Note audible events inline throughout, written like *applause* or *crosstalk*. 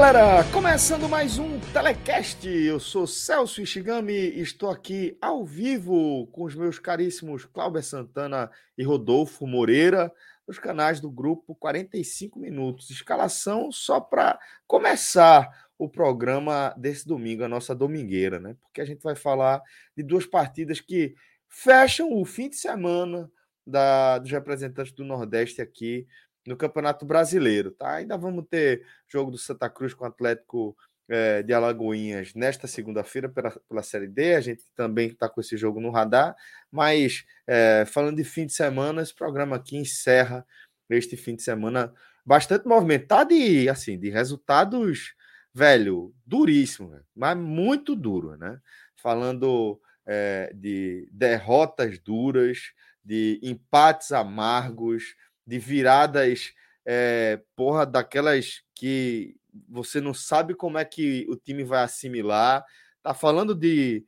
Galera, começando mais um Telecast. Eu sou Celso Ishigami e estou aqui ao vivo com os meus caríssimos Cláudio Santana e Rodolfo Moreira, nos canais do grupo 45 Minutos. Escalação só para começar o programa desse domingo, a nossa domingueira, né? Porque a gente vai falar de duas partidas que fecham o fim de semana da, dos representantes do Nordeste aqui no Campeonato Brasileiro, tá? Ainda vamos ter jogo do Santa Cruz com o Atlético é, de Alagoinhas nesta segunda-feira pela, pela Série D. A gente também está com esse jogo no radar, mas é, falando de fim de semana, esse programa aqui encerra este fim de semana bastante movimentado e assim, de resultados, velho, duríssimo, mas muito duro, né? Falando é, de derrotas duras, de empates amargos, de viradas, é, porra, daquelas que você não sabe como é que o time vai assimilar. Tá falando de,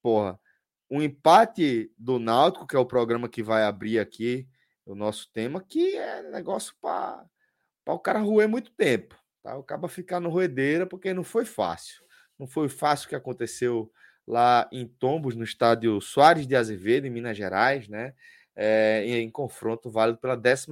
porra, um empate do Náutico, que é o programa que vai abrir aqui o nosso tema, que é negócio para o cara roer muito tempo. Tá? O cara ficar no roedeira, porque não foi fácil. Não foi fácil o que aconteceu lá em Tombos, no estádio Soares de Azevedo, em Minas Gerais, né? É, em, confronto válido pela 14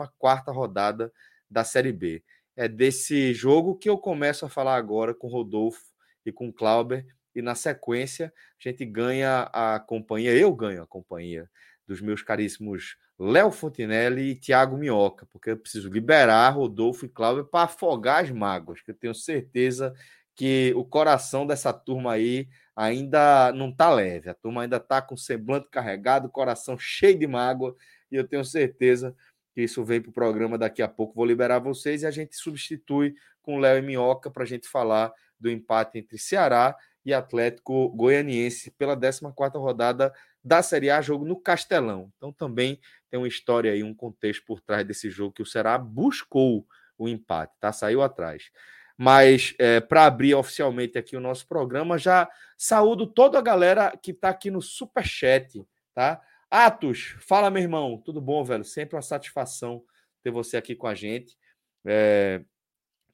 rodada da Série B. É desse jogo que eu começo a falar agora com Rodolfo e com Clauber, e na sequência a gente ganha a companhia, eu ganho a companhia dos meus caríssimos Léo Fontinelli e Thiago Minhoca, porque eu preciso liberar Rodolfo e Cláudio para afogar as mágoas, que eu tenho certeza que o coração dessa turma aí ainda não está leve. A turma ainda está com o semblante carregado, coração cheio de mágoa, e eu tenho certeza que isso vem para o programa daqui a pouco. Vou liberar vocês e a gente substitui com Léo e Minhoca para a gente falar do empate entre Ceará e Atlético Goianiense pela 14 rodada da Série A, jogo no Castelão. Então também tem uma história aí, um contexto por trás desse jogo que o Ceará buscou o empate, tá? Saiu atrás. Mas é, para abrir oficialmente aqui o nosso programa, já saúdo toda a galera que está aqui no Super Chat, tá? Atos, fala meu irmão, tudo bom, velho? Sempre uma satisfação ter você aqui com a gente. É,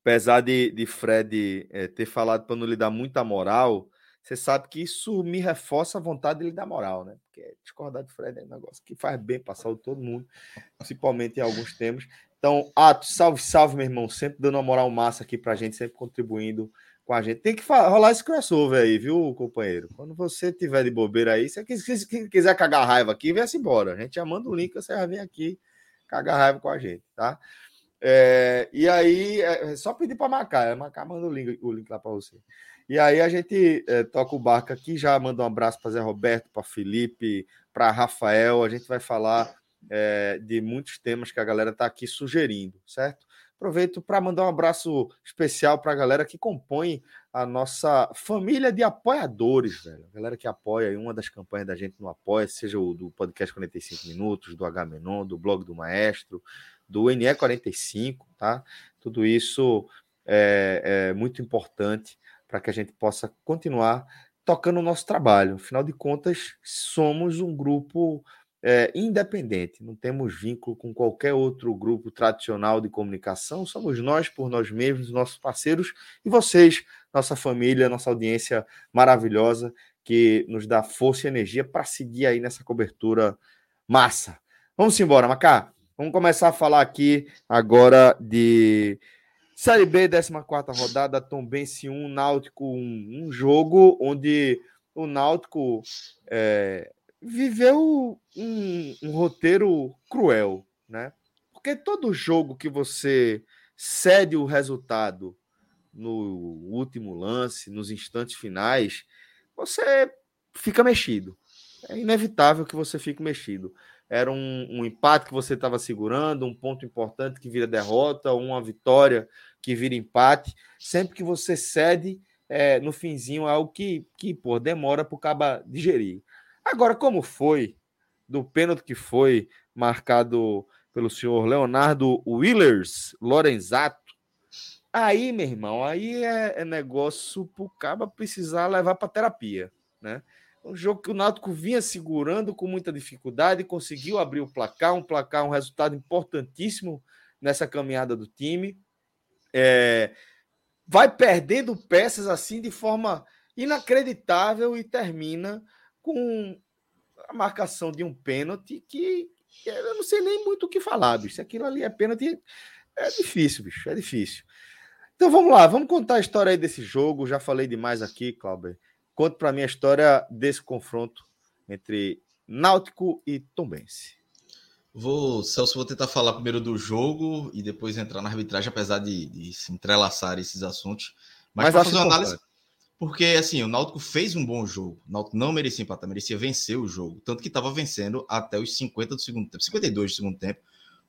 apesar de, de Fred é, ter falado para não lhe dar muita moral, você sabe que isso me reforça a vontade de lhe dar moral, né? Porque discordar de Fred é um negócio que faz bem para saúde todo mundo, principalmente em alguns temas. Então, Atos, salve, salve, meu irmão. Sempre dando uma moral massa aqui pra gente, sempre contribuindo com a gente. Tem que rolar esse crossover aí, viu, companheiro? Quando você tiver de bobeira aí, se quiser cagar raiva aqui, vem-se embora. A gente já manda o link, você já vem aqui cagar raiva com a gente, tá? É, e aí, é, é só pedir para marcar. É, marcar, manda o link, o link lá para você. E aí a gente é, toca o barco aqui, já manda um abraço para Zé Roberto, para Felipe, para Rafael. A gente vai falar é, de muitos temas que a galera está aqui sugerindo, certo? Aproveito para mandar um abraço especial para a galera que compõe a nossa família de apoiadores, velho. A galera que apoia uma das campanhas da gente no Apoia, seja o do Podcast 45 Minutos, do H Menon, do Blog do Maestro, do NE45, tá? Tudo isso é, é muito importante para que a gente possa continuar tocando o nosso trabalho. Afinal de contas, somos um grupo é, independente, não temos vínculo com qualquer outro grupo tradicional de comunicação, somos nós por nós mesmos, nossos parceiros e vocês, nossa família, nossa audiência maravilhosa que nos dá força e energia para seguir aí nessa cobertura massa. Vamos embora, Macá. Vamos começar a falar aqui agora de Série B, 14 rodada, Tombense 1, Náutico 1. Um jogo onde o Náutico é, viveu um, um roteiro cruel, né? Porque todo jogo que você cede o resultado no último lance, nos instantes finais, você fica mexido. É inevitável que você fique mexido. Era um, um empate que você estava segurando, um ponto importante que vira derrota, uma vitória que vira empate. Sempre que você cede, é, no finzinho, é algo que, que pô, demora para o caba digerir. Agora, como foi do pênalti que foi marcado pelo senhor Leonardo Willers Lorenzato, aí, meu irmão, aí é, é negócio para o caba precisar levar para terapia, né? Um jogo que o Náutico vinha segurando com muita dificuldade, conseguiu abrir o placar, um placar, um resultado importantíssimo nessa caminhada do time. É, vai perdendo peças assim de forma inacreditável e termina com a marcação de um pênalti que eu não sei nem muito o que falar, bicho. Se aquilo ali é pênalti, é difícil, bicho, é difícil. Então vamos lá, vamos contar a história aí desse jogo. Já falei demais aqui, Cláudio. Conte para mim a história desse confronto entre Náutico e Tombense. Vou, Celso, vou tentar falar primeiro do jogo e depois entrar na arbitragem, apesar de, de se entrelaçar esses assuntos. Mas, Mas para fazer uma análise, porque assim, o Náutico fez um bom jogo. O Náutico não merecia empatar, merecia vencer o jogo. Tanto que estava vencendo até os 50 do segundo tempo, 52 do segundo tempo,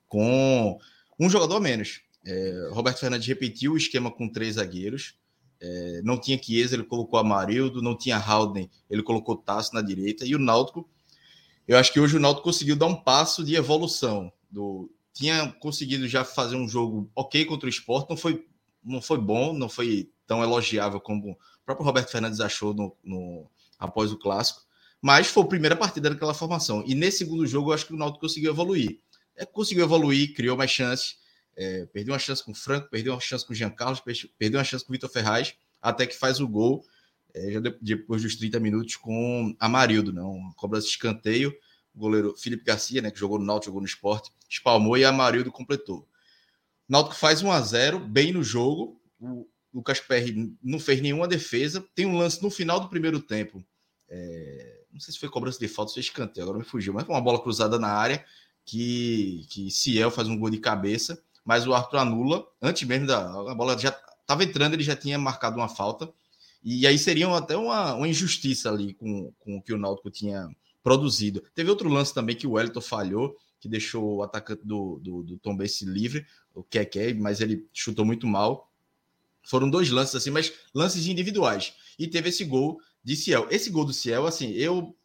com um jogador a menos. É, Roberto Fernandes repetiu o esquema com três zagueiros. É, não tinha Chiesa, ele colocou Amarildo, não tinha Haldane, ele colocou Tasso na direita, e o Náutico, eu acho que hoje o Náutico conseguiu dar um passo de evolução. Do, tinha conseguido já fazer um jogo ok contra o esporte, não foi, não foi bom, não foi tão elogiável como o próprio Roberto Fernandes achou no, no após o clássico, mas foi a primeira partida daquela formação. E nesse segundo jogo, eu acho que o Náutico conseguiu evoluir. É, conseguiu evoluir, criou mais chances, é, perdeu uma chance com o Franco, perdeu uma chance com o Jean Carlos, perdeu uma chance com o Vitor Ferraz, até que faz o gol é, já depois dos 30 minutos com Amarildo, não? Né? cobrança de escanteio. O goleiro Felipe Garcia, né, que jogou no Náutico, jogou no esporte, espalmou e Amarildo completou. Náutico faz 1 a 0 bem no jogo. O Lucas Perry não fez nenhuma defesa. Tem um lance no final do primeiro tempo. É, não sei se foi cobrança de falta, se foi escanteio, agora me fugiu, mas foi uma bola cruzada na área que, que Ciel faz um gol de cabeça mas o Arthur anula, antes mesmo da a bola já estava entrando, ele já tinha marcado uma falta, e aí seria até uma, uma injustiça ali com, com o que o Náutico tinha produzido. Teve outro lance também que o Wellington falhou, que deixou o atacante do, do, do Tom Bense livre, o Keke, mas ele chutou muito mal. Foram dois lances assim, mas lances individuais. E teve esse gol de Ciel. Esse gol do Ciel, assim, eu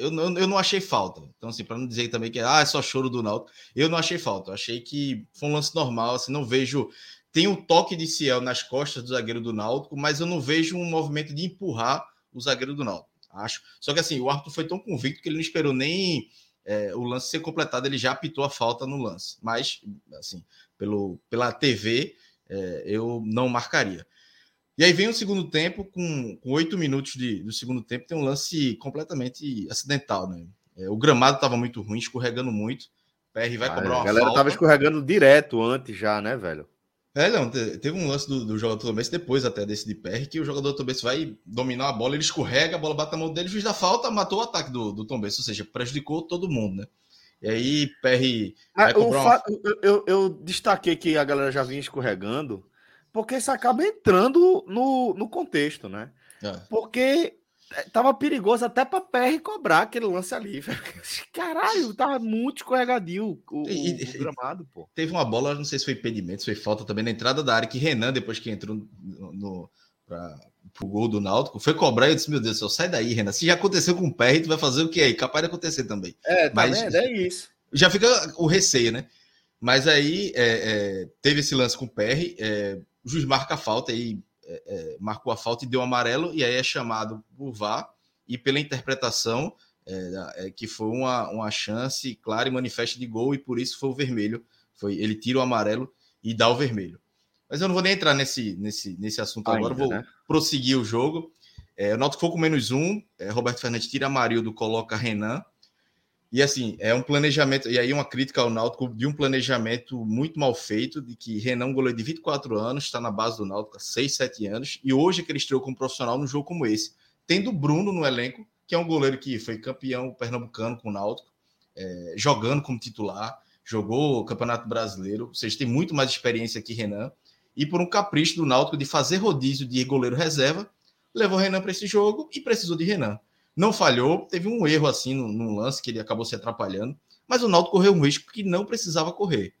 eu não, eu não achei falta. Então, assim, para não dizer também que ah, é só choro do Náutico, eu não achei falta. Eu achei que foi um lance normal, assim, não vejo. Tem um toque de Ciel nas costas do zagueiro do Náutico, mas eu não vejo um movimento de empurrar o zagueiro do Náutico. Acho. Só que assim, o Arthur foi tão convicto que ele não esperou nem é, o lance ser completado, ele já apitou a falta no lance. Mas, assim, pelo, pela TV, é, eu não marcaria. E aí vem o segundo tempo, com oito minutos de, do segundo tempo, tem um lance completamente acidental, né? É, o gramado estava muito ruim, escorregando muito. O PR vai ah, cobrar uma A galera estava escorregando direto antes já, né, velho? É, não, teve um lance do, do jogador Tombense depois até desse de PR, que o jogador Tombense vai dominar a bola, ele escorrega, a bola bate na mão dele, fez da falta, matou o ataque do, do Tombense, ou seja, prejudicou todo mundo, né? E aí, PR. Ah, uma... eu, eu destaquei que a galera já vinha escorregando, porque isso acaba entrando no, no contexto, né? É. Porque é, tava perigoso até para PR cobrar aquele lance ali. *laughs* Caralho, tava muito escorregadio o, e, o, gramado, pô. Teve uma bola, não sei se foi impedimento, se foi falta também na entrada da área, que Renan, depois que entrou no, no pra, pro gol do Náutico, foi cobrar e eu disse, meu Deus do céu, sai daí, Renan. Se já aconteceu com o PR, tu vai fazer o que aí? Capaz de acontecer também. É, tá Mas, vendo? É isso. Já fica o receio, né? Mas aí é, é, teve esse lance com o PR, é, o juiz marca a falta, aí é, é, marcou a falta e deu amarelo, e aí é chamado por VAR, e pela interpretação, é, é, que foi uma, uma chance clara e manifesta de gol, e por isso foi o vermelho. Foi, ele tira o amarelo e dá o vermelho. Mas eu não vou nem entrar nesse, nesse, nesse assunto Ainda, agora, vou né? prosseguir o jogo. É, o Náutico ficou com menos um, é, Roberto Fernandes tira Amarildo, coloca Renan, e assim, é um planejamento, e aí uma crítica ao Náutico de um planejamento muito mal feito, de que Renan, goleiro de 24 anos, está na base do Náutico há 6, 7 anos, e hoje é que ele estreou como profissional num jogo como esse. Tendo Bruno no elenco, que é um goleiro que foi campeão pernambucano com o Náutico, é, jogando como titular, jogou o Campeonato Brasileiro, ou seja, tem muito mais experiência que Renan, e por um capricho do Náutico de fazer rodízio de goleiro reserva, levou Renan para esse jogo e precisou de Renan. Não falhou, teve um erro assim no, no, lance que ele acabou se atrapalhando, mas o Náutico correu um risco que não precisava correr.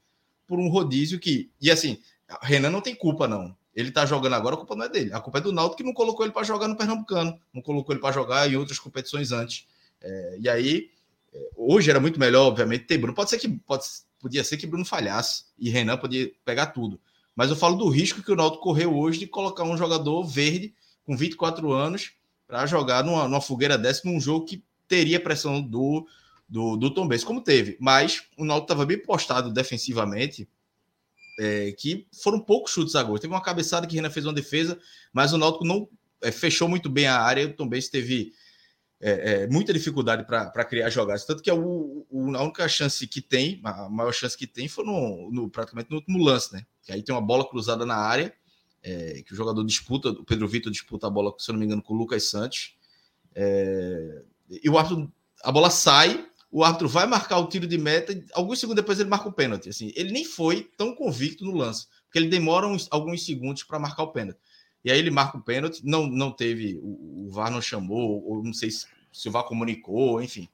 Por um rodízio que. E assim, Renan não tem culpa, não. Ele tá jogando agora, a culpa não é dele. A culpa é do Náutico que não colocou ele para jogar no Pernambucano, não colocou ele para jogar em outras competições antes. É, e aí, é, hoje era muito melhor, obviamente, ter Bruno. Pode ser que pode, podia ser que Bruno falhasse e Renan podia pegar tudo. Mas eu falo do risco que o Náutico correu hoje de colocar um jogador verde com 24 anos para jogar numa, numa, fogueira dessa num jogo que teria pressão do, do, do Tom Benz, como teve. Mas o Náutico estava bem postado defensivamente é, que foram poucos chutes a gol. Teve uma cabeçada que Renan fez uma defesa, mas o Náutico não é, fechou muito bem a área. O Tom Benz teve é, é muita dificuldade para criar jogadas. Tanto que é o, o, a única chance que tem, a maior chance que tem, foi no, no, praticamente no último lance, né? Que aí tem uma bola cruzada na área, é, que o jogador disputa, o Pedro Vitor disputa a bola, se eu não me engano, com o Lucas Santos. É, e o árbitro, a bola sai, o árbitro vai marcar o tiro de meta, e alguns segundos depois ele marca o pênalti. Assim, ele nem foi tão convicto no lance, porque ele demora uns, alguns segundos para marcar o pênalti. E aí ele marca o pênalti, não, não teve, o, o VAR não chamou, ou não sei se, se o VAR comunicou, enfim.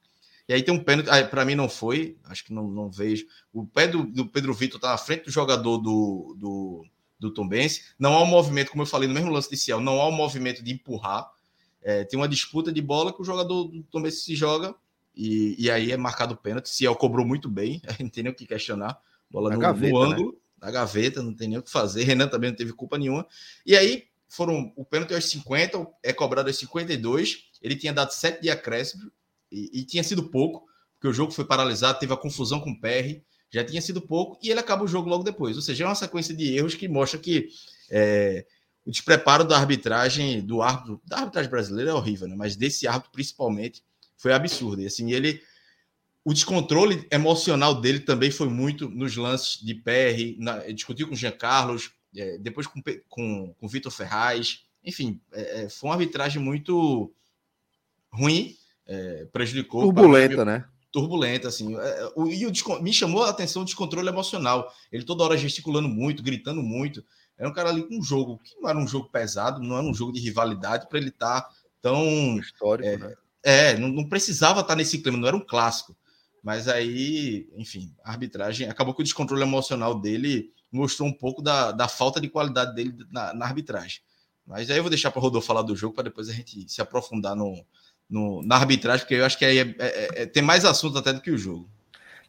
E aí tem um pênalti, para mim não foi, acho que não, não vejo. O pé do, do Pedro Vitor está na frente do jogador do, do, do Tom Benz. Não há um movimento, como eu falei no mesmo lance inicial, não há um movimento de empurrar. É, tem uma disputa de bola que o jogador do Tom Benz se joga e, e aí é marcado o pênalti. Ciel cobrou muito bem, *laughs* não tem nem o que questionar. Bola no, gaveta, no, né? ângulo, né? na gaveta, não tem nem o que fazer. Renan também não teve culpa nenhuma. E aí foram o pênalti aos 50, é cobrado aos 52. Ele tinha dado 7 de acréscimo e, e, tinha sido pouco, porque o jogo foi paralisado, teve a confusão com o PR, já tinha sido pouco e ele acaba o jogo logo depois. Ou seja, é uma sequência de erros que mostra que é, o despreparo da arbitragem, do árbitro, da arbitragem brasileira é horrível, né? mas desse árbitro principalmente foi absurdo. E assim, ele. O descontrole emocional dele também foi muito nos lances de PR, na, discutiu com o Jean Carlos, é, depois com, com, com o Vitor Ferraz. Enfim, é, é, foi uma arbitragem muito ruim, é, prejudicou. Turbulenta, né? Turbulenta, assim. É, o, e o, me chamou a atenção o descontrole emocional. Ele toda hora gesticulando muito, gritando muito. Era um cara ali com um jogo que não era um jogo pesado, não era um jogo de rivalidade para ele estar tá tão. Histórico, é, né? É, não, não, precisava estar nesse clima, não era um clássico. Mas aí, enfim, a arbitragem acabou que o descontrole emocional dele mostrou um pouco da, da falta de qualidade dele na, na arbitragem. Mas aí eu vou deixar para o Rodolfo falar do jogo para depois a gente se aprofundar no, no, na arbitragem, porque eu acho que aí é, é, é, tem mais assunto até do que o jogo.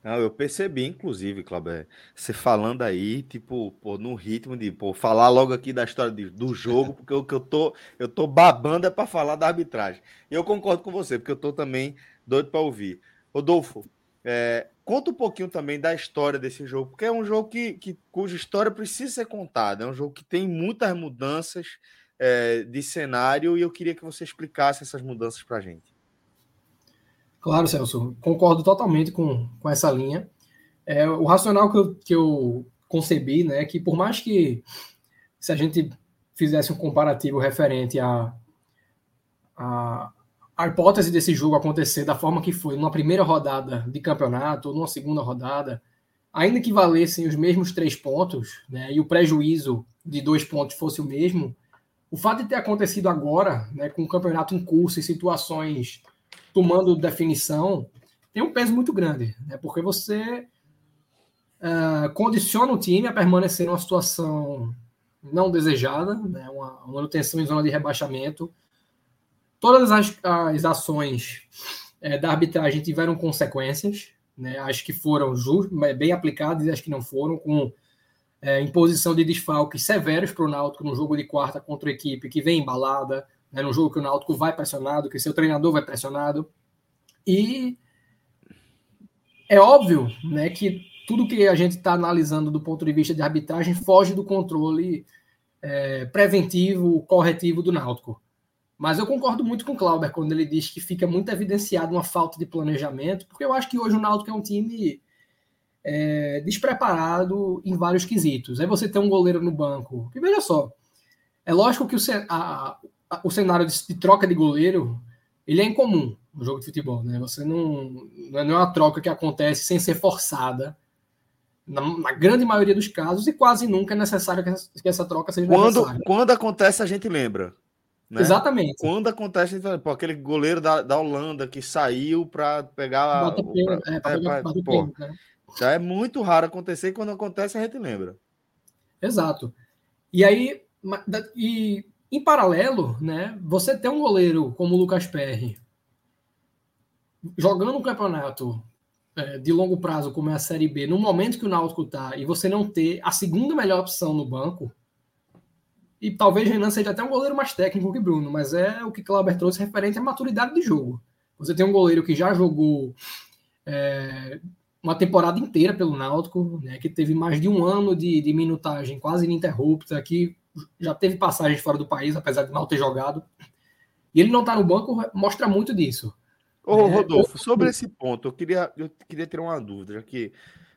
Não, eu percebi, inclusive, Cláudio, você falando aí, tipo, pô, no ritmo de, pô, falar logo aqui da história de, do jogo, porque o que eu tô, eu tô babando é para falar da arbitragem. Eu concordo com você, porque eu tô também doido para ouvir. Rodolfo, é, conta um pouquinho também da história desse jogo, porque é um jogo que, que, cuja história precisa ser contada, é um jogo que tem muitas mudanças é, de cenário e eu queria que você explicasse essas mudanças para a gente. Claro, Celso, concordo totalmente com, com essa linha. É, o racional que eu, que eu concebi, né, que por mais que se a gente fizesse um comparativo referente a, a, a hipótese desse jogo acontecer da forma que foi, numa primeira rodada de campeonato ou numa segunda rodada, ainda que valessem os mesmos três pontos, né, e o prejuízo de dois pontos fosse o mesmo, o fato de ter acontecido agora, né, com o campeonato em curso e situações tomando definição, tem um peso muito grande, né? porque você uh, condiciona o time a permanecer numa situação não desejada, né? uma, manutenção em zona de rebaixamento. Todas as, as ações é, da arbitragem tiveram consequências, né? acho que foram just, bem aplicadas e acho que não foram, com é, imposição de desfalques severos para o Náutico no jogo de quarta contra a equipe que vem embalada, né, num jogo que o Náutico vai pressionado, que seu treinador vai pressionado. E é óbvio né, que tudo que a gente está analisando do ponto de vista de arbitragem foge do controle é, preventivo, corretivo do Náutico. Mas eu concordo muito com o Clauber quando ele diz que fica muito evidenciado uma falta de planejamento, porque eu acho que hoje o Náutico é um time é, despreparado em vários quesitos. Aí você tem um goleiro no banco, que veja só, é lógico que o, a, o cenário de, de, troca de goleiro ele é incomum no jogo de futebol, né? Você não, não é uma troca que acontece sem ser forçada, na, na grande maioria dos casos, e quase nunca é necessário que essa, que essa troca seja quando, necessária. Quando acontece, a gente lembra. Né? Exatamente. Quando acontece, a pô, aquele goleiro da, da Holanda que saiu para pegar. Bota pra, é, pra é, pegar, pra, pô, né? Já é muito raro acontecer, e quando acontece, a gente lembra. Exato. E aí, e em paralelo, né, você tem um goleiro como o Lucas Perry jogando um campeonato é, de longo prazo, como é a Série B, no momento que o Náutico está, e você não ter a segunda melhor opção no banco, e talvez Renan seja até um goleiro mais técnico que Bruno, mas é o que Clauber trouxe referente à maturidade de jogo. Você tem um goleiro que já jogou é, uma temporada inteira pelo Náutico, né, que teve mais de um ano de, de minutagem quase ininterrupta, que já teve passagens fora do país, apesar de mal ter jogado. E ele não está no banco mostra muito disso. Ô, é, Rodolfo, sobre esse ponto, eu queria, eu queria ter uma dúvida, já que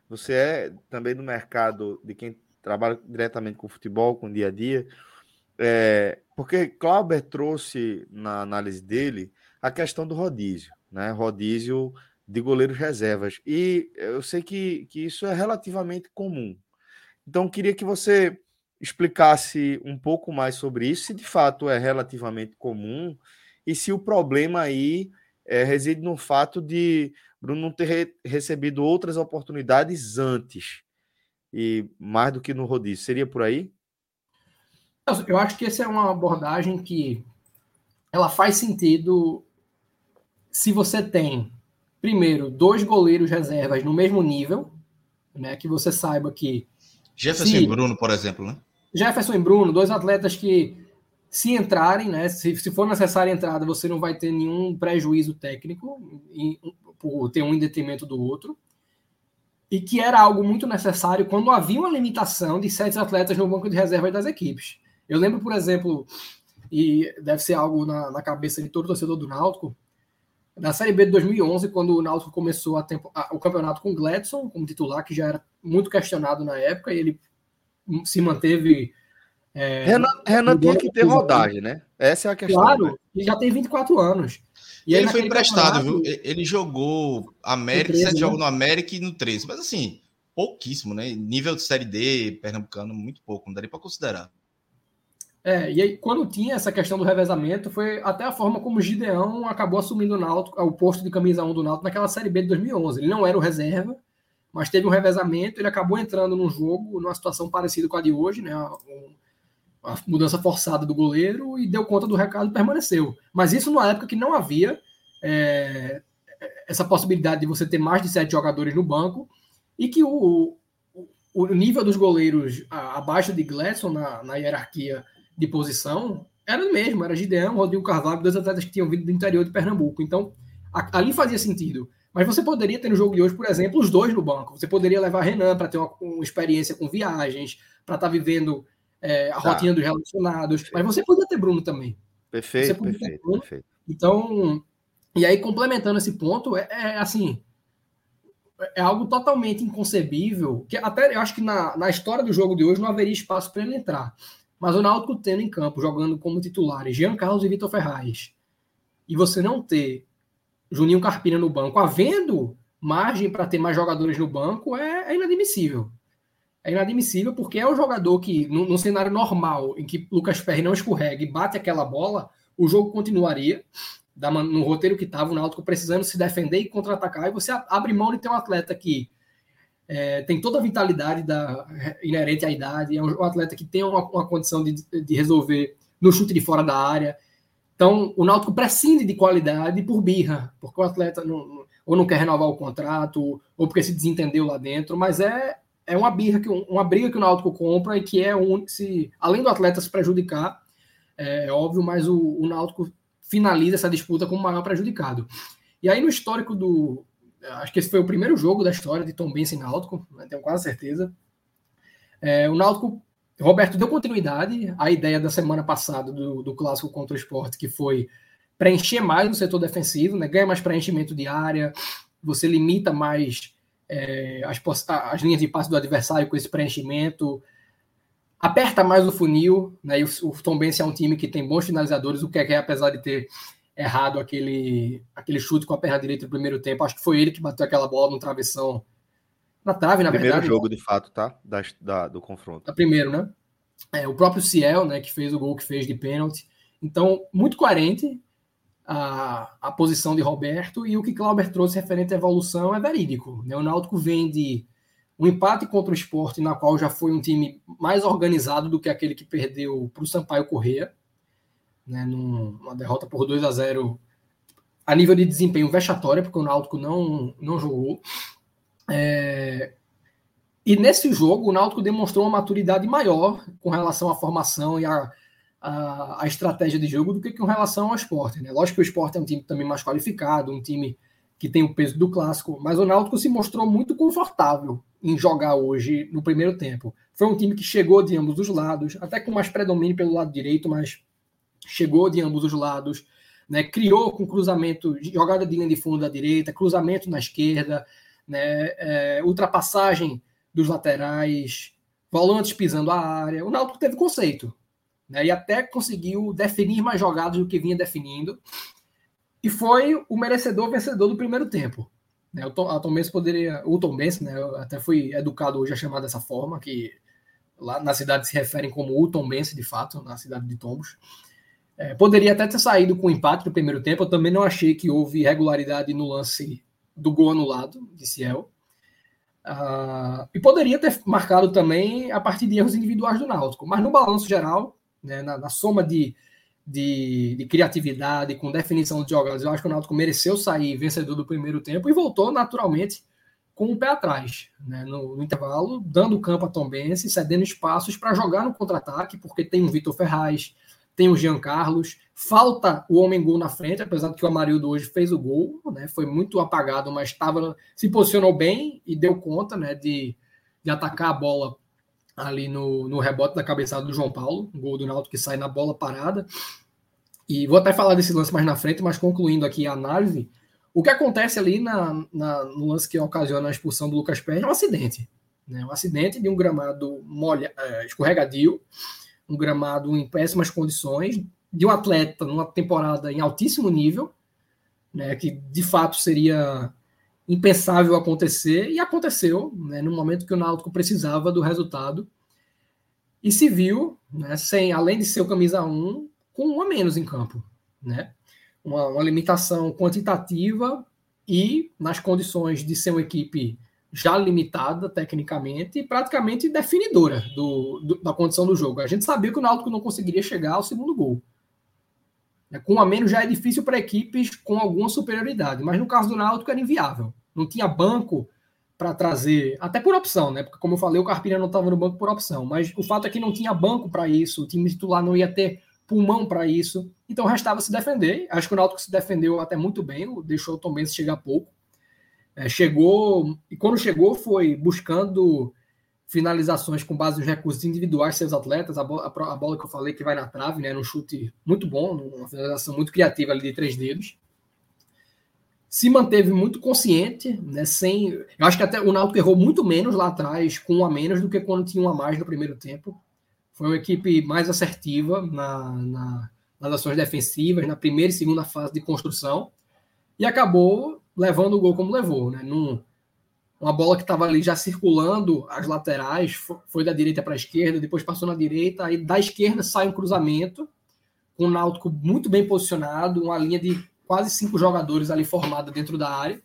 você é também do mercado de quem trabalha diretamente com futebol, com o dia a dia. É, porque Clauber trouxe na análise dele a questão do rodízio, né? Rodízio de goleiros reservas. E eu sei que, que isso é relativamente comum. Então, queria que você explicasse um pouco mais sobre isso, se de fato é relativamente comum e se o problema aí é, reside no fato de Bruno não ter re recebido outras oportunidades antes e mais do que no rodízio. Seria por aí? Eu acho que essa é uma abordagem que ela faz sentido se você tem, primeiro, dois goleiros reservas no mesmo nível, né? Que você saiba que. Jefferson se... e Bruno, por exemplo, né? Jefferson e Bruno, dois atletas que se entrarem, né? Se, se for necessária a entrada, você não vai ter nenhum prejuízo técnico em, por ter um em detrimento do outro. E que era algo muito necessário quando havia uma limitação de sete atletas no banco de reservas das equipes. Eu lembro, por exemplo, e deve ser algo na, na cabeça de todo torcedor do Náutico, na Série B de 2011, quando o Náutico começou a tempo, a, o campeonato com Gladson como titular, que já era muito questionado na época, e ele se manteve é, Renan, Renan tinha que ter rodagem, né? Essa é a questão. Claro, né? ele já tem 24 anos. E ele foi emprestado, viu? Ele jogou América, 13, né? jogos no América e no 13. Mas assim, pouquíssimo, né? Nível de Série D, pernambucano, muito pouco, não daria para considerar. É, e aí, quando tinha essa questão do revezamento, foi até a forma como o Gideão acabou assumindo o, o posto de camisa 1 do Náutico naquela Série B de 2011. Ele não era o reserva, mas teve um revezamento, ele acabou entrando num jogo, numa situação parecida com a de hoje, né? A mudança forçada do goleiro e deu conta do recado e permaneceu. Mas isso numa época que não havia é, essa possibilidade de você ter mais de sete jogadores no banco e que o, o nível dos goleiros abaixo de Gladson na, na, hierarquia de posição era o mesmo, era Gideão, Rodrigo Carvalho, dois atletas que tinham vindo do interior de Pernambuco. Então, a, ali fazia sentido. Mas você poderia ter no jogo de hoje, por exemplo, os dois no banco. Você poderia levar Renan para ter uma, uma experiência com viagens, para estar tá vivendo é, a tá. rotinha dos relacionados. Mas você podia ter Bruno também. Perfeito, perfeito, perfeito. Então, e aí complementando esse ponto, é, é, assim, é algo totalmente inconcebível, que até eu acho que na, na história do jogo de hoje não haveria espaço para ele entrar. Mas o Náutico tendo em campo, jogando como titulares, Jean Carlos e Vitor Ferraz, e você não ter Juninho Carpina no banco, havendo margem para ter mais jogadores no banco, é, é inadmissível. É inadmissível porque é o jogador que, num, cenário normal, em que Lucas Perry não escorrega e bate aquela bola, o jogo continuaria no roteiro que estava, o Náutico precisando se defender e contra-atacar, e você abre mão de ter um atleta que é, tem toda a vitalidade da, inerente à idade, é um, atleta que tem uma, uma condição de, de resolver no chute de fora da área. Então, o Náutico prescinde de qualidade por birra, porque o atleta não, ou não quer renovar o contrato, ou porque se desentendeu lá dentro, mas é é uma birra que uma briga que o Náutico compra e que é um se além do atleta se prejudicar, é, é óbvio, mas o, o Náutico finaliza essa disputa como o maior prejudicado. E aí no histórico do acho que esse foi o primeiro jogo da história de Tom Benz e Náutico, né, tenho quase certeza. É, o Náutico Roberto deu continuidade à ideia da semana passada do, do clássico contra o esporte, que foi preencher mais no setor defensivo, né, ganha mais preenchimento de área, você limita mais é, as, as, linhas de passe do adversário com esse preenchimento, aperta mais o funil, né? E o, o Tom Benz é um time que tem bons finalizadores, o que é, apesar de ter errado aquele, aquele chute com a perna direita no primeiro tempo. Acho que foi ele que bateu aquela bola no travessão. Na trave, na primeiro verdade. Primeiro jogo, de fato, tá? Da, da, do confronto. Da primeiro, né? É, o próprio Ciel, né, que fez o gol que fez de pênalti. Então, muito coerente a, a posição de Roberto e o que Clauber trouxe referente à evolução é verídico. Né? O Náutico vem de um empate contra o esporte, na qual já foi um time mais organizado do que aquele que perdeu para o Sampaio Correia, né? numa derrota por 2 a 0 a nível de desempenho vexatória, porque o Náutico não, não jogou. É, e nesse jogo, o Náutico demonstrou uma maturidade maior com relação à formação e à, à, estratégia de jogo do que com relação ao esporte. Né? Lógico que o esporte é um time também mais qualificado, um time que tem o peso do clássico, mas o Náutico se mostrou muito confortável em jogar hoje no primeiro tempo. Foi um time que chegou de ambos os lados, até com mais predomínio pelo lado direito, mas chegou de ambos os lados, né? criou com cruzamento, jogada de linha de fundo da direita, cruzamento na esquerda, né? É, ultrapassagem dos laterais, volantes pisando a área. O Náutico teve conceito, né? E até conseguiu definir mais jogadas do que vinha definindo. E foi o merecedor vencedor do primeiro tempo. Né? O Tom, a Tom poderia, o Tom Benz, né? Eu até fui educado hoje a chamar dessa forma, que lá na cidade se referem como o Tom Benz, de fato, na cidade de Tombos. É, poderia até ter saído com empate no primeiro tempo. Eu também não achei que houve irregularidade no lance do gol anulado de Ciel. Uh, e poderia ter marcado também a partir de erros individuais do Náutico, mas no balanço geral, né, na, na, soma de, de, de, criatividade, com definição de jogadas, eu acho que o Náutico mereceu sair vencedor do primeiro tempo e voltou naturalmente com o pé atrás, né, no, no, intervalo, dando campo a Tom Bense, cedendo espaços para jogar no contra-ataque, porque tem o Vitor Ferraz, tem o Jean Carlos, falta o homem gol na frente, apesar de que o Amarildo hoje fez o gol, né? Foi muito apagado, mas estava se posicionou bem e deu conta, né, de, de atacar a bola ali no, no rebote da cabeçada do João Paulo, gol do Náutico que sai na bola parada. E vou até falar desse lance mais na frente, mas concluindo aqui a análise, o que acontece ali na, na, no lance que ocasiona a expulsão do Lucas Pérez é um acidente. Né? Um acidente de um gramado molha, é, escorregadio, um gramado em péssimas condições, de um atleta numa temporada em altíssimo nível, né, que de fato seria impensável acontecer, e aconteceu né, no momento que o Náutico precisava do resultado, e se viu, né, sem, além de ser o camisa 1, com um a menos em campo. Né? Uma, uma limitação quantitativa e nas condições de ser uma equipe já limitada tecnicamente e praticamente definidora do, do, da condição do jogo. A gente sabia que o Náutico não conseguiria chegar ao segundo gol. É, com a menos já é difícil para equipes com alguma superioridade, mas no caso do Náutico era inviável. Não tinha banco para trazer, até por opção, né? Porque, como eu falei, o Carpina não estava no banco por opção, mas o fato é que não tinha banco para isso, o time titular não ia ter pulmão para isso, então restava se defender. Acho que o Náutico se defendeu até muito bem, deixou o Tom Benz chegar pouco. É, chegou, e quando chegou, foi buscando finalizações com base nos recursos individuais seus atletas, a bola, a bola, que eu falei que vai na trave, né, num chute muito bom, uma finalização muito criativa ali de três dedos. Se manteve muito consciente, né, sem... Eu acho que até o Náutico errou muito menos lá atrás, com um a menos, do que quando tinha um a mais no primeiro tempo. Foi uma equipe mais assertiva na, na, nas ações defensivas, na primeira e segunda fase de construção, e acabou levando o gol como levou, né, num, uma bola que estava ali já circulando as laterais, foi da direita para a esquerda, depois passou na direita, aí da esquerda sai um cruzamento, com o Náutico muito bem posicionado, uma linha de quase cinco jogadores ali formada dentro da área.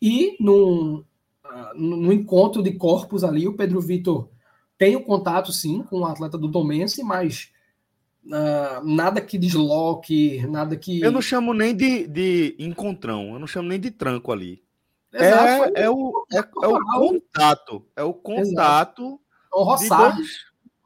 E num, uh, no encontro de corpos ali, o Pedro Vitor tem o um contato sim com o atleta do Domense, mas uh, nada que desloque, nada que. Eu não chamo nem de, de encontrão, eu não chamo nem de tranco ali. Exato, é, é, o, é, é, o contato. É o contato. O roçado.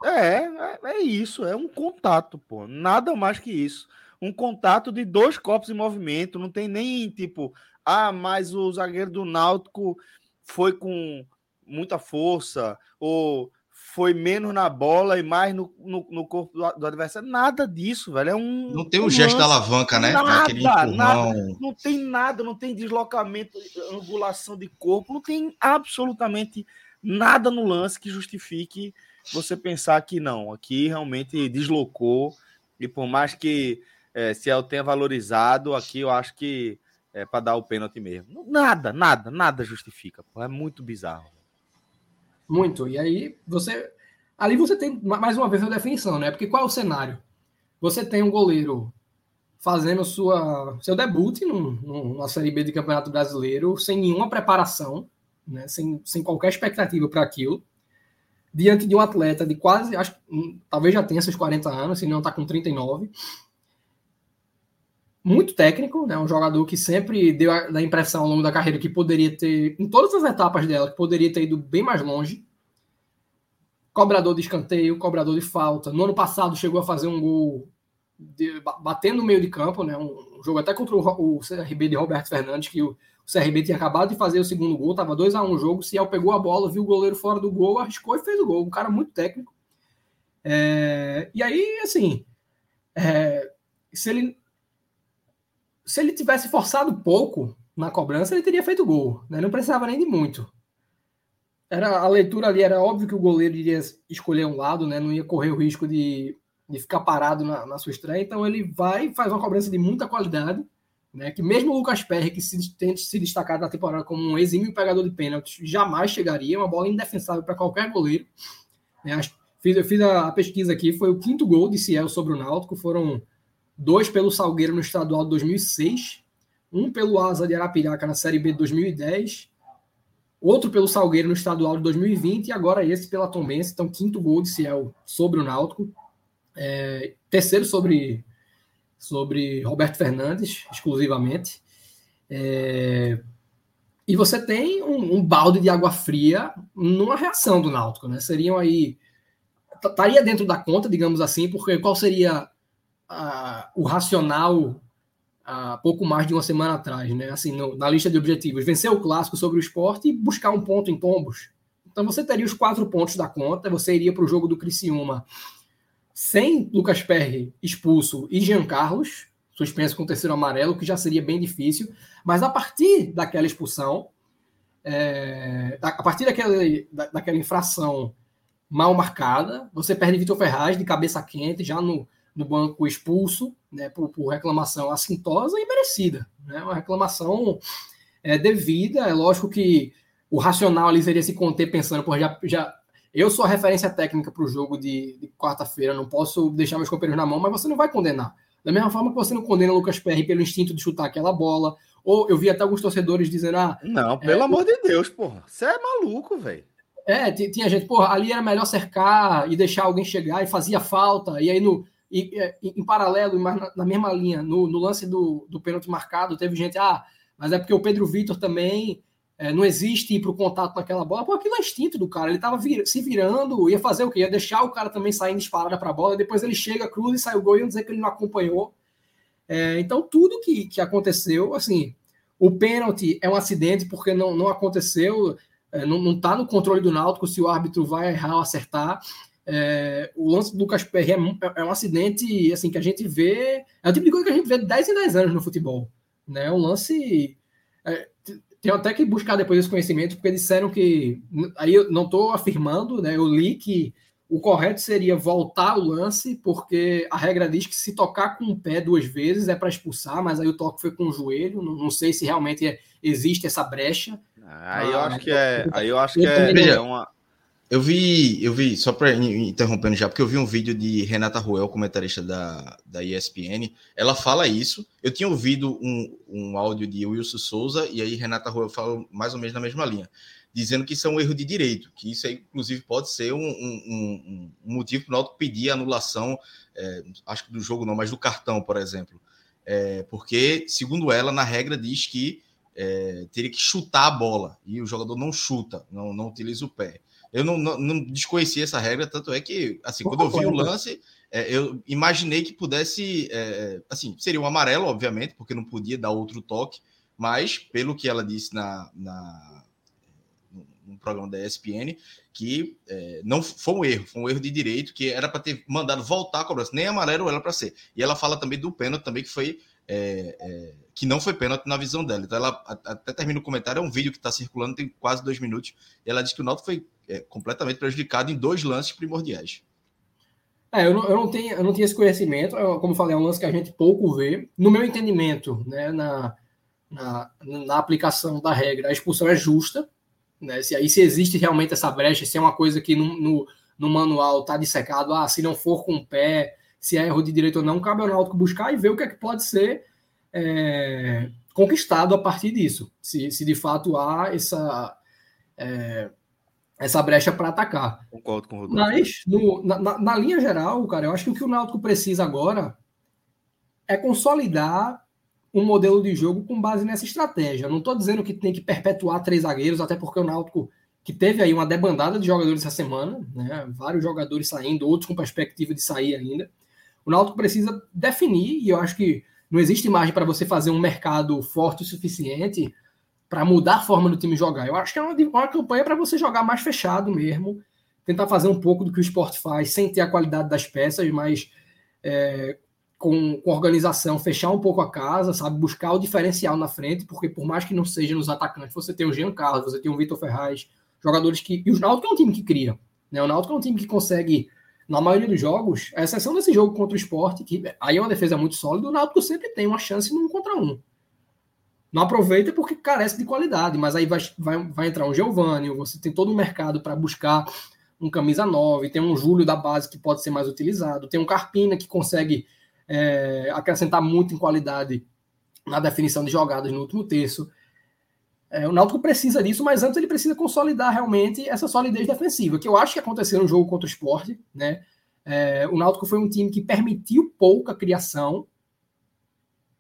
É, é, é, isso, é um contato, pô. Nada mais que isso. Um contato de dois corpos em movimento. Não tem nem tipo, ah, mas o zagueiro do Náutico foi com muita força, ou foi menos na bola e mais no, no, no corpo do, do, adversário. Nada disso, velho. É um. Não tem o um gesto lance, da alavanca, né? Nada, nada, não tem nada, não tem deslocamento, angulação de corpo, não tem absolutamente nada no lance que justifique você pensar que não. Aqui realmente deslocou, e por mais que é, Ciel tenha valorizado. Aqui eu acho que é para dar o pênalti mesmo. Nada, nada, nada justifica. Pô, é muito bizarro. Muito. E aí você. Ali você tem mais uma vez a definição, né? Porque qual é o cenário? Você tem um goleiro fazendo sua, seu debut num, numa Série B de Campeonato Brasileiro sem nenhuma preparação, né? sem, sem qualquer expectativa para aquilo, diante de um atleta de quase, acho, hum, talvez já tenha seus 40 anos, se não está com 39, muito técnico, né? Um jogador que sempre deu a, a, impressão ao longo da carreira que poderia ter, em todas as etapas dela, que poderia ter ido bem mais longe. Cobrador de escanteio, cobrador de falta. No ano passado chegou a fazer um gol de, batendo no meio de campo, né? Um, um jogo até contra o, o, CRB de Roberto Fernandes, que o, o CRB tinha acabado de fazer o segundo gol, tava 2 a 1 um o jogo. Ciel pegou a bola, viu o goleiro fora do gol, arriscou e fez o gol. Um cara muito técnico. É, e aí, assim, é, se ele se ele tivesse forçado pouco na cobrança, ele teria feito gol. Né? Não precisava nem de muito. Era, a leitura ali era óbvio que o goleiro iria escolher um lado, né? não ia correr o risco de, de ficar parado na, na sua estreia. Então ele vai e faz uma cobrança de muita qualidade. Né? Que mesmo o Lucas Perry, que se, tente se destacar na temporada como um exímio pegador de pênaltis, jamais chegaria. Uma bola indefensável para qualquer goleiro. Né? Fiz, eu fiz a, a pesquisa aqui, foi o quinto gol de Ciel sobre o Náutico. Foram dois pelo Salgueiro no estadual de 2006, um pelo Asa de Arapiraca na Série B de 2010, outro pelo Salgueiro no estadual de 2020 e agora esse pela Tombense. Então, quinto gol de Ciel sobre o Náutico. É, terceiro sobre, sobre Roberto Fernandes, exclusivamente. É, e você tem um, um, balde de água fria numa reação do Náutico, né? Seriam aí. Estaria dentro da conta, digamos assim, porque qual seria o racional há pouco mais de uma semana atrás, né? Assim, no, na lista de objetivos, vencer o clássico sobre o esporte e buscar um ponto em tombos. Então você teria os quatro pontos da conta, você iria para o jogo do Criciúma sem Lucas Perry expulso e Jean Carlos, suspenso com o terceiro amarelo, que já seria bem difícil. Mas a partir daquela expulsão, é, a partir daquela, da, daquela infração mal marcada, você perde Vitor Ferraz de cabeça quente, já no, no banco expulso né, por, por, reclamação assintosa e merecida. Né, uma reclamação é, devida. É lógico que o racional ali seria se conter pensando, por já, já eu sou a referência técnica para o jogo de, de quarta-feira, não posso deixar meus companheiros na mão, mas você não vai condenar. Da mesma forma que você não condena o Lucas Perry pelo instinto de chutar aquela bola, ou eu vi até alguns torcedores dizendo: ah. Não, pelo é, amor de Deus, porra. Você é maluco, velho. É, tinha gente, porra, ali era melhor cercar e deixar alguém chegar e fazia falta, e aí no, e, é, em paralelo, na, na mesma linha, no, no, lance do, do pênalti marcado, teve gente, ah, mas é porque o Pedro Vitor também é, não existe ir para o contato naquela bola. Pô, aquilo é instinto do cara. Ele estava vir, se virando, ia fazer o quê? Ia deixar o cara também saindo disparada para a bola, depois ele chega, cruza e sai o gol e dizer que ele não acompanhou. É, então, tudo que, que aconteceu, assim, o pênalti é um acidente porque não, não aconteceu, é, não está no controle do Náutico se o árbitro vai errar ou acertar. É, o lance do Lucas Perry é, é, um acidente assim que a gente vê. É o tipo de coisa que a gente vê 10 em 10 anos no futebol. Né? É um lance. É, tenho até que buscar depois esse conhecimento, porque disseram que. Aí eu não estou afirmando, né? Eu li que o correto seria voltar o lance, porque a regra diz que se tocar com o pé duas vezes é para expulsar, mas aí o toque foi com o joelho. Não, não sei se realmente é, existe essa brecha. Aí eu acho que é. Aí eu acho que é, é uma eu vi, eu vi, só para interrompendo já, porque eu vi um vídeo de Renata Ruel, comentarista da, da ESPN. Ela fala isso. Eu tinha ouvido um, um áudio de Wilson Souza, e aí Renata Ruel fala mais ou menos na mesma linha, dizendo que isso é um erro de direito, que isso aí, inclusive, pode ser um, um, um motivo para o Náutico pedir anulação, é, acho que do jogo não, mas do cartão, por exemplo. É, porque, segundo ela, na regra diz que é, teria que chutar a bola, e o jogador não chuta, não, não utiliza o pé. Eu não, não, não desconhecia essa regra, tanto é que, assim, quando eu vi o lance, é, eu imaginei que pudesse, é, assim, seria um amarelo, obviamente, porque não podia dar outro toque, mas pelo que ela disse na, na no programa da ESPN, que é, não foi um erro, foi um erro de direito, que era para ter mandado voltar a cobrança, nem amarelo era para ser. E ela fala também do pênalti também, que foi é, é, que não foi pênalti na visão dela. Então ela até termina o comentário, é um vídeo que está circulando, tem quase dois minutos, e ela diz que o Náutico foi é, completamente prejudicado em dois lances primordiais. É, eu não, eu não, tenho, eu não tinha esse conhecimento, eu, como falei, é um lance que a gente pouco vê. No meu entendimento, né, na, na, na aplicação da regra, a expulsão é justa. Né, se aí se existe realmente essa brecha, se é uma coisa que no, no, no manual está dissecado, ah, se não for com o pé, se é erro de direito ou não, cabe ao Náutico buscar e ver o que é que pode ser é, conquistado a partir disso. Se, se de fato há essa, é, essa brecha para atacar. Concordo com o Rodolfo. Mas, no, na, na, linha geral, cara, eu acho que o que o Náutico precisa agora é consolidar um modelo de jogo com base nessa estratégia. Não estou dizendo que tem que perpetuar três zagueiros, até porque o Náutico, que teve aí uma debandada de jogadores essa semana, né? vários jogadores saindo, outros com perspectiva de sair ainda. O Náutico precisa definir, e eu acho que não existe margem para você fazer um mercado forte o suficiente para mudar a forma do time jogar. Eu acho que é uma, uma campanha para você jogar mais fechado mesmo, tentar fazer um pouco do que o esporte faz, sem ter a qualidade das peças, mas é, com, com, organização, fechar um pouco a casa, sabe? Buscar o diferencial na frente, porque por mais que não seja nos atacantes, você tem o Jean Carlos, você tem o Vitor Ferraz, jogadores que. E o Náutico é um time que cria. Né? O Náutico é um time que consegue, na maioria dos jogos, a exceção desse jogo contra o esporte, que aí é uma defesa muito sólida, o Náutico sempre tem uma chance num contra um. Não aproveita porque carece de qualidade, mas aí vai, vai, vai entrar um Giovanni, você tem todo o mercado para buscar um camisa 9, tem um Júlio da base que pode ser mais utilizado, tem um Carpina que consegue é, acrescentar muito em qualidade na definição de jogadas no último terço. É, o Náutico precisa disso, mas antes ele precisa consolidar realmente essa solidez defensiva, que eu acho que aconteceu no jogo contra o esporte. Né? É, o Náutico foi um time que permitiu pouca criação,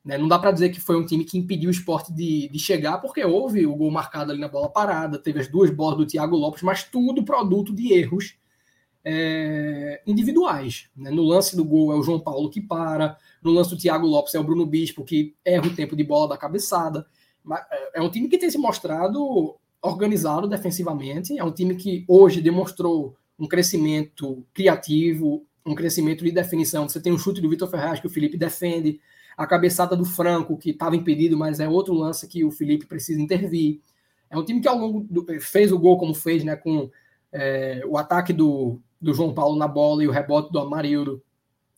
né? Não dá para dizer que foi um time que impediu o esporte de, de chegar, porque houve o gol marcado ali na bola parada, teve as duas bolas do Thiago Lopes, mas tudo produto de erros é, individuais. Né? No lance do gol é o João Paulo que para, no lance do Thiago Lopes é o Bruno Bispo que erra o tempo de bola da cabeçada. É, é um time que tem se mostrado organizado defensivamente, é um time que hoje demonstrou um crescimento criativo, um crescimento de definição. Você tem um chute do Vitor Ferraz que o Felipe defende, a cabeçada do Franco, que estava impedido, mas é outro lance que o Felipe precisa intervir. É um time que ao longo do, fez o gol como fez, né, com é, o ataque do, do João Paulo na bola e o rebote do Amarildo.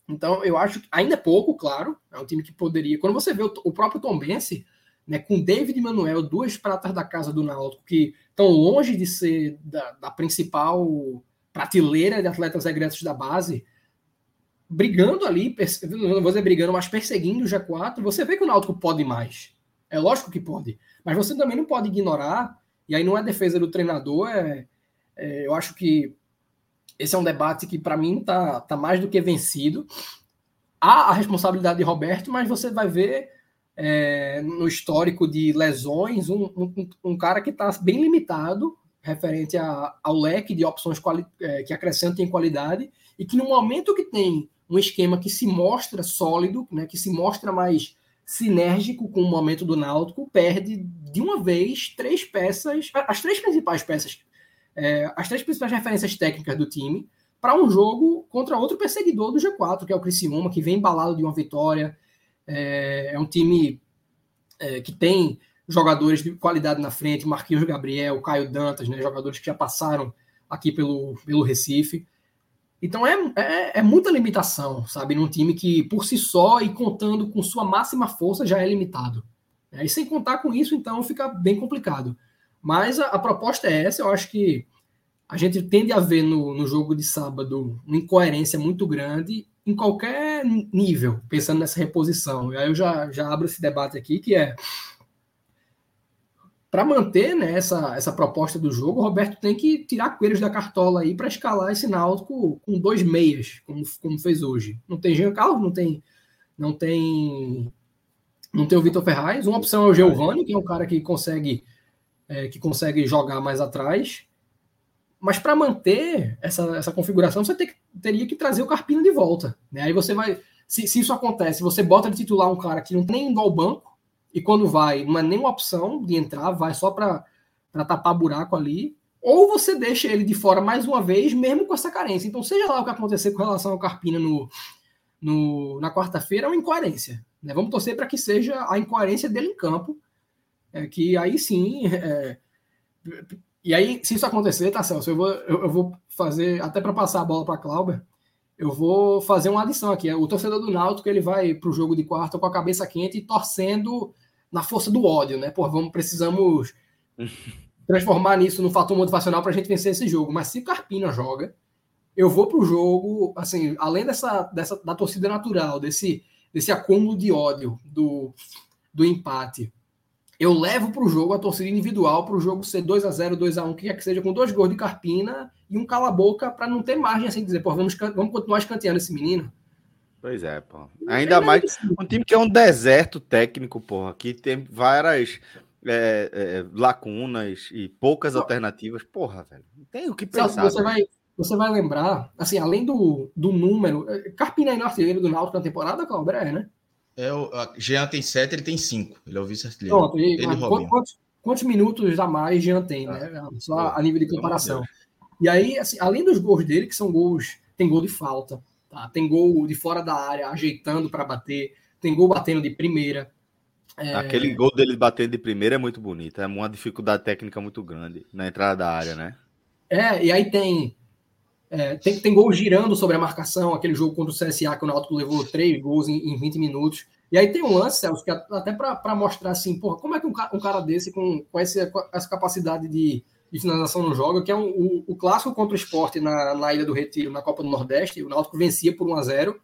Então, eu acho que ainda é pouco, claro. É um time que poderia. Quando você vê o, o próprio Tom Bense, né, com David e Manuel, duas pratas da casa do Náutico, que estão longe de ser da, da principal prateleira de atletas egressos da base, brigando ali, não vou dizer brigando, mas perseguindo o G4, você vê que o Náutico pode mais. É lógico que pode. Mas você também não pode ignorar, e aí não é defesa do treinador, é, é eu acho que esse é um debate que para mim tá, tá mais do que vencido. Há a responsabilidade de Roberto, mas você vai ver é, no histórico de lesões um, um, um cara que está bem limitado referente a, ao leque de opções quali, é, que acrescentem qualidade e que no momento que tem um esquema que se mostra sólido, né, que se mostra mais sinérgico com o momento do Náutico, perde de uma vez três peças, as três principais peças, é, as três principais referências técnicas do time, para um jogo contra outro perseguidor do G4, que é o Criciúma, que vem embalado de uma vitória. É, é um time é, que tem jogadores de qualidade na frente, Marquinhos Gabriel, Caio Dantas, né, jogadores que já passaram aqui pelo, pelo Recife. Então é, é, é, muita limitação, sabe? Num time que, por si só e contando com sua máxima força, já é limitado. E sem contar com isso, então, fica bem complicado. Mas a, a, proposta é essa, eu acho que a gente tende a ver no, no jogo de sábado uma incoerência muito grande em qualquer nível, pensando nessa reposição. E aí eu já, já abro esse debate aqui, que é para manter né, essa, essa proposta do jogo, o Roberto tem que tirar coelhos da cartola aí para escalar esse Náutico com dois meias, como, como fez hoje. Não tem Jean Carlos, não tem não tem não tem o Vitor Ferraz. Uma opção é o Giovanni, que é um cara que consegue é, que consegue jogar mais atrás. Mas para manter essa, essa configuração, você que, teria que trazer o Carpino de volta. Né? Aí você vai. Se, se isso acontece, você bota de titular um cara que não tem indo ao banco, e quando vai, não é nenhuma opção de entrar, vai só para tapar buraco ali, ou você deixa ele de fora mais uma vez, mesmo com essa carência. Então, seja lá o que acontecer com relação ao Carpina no, no na quarta-feira, é uma incoerência. Né? Vamos torcer para que seja a incoerência dele em campo, é, que aí sim. É, e aí, se isso acontecer, tá, Celso, eu vou, eu, eu vou fazer, até para passar a bola para Clauber, eu vou fazer uma adição aqui. O torcedor do Náutico ele vai para o jogo de quarta com a cabeça quente e torcendo na força do ódio, né? Pô, vamos, precisamos *laughs* transformar nisso no fator motivacional para a gente vencer esse jogo. Mas se o Carpina joga, eu vou para o jogo, assim, além dessa, dessa da torcida natural, desse, desse acúmulo de ódio do, do empate, eu levo para o jogo a torcida individual para o jogo ser 2 a 0 2 a 1 que quer que seja, com dois gols de Carpina e um cala-boca para não ter margem assim dizer, pô, vamos, vamos continuar escanteando esse menino. Pois é, pô. Ainda mais um time que é um deserto técnico, porra, que tem várias é, é, lacunas e poucas alternativas. Porra, velho. Tem o que pensar. você, vai, você vai lembrar, assim, além do, do número. É, Carpina é no artilheiro do Náutico na temporada, Cláudio? É, né? É, o Jean tem sete, ele tem cinco. Ele é o vice-artilheiro. Pronto, e, ele quantos, quantos, minutos a mais Jean tem, né? Ah, Só a nível de comparação. E aí, assim, além dos gols dele, que são gols, tem gol de falta, tá? tem gol de fora da área, ajeitando para bater, tem gol batendo de primeira. É... Aquele gol dele batendo de primeira é muito bonito, é uma dificuldade técnica muito grande na entrada da área, né? É, e aí tem é, tem, tem gol girando sobre a marcação, aquele jogo contra o CSA que o Náutico levou três gols em, em 20 minutos. E aí tem um lance, Celso, que até para mostrar assim, porra, como é que um, um cara desse com, com, esse, com essa capacidade de, de finalização no jogo, que é um, o, o clássico contra o esporte na, na Ilha do Retiro, na Copa do Nordeste, o Náutico vencia por 1 a 0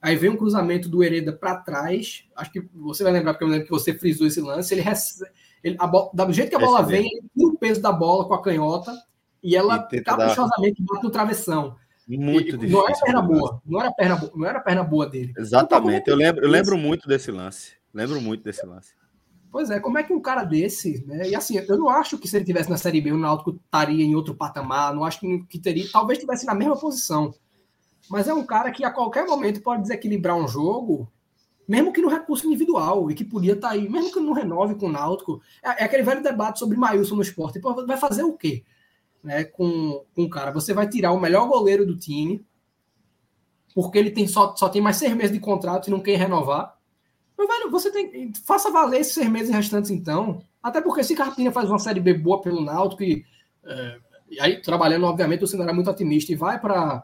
Aí vem um cruzamento do Hereda para trás. Acho que você vai lembrar, porque eu lembro que você frisou esse lance. Ele, recebe, ele a bola, do jeito que a bola vem, ele tira o peso da bola com a canhota e ela e caprichosamente dar... bate no travessão. Muito e, difícil. Não era perna boa, não era perna, não era perna boa dele. Exatamente. Então, eu lembro, eu lembro muito desse lance. Lembro muito desse lance. Pois é, como é que um cara desse, né? E assim, eu não acho que se ele tivesse na Série B, o Náutico estaria em outro patamar, não acho que, teria, talvez tivesse na mesma posição. Mas é um cara que a qualquer momento pode desequilibrar um jogo, mesmo que no recurso individual, e que podia estar tá aí, mesmo que não renove com o Náutico. É, é aquele velho debate sobre Maílson no esporte. Pô, vai fazer o quê? né, com, com o cara. Você vai tirar o melhor goleiro do time, porque ele tem só, só tem mais seis meses de contrato e não quer renovar. Mas, velho, você tem. Faça valer esses seis meses restantes, então. Até porque se Carpinha faz uma série B boa pelo Náutico e, é, e aí, trabalhando, obviamente, o cenário é muito otimista e vai para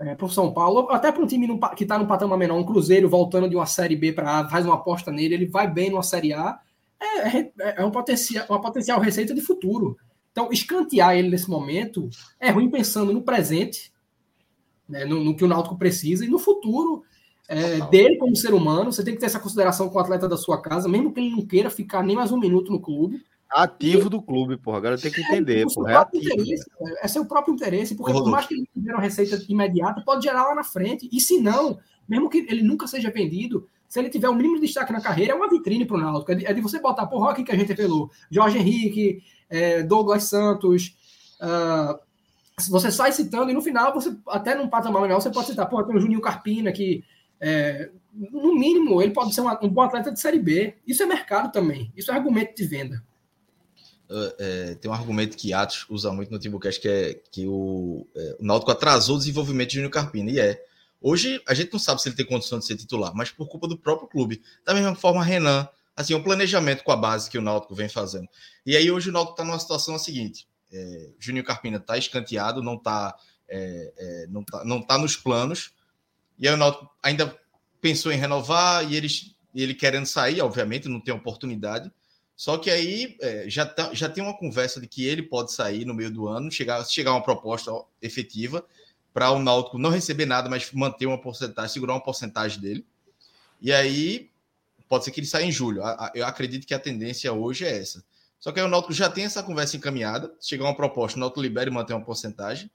é, o São Paulo, até para um time no, que está no patamar menor, um Cruzeiro voltando de uma série B para A, faz uma aposta nele, ele vai bem numa série A. É, é, é um potencial, uma potencial receita de futuro. Então, escantear ele nesse momento é ruim pensando no presente, né, no, no, que o Náutico precisa, e no futuro é, dele como ser humano. Você tem que ter essa consideração com o atleta da sua casa, mesmo que ele não queira ficar nem mais um minuto no clube. Ativo e, do clube, porra. Agora tem que entender, é, porra. É ativo, interesse, é seu próprio interesse, porque por mais que ele tiver uma receita imediata, pode gerar lá na frente. E se não, mesmo que ele nunca seja vendido, se ele tiver um mínimo de destaque na carreira, é uma vitrine para o Náutico. É de, é de, você botar, porra, aqui que a gente revelou. Jorge Henrique, é, Douglas Santos. Uh, você sai citando, e no final, você até num patamar menor, você pode citar, pô, tem o Juninho Carpina, que é, no mínimo ele pode ser uma, um bom atleta de Série B. Isso é mercado também. Isso é argumento de venda. Uh, é, tem um argumento que Atos usa muito no Timbucast, que é que o, é, o Náutico atrasou o desenvolvimento de Júnior Carpina, e é. Hoje, a gente não sabe se ele tem condição de ser titular, mas por culpa do próprio clube. Da mesma forma, Renan, assim, o planejamento com a base que o Náutico vem fazendo. E aí hoje o Náutico está numa situação seguinte: é, Juninho Carpina está escanteado, não está é, é, não tá, não tá nos planos. E aí o Náutico ainda pensou em renovar e eles, ele querendo sair, obviamente, não tem oportunidade. Só que aí é, já, tá, já tem uma conversa de que ele pode sair no meio do ano, chegar, chegar uma proposta efetiva para o Náutico não receber nada, mas manter uma porcentagem, segurar uma porcentagem dele. E aí pode ser que ele saia em julho. Eu acredito que a tendência hoje é essa. Só que aí o Náutico já tem essa conversa encaminhada. Chegar uma proposta, o Náutico libera e mantém uma porcentagem.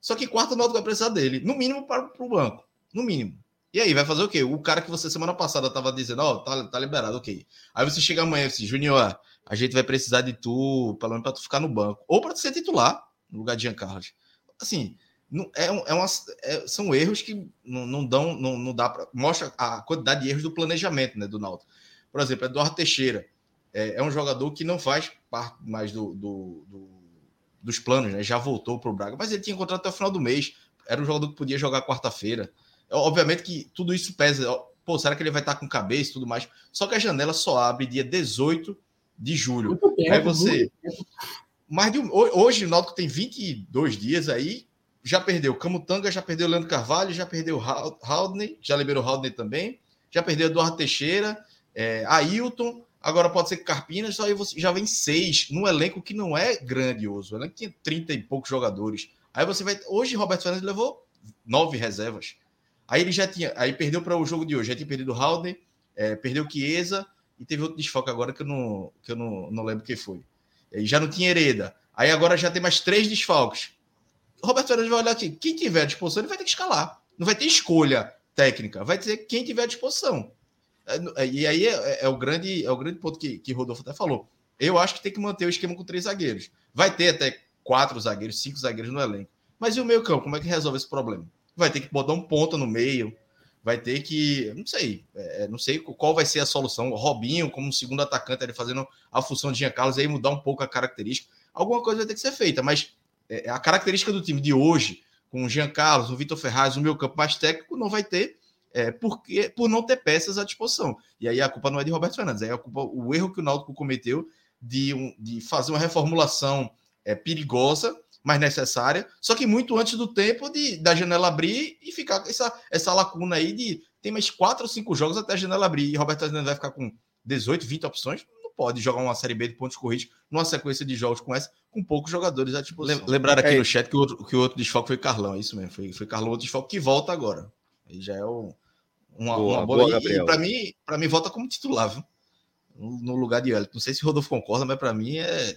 Só que quarto o Náutico vai precisar dele, no mínimo para o banco. No mínimo. E aí, vai fazer o quê? O cara que você semana passada estava dizendo, ó, oh, tá, tá liberado, ok. Aí você chega amanhã e diz, Junior, a gente vai precisar de tu, pelo menos para tu ficar no banco. Ou para tu ser titular, no lugar de Giancarlo. Assim, não, é, é uma, é, são erros que não, não dão, não, não dá para. Mostra a quantidade de erros do planejamento né, do Náutico. Por exemplo, Eduardo Teixeira é, é um jogador que não faz parte mais do, do, do dos planos, né? Já voltou para o Braga, mas ele tinha contrato até o final do mês. Era um jogador que podia jogar quarta-feira. Obviamente que tudo isso pesa. Pô, será que ele vai estar com cabeça e tudo mais? Só que a janela só abre dia 18 de julho. Tempo, aí você. Mais de um... Hoje o Náutico tem 22 dias aí já perdeu Camutanga, já perdeu Leandro Carvalho, já perdeu Haldney, já liberou Haldney também, já perdeu Eduardo Teixeira, é, Ailton, agora pode ser Carpinas, aí você já vem seis num elenco que não é grandioso, o elenco tinha 30 e poucos jogadores. Aí você vai. Hoje Roberto Fernandes levou nove reservas. Aí ele já tinha. Aí perdeu para o jogo de hoje, já tinha perdido Haldney, é, perdeu Chiesa e teve outro desfoque agora que eu não, que eu não, não lembro quem foi. E já não tinha Hereda. Aí agora já tem mais três desfalques. Roberto Fernandes vai olhar aqui. Quem tiver à disposição, ele vai ter que escalar. Não vai ter escolha técnica. Vai ter quem tiver à disposição. É, e aí é, é, é, o, grande, é o grande ponto que, que Rodolfo até falou. Eu acho que tem que manter o esquema com três zagueiros. Vai ter até quatro zagueiros, cinco zagueiros no elenco. Mas e o meio campo? Como é que resolve esse problema? Vai ter que botar um ponta no meio. Vai ter que. Não sei. É, não sei qual vai ser a solução. O Robinho, como segundo atacante, ele fazendo a função de Jean Carlos, aí mudar um pouco a característica. Alguma coisa vai ter que ser feita. Mas é, a característica do time de hoje, com o Jean Carlos, o Vitor Ferraz, o meu campo mais técnico, não vai ter é, porque, por não ter peças à disposição. E aí a culpa não é de Roberto Fernandes, é a culpa, o erro que o Náutico cometeu de, um, de fazer uma reformulação é, perigosa, mas necessária, só que muito antes do tempo de, da janela abrir e ficar com essa, essa lacuna aí de tem mais quatro ou cinco jogos até a janela abrir e Roberto Fernandes vai ficar com 18, 20 opções pode jogar uma Série B de pontos corridos numa sequência de jogos com essa, com poucos jogadores à disposição. Lembrar aqui é. no chat que o outro, que o outro desfoque foi Carlão, é isso mesmo. Foi, foi Carlão, outro desfoque que volta agora. Aí já é um, uma, boa, uma boa. boa e, para mim, para mim, volta como titular, viu? No, no lugar de Elton. Não sei se o Rodolfo concorda, mas para mim é,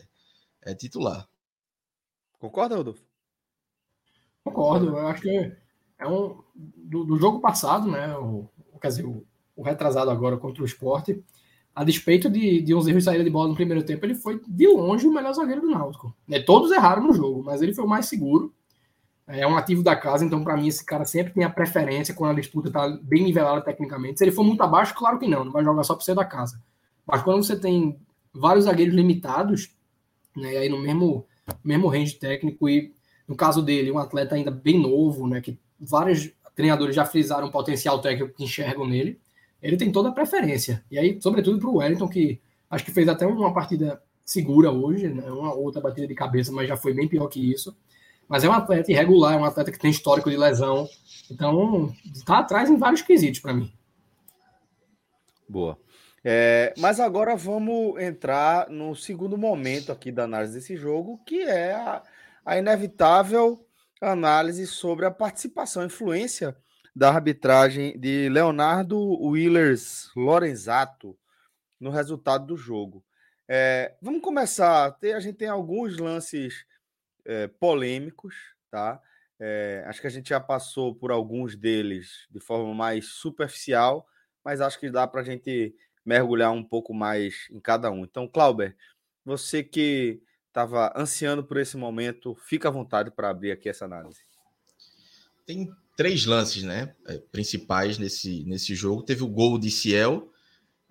é titular. Concorda, Rodolfo? Concordo. Eu acho que é um. Do, do jogo passado, né? O, quer dizer, o, o retrasado agora contra o esporte a despeito de, de uns erros de saída de bola no primeiro tempo, ele foi de longe o melhor zagueiro do Náutico. Né? Todos erraram no jogo, mas ele foi o mais seguro. É um ativo da casa, então para mim esse cara sempre tem a preferência quando a disputa está bem nivelada tecnicamente. Se ele for muito abaixo, claro que não, não vai jogar só para ser da casa. Mas quando você tem vários zagueiros limitados, né, aí no mesmo, mesmo range técnico e no caso dele, um atleta ainda bem novo, né, que vários treinadores já frisaram o potencial técnico que enxergam nele ele tem toda a preferência. E aí, sobretudo para o Wellington, que acho que fez até uma partida segura hoje, né? uma outra batida de cabeça, mas já foi bem pior que isso. Mas é um atleta irregular, é um atleta que tem histórico de lesão. Então, está atrás em vários quesitos para mim. Boa. É, mas agora vamos entrar no segundo momento aqui da análise desse jogo, que é a, a inevitável análise sobre a participação, a influência da arbitragem de Leonardo Willers Lorenzato no resultado do jogo. É, vamos começar. a gente tem alguns lances é, polêmicos, tá? É, acho que a gente já passou por alguns deles de forma mais superficial, mas acho que dá para a gente mergulhar um pouco mais em cada um. Então, Clauber, você que estava ansiando por esse momento, fica à vontade para abrir aqui essa análise. Tem três lances né, é, principais nesse, nesse jogo. Teve o gol de Ciel,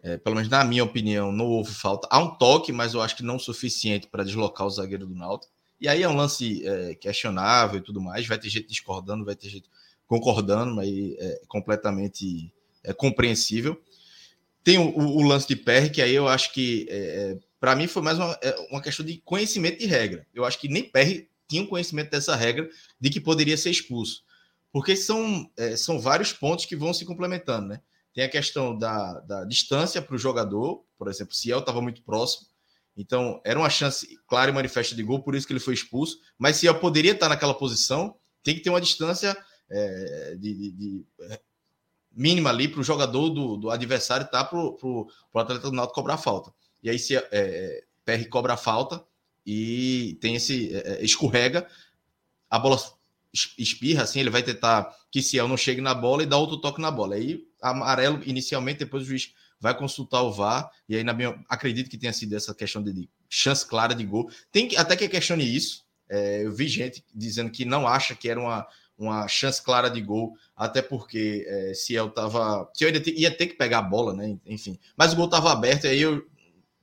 é, pelo menos na minha opinião, não houve falta. Há um toque, mas eu acho que não suficiente para deslocar o zagueiro do Náutico. E aí é um lance é, questionável e tudo mais. Vai ter gente discordando, vai ter gente concordando, mas é completamente é, compreensível. Tem o, o, lance de PR, que aí eu acho que, é, é para mim, foi mais uma, é, uma questão de conhecimento de regra. Eu acho que nem PR tinha um conhecimento dessa regra de que poderia ser expulso porque são, é, são vários pontos que vão se complementando, né? Tem a questão da, da distância para o jogador, por exemplo, se El estava muito próximo, então era uma chance clara e manifesta de gol, por isso que ele foi expulso. Mas se El poderia estar naquela posição, tem que ter uma distância é, de, de, de, mínima ali para o jogador do, do adversário tá, para o atleta do Náutico cobrar falta. E aí se é, é PR cobra falta e tem esse é, é, escorrega, a bola espirra, assim, ele vai tentar que Ciel não chegue na bola e dá outro toque na bola. Aí, amarelo inicialmente, depois o juiz vai consultar o VAR, e aí, na minha, acredito que tenha sido essa questão de, de chance clara de gol. Tem que, até que questione isso. É, eu vi gente dizendo que não acha que era uma, uma chance clara de gol, até porque é, estava. Ciel ia ter, ia ter que pegar a bola, né? Enfim. Mas o gol estava aberto, e aí eu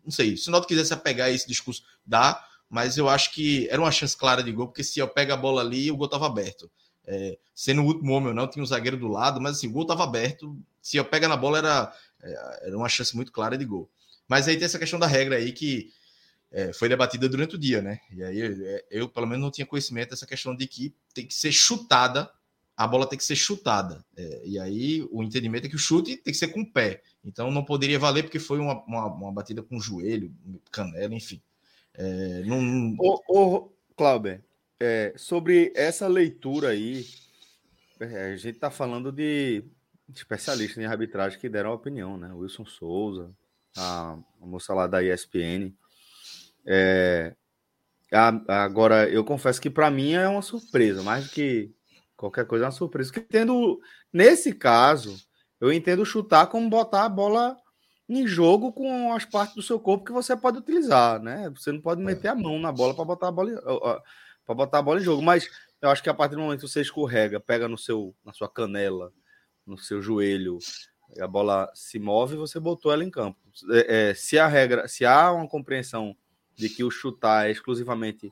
não sei. Se o Noto quisesse pegar esse discurso, dá, mas eu acho que era uma chance clara de gol, porque se eu pego a bola ali, o gol estava aberto. É, sendo o último homem ou não, tinha um zagueiro do lado, mas assim, o gol estava aberto. Se eu pega na bola, era, é, era uma chance muito clara de gol. Mas aí tem essa questão da regra aí que é, foi debatida durante o dia, né? E aí é, eu, pelo menos, não tinha conhecimento dessa questão de que tem que ser chutada, a bola tem que ser chutada. É, e aí o entendimento é que o chute tem que ser com o pé. Então não poderia valer porque foi uma, uma, uma batida com o joelho, canela, enfim. É, não... Ô, ô Clauber, é, sobre essa leitura aí, é, a gente está falando de especialistas em arbitragem que deram opinião, né? Wilson Souza, a, a moça lá da ESPN. É, agora, eu confesso que para mim é uma surpresa, mais do que qualquer coisa é uma surpresa. Que tendo, nesse caso, eu entendo chutar como botar a bola em jogo com as partes do seu corpo que você pode utilizar, né? Você não pode é. meter a mão na bola para botar a bola para botar a bola em jogo, mas eu acho que a partir do momento que você escorrega, pega no seu na sua canela, no seu joelho, a bola se move, você botou ela em campo. É, é, se a regra, se há uma compreensão de que o chutar é exclusivamente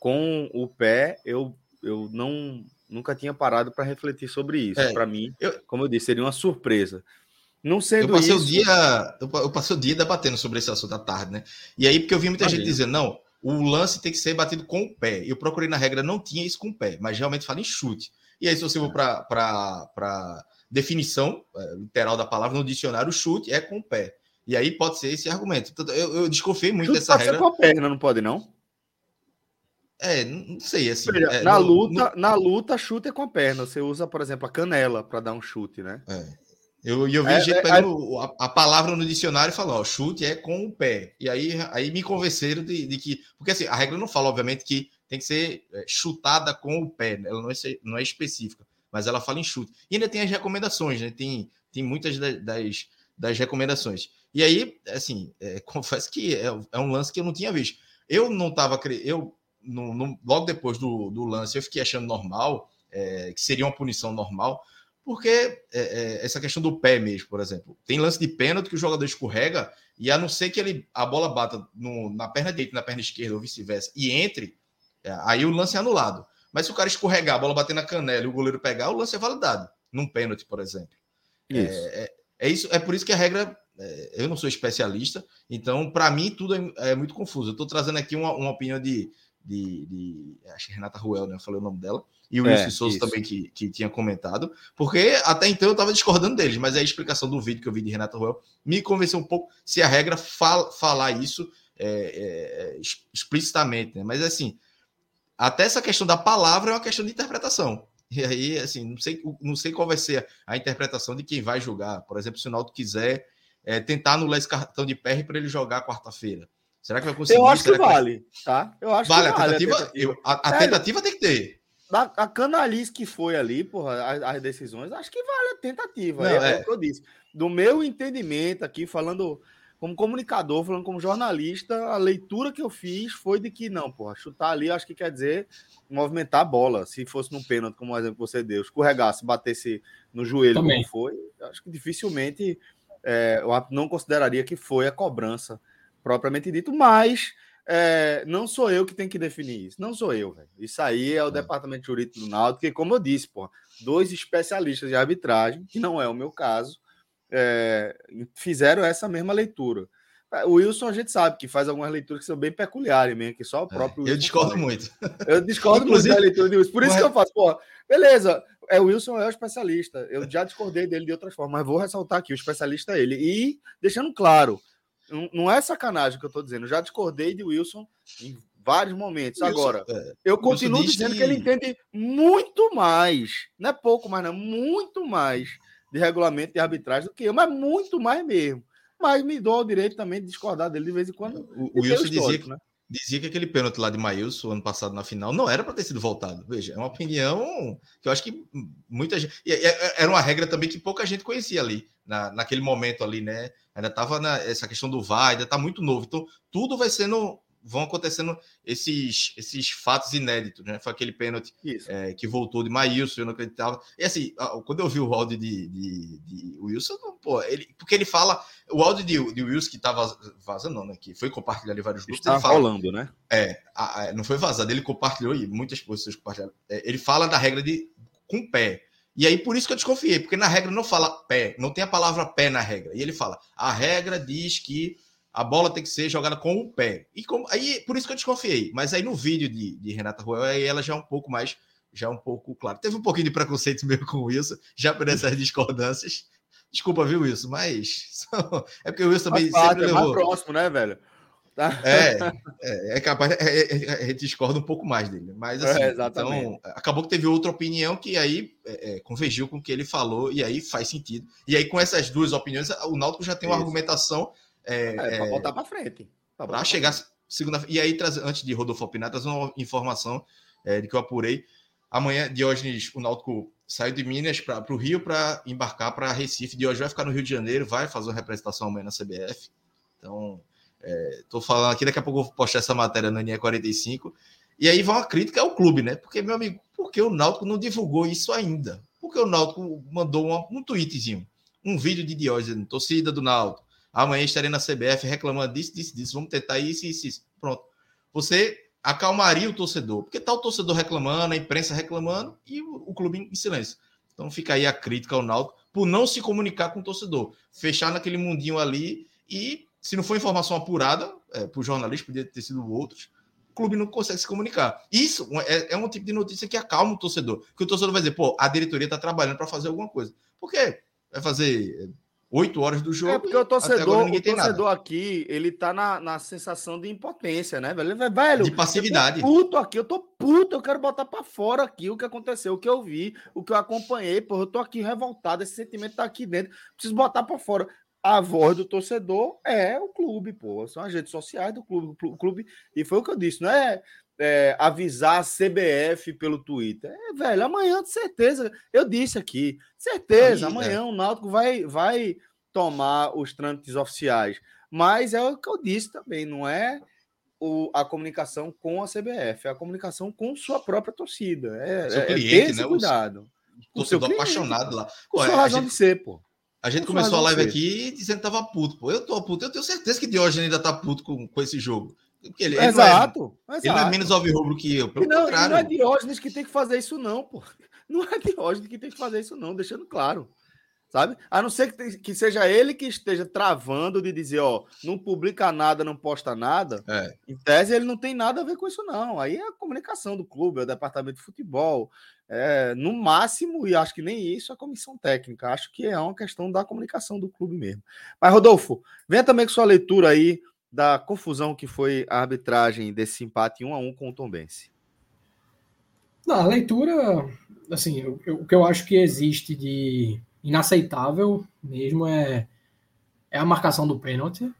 com o pé, eu, eu não nunca tinha parado para refletir sobre isso. É, para mim, eu, como eu disse, seria uma surpresa. Não sendo eu passei isso... o dia, eu passei o dia debatendo sobre esse assunto à tarde, né? E aí porque eu vi muita Imagina. gente dizendo, não, o lance tem que ser batido com o pé. Eu procurei na regra, não tinha isso com o pé, mas realmente fala em chute. E aí se você for para definição é, literal da palavra no dicionário, o chute é com o pé. E aí pode ser esse argumento. Eu, eu desconfiei muito chute dessa pode regra. Ser com a perna, não pode não? É, não sei assim. É, na, no, luta, no... na luta, chute é com a perna. Você usa, por exemplo, a canela para dar um chute, né? É. Eu, eu vi é, gente é, pegando a, a, palavra no dicionário e falou, ó, chute é com o pé. E aí, aí me convenceram de, de, que. Porque assim, a regra não fala, obviamente, que tem que ser é, chutada com o pé. Né? Ela não é, não é específica, mas ela fala em chute. E ainda tem as recomendações, né? Tem, tem muitas das, das recomendações. E aí, assim, é, *laughs* confesso que é, é, um lance que eu não tinha visto. Eu não estava. Eu no, no, logo depois do, do, lance, eu fiquei achando normal, é, que seria uma punição normal, porque é, é, essa questão do pé mesmo, por exemplo. Tem lance de pênalti que o jogador escorrega e a não ser que ele, a bola bata no, na perna direita na perna esquerda ou vice-versa e entre, é, aí o lance é anulado. Mas se o cara escorregar, a bola bater na canela e o goleiro pegar, o lance é validado. Num pênalti, por exemplo. Isso. É, é, é, isso, é por isso que a regra eu não sou especialista, então para mim tudo é, é, muito confuso. Eu estou trazendo aqui uma, uma opinião de, de, de, acho que Renata Ruel, né? Eu falei o nome dela. E o é, Wilson Souza também, que, que tinha comentado. Porque até então eu estava discordando deles, mas a explicação do vídeo que eu vi de Renata Ruel me convenceu um pouco se a regra fala, falar isso é, é, é explicitamente, né? Mas assim, até essa questão da palavra é uma questão de interpretação. E aí, assim, não sei, não sei qual vai ser a interpretação de quem vai jogar. Por exemplo, se o Naldo quiser é, tentar anular esse cartão de PR para ele jogar quarta-feira. Será que vai conseguir? Eu acho Será que vale, tá? Eu acho vale, que vale. A tentativa, a tentativa, eu, a, a tentativa tem que ter. Da, a canalice que foi ali, porra, as, as, decisões, acho que vale a tentativa. Não, é, é, o que eu disse. Do meu entendimento aqui, falando como comunicador, falando como jornalista, a leitura que eu fiz foi de que não, porra, chutar ali, acho que quer dizer movimentar a bola. Se fosse num pênalti, como o exemplo que você deu, escorregasse, batesse no joelho, Também. como foi, acho que dificilmente é, eu não consideraria que foi a cobrança propriamente dito, mas é, não sou eu que tenho que definir isso. Não sou eu, velho. Isso aí é o é. departamento jurídico do Náutico, que, como eu disse, pô, dois especialistas de arbitragem, que não é o meu caso, é, fizeram essa mesma leitura. O Wilson a gente sabe que faz algumas leituras que são bem peculiares mesmo, que só o é, próprio. eu discordo faz. muito. Eu discordo *laughs* muito da leitura de Wilson. Por isso que eu faço, pô, beleza, é, o Wilson é o especialista. Eu já discordei dele de outras formas, mas vou ressaltar aqui: o especialista é ele. E deixando claro, não é sacanagem que eu estou dizendo. Eu já discordei de Wilson em vários momentos. Wilson, Agora, é, eu continuo dizendo que... que... ele entende muito mais, não é pouco mais, não, muito mais de regulamento de arbitragem do que eu, mas muito mais mesmo. Mas me dou o direito também de discordar dele de vez em quando. O, o Wilson dizia né? Dizia que aquele pênalti lá de Maílson, ano passado na final, não era para ter sido voltado. Veja, é uma opinião que eu acho que muita gente. Era uma regra também que pouca gente conhecia ali, na, naquele momento ali, né? Ainda estava essa questão do VAR, ainda está muito novo. Então, tudo vai sendo vão acontecendo esses, esses fatos inéditos, né? Foi aquele pênalti é, que voltou de Maílson, eu não acreditava. E assim, quando eu vi o áudio de, de, de Wilson, pô, ele, porque ele fala, o áudio de, de Wilson que estava vazando, não, né? Que foi compartilhado em vários grupos. Está rolando, né? É, a, a, não foi vazado, ele compartilhou e muitas pessoas compartilharam. É, ele fala da regra de com pé. E aí, por isso que eu desconfiei, porque na regra não fala pé, não tem a palavra pé na regra. E ele fala: a regra diz que a bola tem que ser jogada com o pé. E como, aí, por isso que eu desconfiei. Mas aí no vídeo de, de Renata Ruel, aí ela já é um pouco mais, já é um pouco claro. Teve um pouquinho de preconceito mesmo com o Wilson, já por essas discordâncias. Desculpa, viu, Wilson, mas *laughs* é porque o Wilson também Mas sempre é levou... mais próximo, né, velho? Tá? É, é, é, capaz, é, é, a gente discorda um pouco mais dele, mas assim, é, então, acabou que teve outra opinião que aí é, convergiu com o que ele falou e aí faz sentido. E aí com essas duas opiniões, o Náutico já tem uma Isso. argumentação é, é, para voltar para frente. Para chegar segunda E aí, antes de Rodolfo opinar, trazer uma informação é, de que eu apurei. Amanhã, Diógenes, o Náutico saiu de Minas para o Rio para embarcar para Recife. Diógenes vai ficar no Rio de Janeiro, vai fazer uma representação amanhã na CBF. Então, estou é, falando aqui, daqui a pouco eu vou postar essa matéria no NE45. E aí vai uma crítica ao clube, né? Porque, meu amigo, por que o Náutico não divulgou isso ainda? Porque o Náutico mandou uma, um tweetzinho, um vídeo de Diógenes, torcida do Náutico Amanhã estarei na CBF reclamando disso, disso, disso. Vamos tentar isso, isso, isso. Pronto. Você acalmaria o torcedor. Porque tá o torcedor reclamando, a imprensa reclamando e o, o clube em silêncio. Então fica aí a crítica ao Náutico por não se comunicar com o torcedor. Fechar naquele mundinho ali e, se não for informação apurada, é, por jornalista, podia ter sido outros, o clube não consegue se comunicar. Isso é, é um tipo de notícia que acalma o torcedor. Que o torcedor vai dizer, pô, a diretoria está trabalhando para fazer alguma coisa. Por quê? Vai fazer oito horas do jogo. É porque o torcedor, o torcedor aqui, ele tá na, na sensação de impotência, né, velho? velho de passividade. Eu tô puto aqui, eu tô puto, eu quero botar para fora aqui o que aconteceu, o que eu vi, o que eu acompanhei, pô, eu tô aqui revoltado, esse sentimento tá aqui dentro, preciso botar para fora. A voz do torcedor é o clube, pô, são as redes sociais do clube, o clube, e foi o que eu disse, não é é, avisar a CBF pelo Twitter. É, velho, amanhã, de certeza, eu disse aqui, certeza, Aí, amanhã é. o Náutico vai, vai tomar os trâmites oficiais. Mas é o que eu disse também, não é o, a comunicação com a CBF, é a comunicação com sua própria torcida. É, Seu é, é cliente, né? cuidado. O torcedor apaixonado lá. Com sua razão gente, de ser, pô. A gente com começou a live aqui dizendo que tava puto, pô. Eu tô puto, eu tenho certeza que Diógenes ainda tá puto com, com esse jogo. Ele, ele exato, não é, exato. Ele não é menos alvirrubro que eu, pelo não, contrário. Não é Diógenes que tem que fazer isso, não, pô. *laughs* Não é Diógenes que tem que fazer isso, não, deixando claro. Sabe? A não ser que, que seja ele que esteja travando de dizer, ó, não publica nada, não posta nada. É. Em tese, ele não tem nada a ver com isso, não. Aí é a comunicação do clube, é o departamento de futebol. É, no máximo, e acho que nem isso, a comissão técnica. Acho que é uma questão da comunicação do clube mesmo. Mas, Rodolfo, venha também com sua leitura aí da confusão que foi a arbitragem desse empate 1 a 1 com o Tombense? Na leitura, assim, o que eu acho que existe de inaceitável mesmo é, é a marcação do pênalti.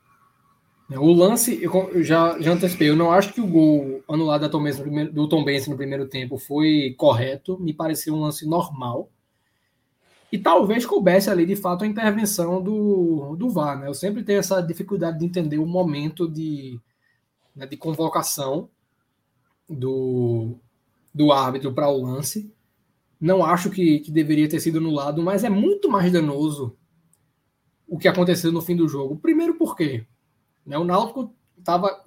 O lance, eu já, já antecipei, eu não acho que o gol anulado do Tom Benz no primeiro tempo foi correto, me pareceu um lance normal. E talvez coubesse ali, de fato, a intervenção do, do VAR. Né? Eu sempre tenho essa dificuldade de entender o momento de, né, de convocação do, do árbitro para o lance. Não acho que, que deveria ter sido anulado, mas é muito mais danoso o que aconteceu no fim do jogo. Primeiro porque né, o Náutico estava...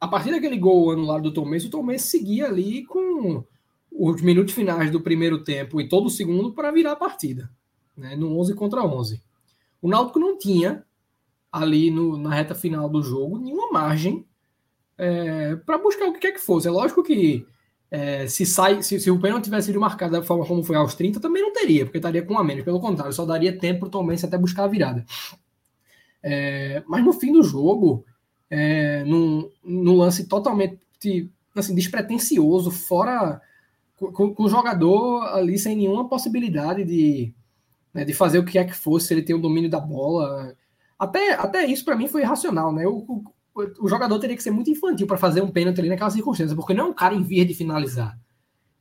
A partir daquele gol anulado do Tom Mendes, o Tom Mendes seguia ali com os minutos finais do primeiro tempo e todo o segundo para virar a partida, né, no 11 contra 11. O Náutico não tinha ali no, na reta final do jogo nenhuma margem é, para buscar o que quer que fosse. É lógico que é, se, sai, se, se, o pênalti tivesse sido marcado da forma como foi aos 30, também não teria, porque estaria com a menos. Pelo contrário, só daria tempo para o Tom até buscar a virada. É, mas no fim do jogo, é, num, num lance totalmente assim, despretensioso, fora com, com, o jogador ali sem nenhuma possibilidade de, né, de fazer o que é que fosse, ele tem o domínio da bola. Até, até isso para mim foi irracional, né? O, o, o, jogador teria que ser muito infantil para fazer um pênalti ali naquela circunstância, porque não é um cara em via de finalizar.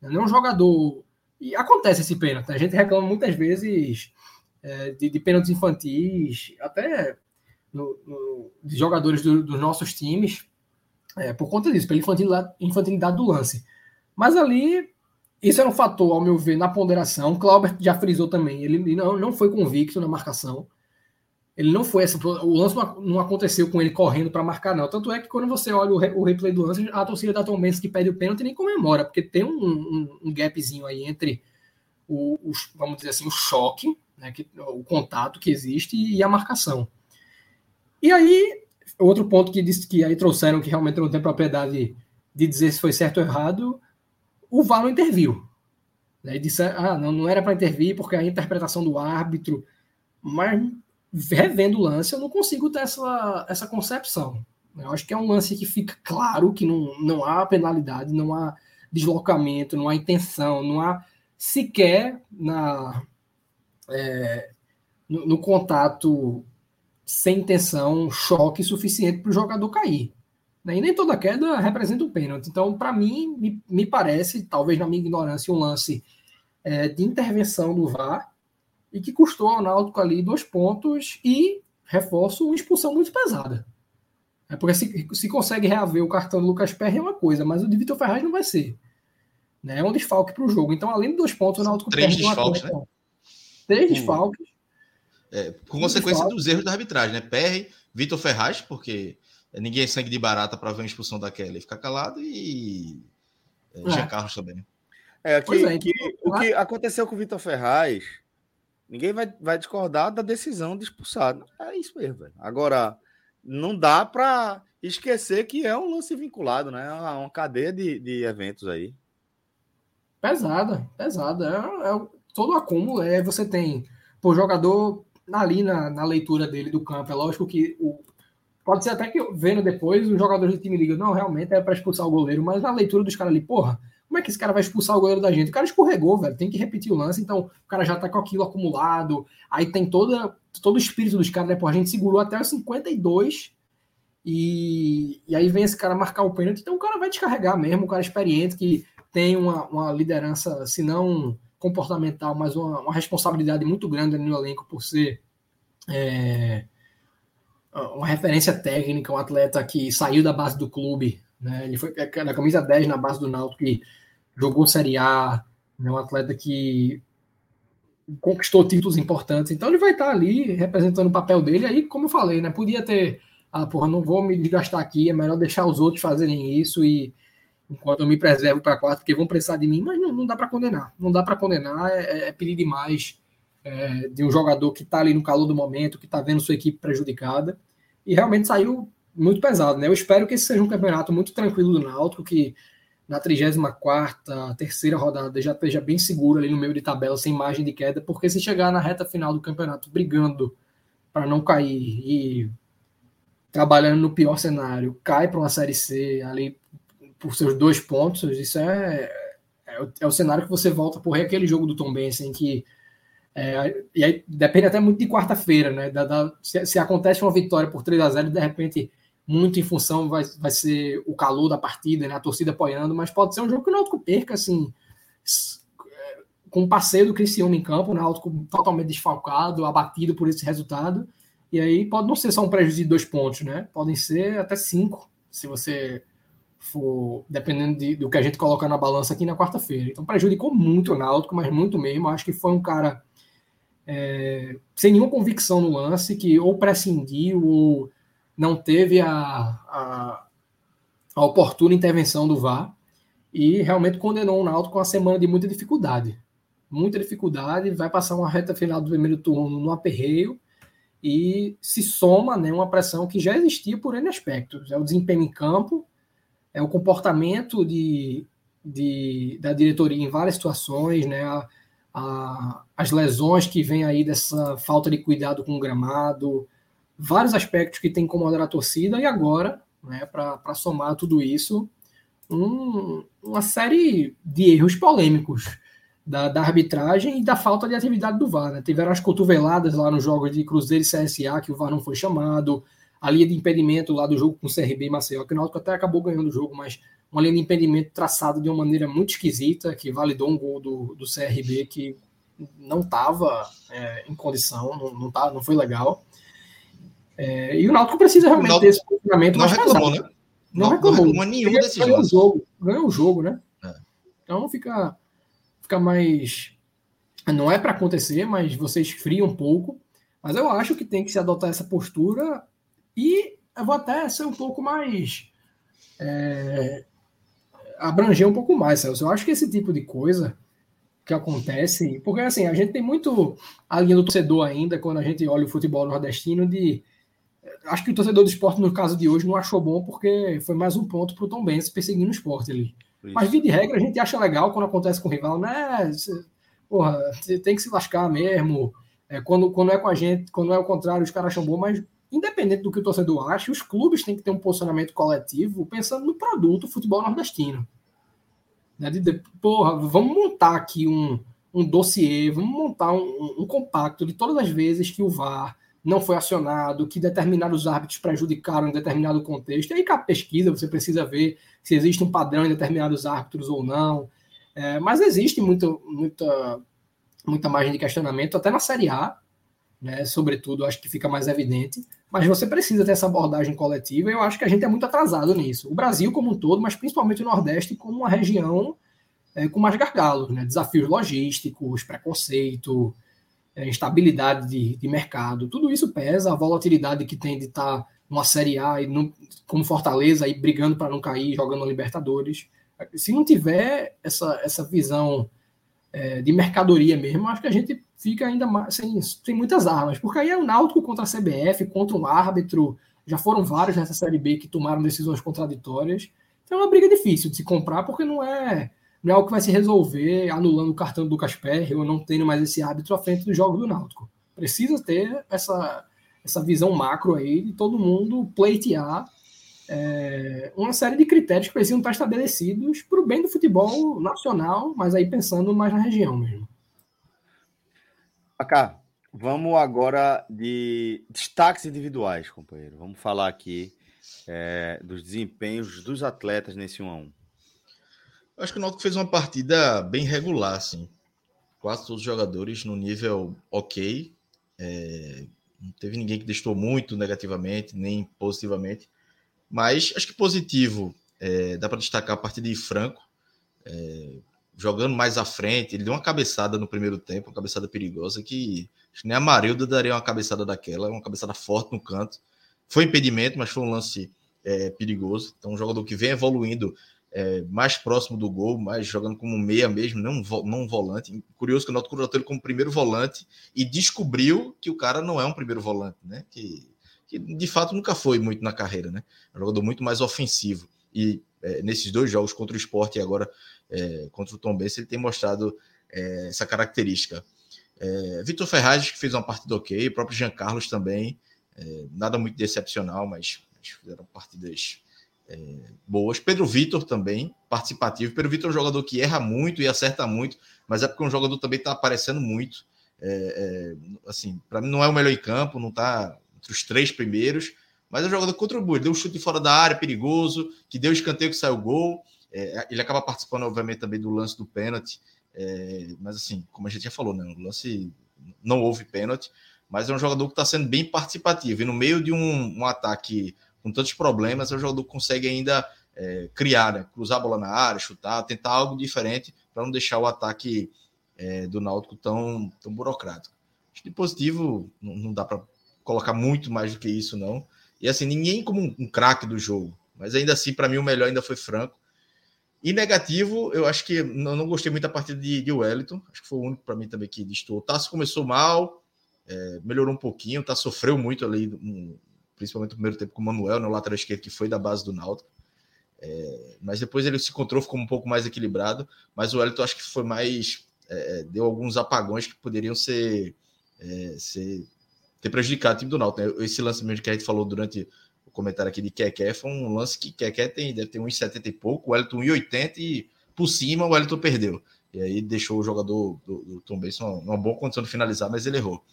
Não é um jogador. E acontece esse pênalti. A gente reclama muitas vezes é, de, de pênaltis infantis, até no, no, de jogadores do, dos nossos times, é, por conta disso, pela infantilidade, infantilidade do lance. Mas ali isso era um fator, ao meu ver, na ponderação. Clauber já frisou também. Ele não, não foi convicto na marcação. Ele não foi essa. O lance não aconteceu com ele correndo para marcar, não. Tanto é que quando você olha o, o replay do lance, a torcida da Tom Benz que pede o pênalti nem comemora, porque tem um, um, um gapzinho aí entre o, o, vamos dizer assim, o choque, né, que, o contato que existe e a marcação. E aí outro ponto que disse que aí trouxeram que realmente não tem propriedade de dizer se foi certo ou errado, o VAR não interviu. Né? Disse, ah, não, não era para intervir porque a interpretação do árbitro. Mas revendo o lance, eu não consigo ter essa, essa concepção. Eu acho que é um lance que fica claro que não, não há penalidade, não há deslocamento, não há intenção, não há sequer na, é, no, no, contato sem intenção, choque suficiente para o jogador cair. Né? E nem toda queda representa um pênalti. Então, para mim, me, me, parece, talvez na minha ignorância, um lance é, de intervenção do VAR e que custou ao Náutico ali dois pontos e, reforço, uma expulsão muito pesada. É porque se, se consegue reaver o cartão do Lucas Perry é uma coisa, mas o de Vitor Ferraz não vai ser. Né? É um desfalque para o jogo. Então, além de dois pontos, o Náutico Três desfalques, né? Três desfalques. É, com consequência dos erros da arbitragem, né? Perry, Vitor Ferraz, porque ninguém é sangue de barata para ver uma expulsão daquela e ficar calado, e é, é. Jean Carlos também. É, que, é, que, então, o que aconteceu com o Vitor Ferraz, ninguém vai, vai discordar da decisão de expulsar. É isso mesmo, velho. Agora, não dá para esquecer que é um lance vinculado, né? É uma cadeia de, de eventos aí. Pesada, pesada. É, é, todo acúmulo. É, você tem o jogador ali na, na leitura dele do campo. É lógico que o, pode ser até que vendo depois os jogadores do time ligam, não, realmente é para expulsar o goleiro, mas na leitura dos caras ali, porra, como é que esse cara vai expulsar o goleiro da gente? O cara escorregou, velho. Tem que repetir o lance. Então, o cara já tá com aquilo acumulado. Aí tem toda, todo o espírito dos caras, né? Pô, a gente segurou até os 52. E, e aí vem esse cara marcar o pênalti. Então, o cara vai descarregar mesmo. O cara experiente que tem uma, uma liderança, se não comportamental, mas uma, uma responsabilidade muito grande no elenco por ser. É, uma referência técnica, um atleta que saiu da base do clube, né? Ele foi é, na camisa 10 na base do Náutico, que jogou Série A, né? um atleta que conquistou títulos importantes. Então ele vai estar ali representando o papel dele. Aí, como eu falei, né? Podia ter, ah, porra, não vou me desgastar aqui, é melhor deixar os outros fazerem isso e enquanto eu me preservo para quarto, porque vão precisar de mim, mas não, não dá para condenar. Não dá para condenar, é, é, pedir demais é, de um jogador que está ali no calor do momento, que está vendo sua equipe prejudicada. E realmente saiu muito pesado, né? Eu espero que esse seja um campeonato muito tranquilo do Náutico, que na 34ª, terceira rodada já esteja bem seguro ali no meio de tabela, sem margem de queda, porque se chegar na reta final do campeonato brigando para não cair e trabalhando no pior cenário, cai para uma Série C ali por seus dois pontos, isso é, é, o, é o cenário que você volta por aquele jogo do Tom Benz, em que é, e aí depende até muito de quarta-feira, né? Da, da, se, se, acontece uma vitória por 3 a 0 de repente muito em função vai, vai ser o calor da partida, né? A torcida apoiando, mas pode ser um jogo que o Náutico perca, assim, com o passeio do Criciúma em campo, o Náutico totalmente desfalcado, abatido por esse resultado, e aí pode não ser só um prejuízo de dois pontos, né? Podem ser até cinco, se você for, dependendo de, do que a gente coloca na balança aqui na quarta-feira. Então prejudicou muito o Náutico, mas muito mesmo. Acho que foi um cara é, sem nenhuma convicção no lance, que ou prescindiu ou não teve a, a, a oportuna intervenção do VAR e realmente condenou o Náutico com uma semana de muita dificuldade. Muita dificuldade, vai passar uma reta final do primeiro turno no aperreio e se soma né, uma pressão que já existia por N aspectos. É o desempenho em campo, é o comportamento de, de, da diretoria em várias situações, né, a, a, as lesões que vêm aí dessa falta de cuidado com o gramado, vários aspectos que tem incomodado a torcida, e agora, né, para somar tudo isso, um, uma série de erros polêmicos da, da, arbitragem e da falta de atividade do VAR. Né? Tiveram as cotoveladas lá no jogo de Cruzeiro e CSA, que o VAR não foi chamado, a linha de impedimento lá do jogo com o CRB e Maceió, que o Náutico até acabou ganhando o jogo, mas uma linha de impedimento traçada de uma maneira muito esquisita, que validou um gol do, do CRB que não estava é, em condição, não, não, tá, não foi legal. É, e o Náutico precisa realmente Náutico, ter esse posicionamento não reclamou, né? Não, não reclamou. Não nenhum desses ganhou o jogo, ganhou o jogo, né? É. Então fica, fica mais. Não é para acontecer, mas você esfria um pouco. Mas eu acho que tem que se adotar essa postura e eu vou até ser um pouco mais. É, abranger um pouco mais, Celso. Eu acho que esse tipo de coisa que acontece, porque assim, a gente tem muito a linha do torcedor ainda, quando a gente olha o futebol nordestino, de Acho que o torcedor do esporte, no caso de hoje, não achou bom porque foi mais um ponto para o Tom Benz perseguindo o esporte ali. Isso. Mas, via de regra, a gente acha legal quando acontece com o rival, né? Porra, você tem que se lascar mesmo. É, quando, quando é com a gente, quando é o contrário, os caras acham bom, mas independente do que o torcedor ache, os clubes têm que ter um posicionamento coletivo pensando no produto futebol nordestino. Né? De, de, porra, vamos montar aqui um, um dossiê, vamos montar um, um, compacto de todas as vezes que o VAR não foi acionado, que determinados árbitros prejudicaram em determinado contexto. E aí, com a pesquisa, você precisa ver se existe um padrão em determinados árbitros ou não. É, mas existe muito, muita, muita margem de questionamento, até na Série A, né? sobretudo, acho que fica mais evidente. Mas você precisa ter essa abordagem coletiva, e eu acho que a gente é muito atrasado nisso. O Brasil como um todo, mas principalmente o Nordeste, como uma região é, com mais gargalos, né? desafios logísticos, preconceito, é, instabilidade de, de, mercado, tudo isso pesa, a volatilidade que tem de estar numa Série A, e não, como Fortaleza, aí brigando para não cair, jogando Libertadores. Se não tiver essa, essa visão é, de mercadoria mesmo, acho que a gente fica ainda mais sem, sem muitas armas, porque aí é o Náutico contra a CBF, contra um árbitro, já foram vários nessa Série B que tomaram decisões contraditórias. Então é uma briga difícil de se comprar, porque não é não é algo que vai se resolver anulando o cartão do Lucas Perry ou não tendo mais esse árbitro à frente do jogo do Náutico. Precisa ter essa, essa visão macro aí de todo mundo pleitear é, uma série de critérios que precisam estar estabelecidos para o bem do futebol nacional, mas aí pensando mais na região mesmo. Acá, vamos agora de destaques individuais, companheiro. Vamos falar aqui é, dos desempenhos dos atletas nesse 1 a 1 acho que o Náutico fez uma partida bem regular, assim. Quase todos os jogadores no nível ok. É, não teve ninguém que destou muito negativamente, nem positivamente. Mas acho que positivo, é, dá para destacar a partida de Franco, é, jogando mais à frente. Ele deu uma cabeçada no primeiro tempo, uma cabeçada perigosa, que que nem a Marilda daria uma cabeçada daquela, uma cabeçada forte no canto. Foi impedimento, mas foi um lance é, perigoso. Então, um jogador que vem evoluindo é, mais próximo do gol, mais jogando como meia mesmo, não, não volante. Curioso que o Náutico contratou ele como primeiro volante e descobriu que o cara não é um primeiro volante, né? Que, que de fato nunca foi muito na carreira, né? É um jogador muito mais ofensivo. E é, nesses dois jogos contra o Sport e agora é, contra o Tom Benz, ele tem mostrado é, essa característica. É, Vitor Ferraz, que fez uma partida ok, o próprio Jean Carlos também, é, nada muito decepcional, mas, mas fizeram partidas boas. Pedro Vitor também, participativo. Pedro Vitor é um jogador que erra muito e acerta muito, mas é porque um jogador também está aparecendo muito. Assim, para mim não é o melhor em campo, não está entre os três primeiros, mas é um jogador que contribui. Deu um chute fora da área, perigoso, que deu escanteio que saiu gol. É, ele acaba participando, obviamente, também do lance do pênalti. É, mas assim, como a gente já falou, né, o lance não houve pênalti, mas é um jogador que está sendo bem participativo. E no meio de um, um ataque com tantos problemas, o jogador consegue ainda é, criar, né? cruzar a bola na área, chutar, tentar algo diferente para não deixar o ataque é, do Náutico tão, tão burocrático. Acho que positivo não, não dá para colocar muito mais do que isso, não. E assim, ninguém como um, um craque do jogo, mas ainda assim, para mim, o melhor ainda foi Franco. E negativo, eu acho que não, gostei muito da partida de, de Wellington, acho que foi o único para mim também que distou. O Tasso começou mal, é, melhorou um pouquinho, tá sofreu muito ali um, principalmente no primeiro tempo com o Manuel, no lateral esquerdo, que foi da base do Náutico. É, mas depois ele se encontrou, ficou um pouco mais equilibrado. Mas o Wellington acho que foi mais. É, deu alguns apagões que poderiam ser, é, ser ter prejudicado o time do Náutico. Né? Esse lance mesmo que a gente falou durante o comentário aqui de Keké foi um lance que Keké tem, deve ter 1,70 e pouco, o Wellington 1,80 e por cima o Wellington perdeu. E aí deixou o jogador do, do Tom Benson numa boa condição de finalizar, mas ele errou.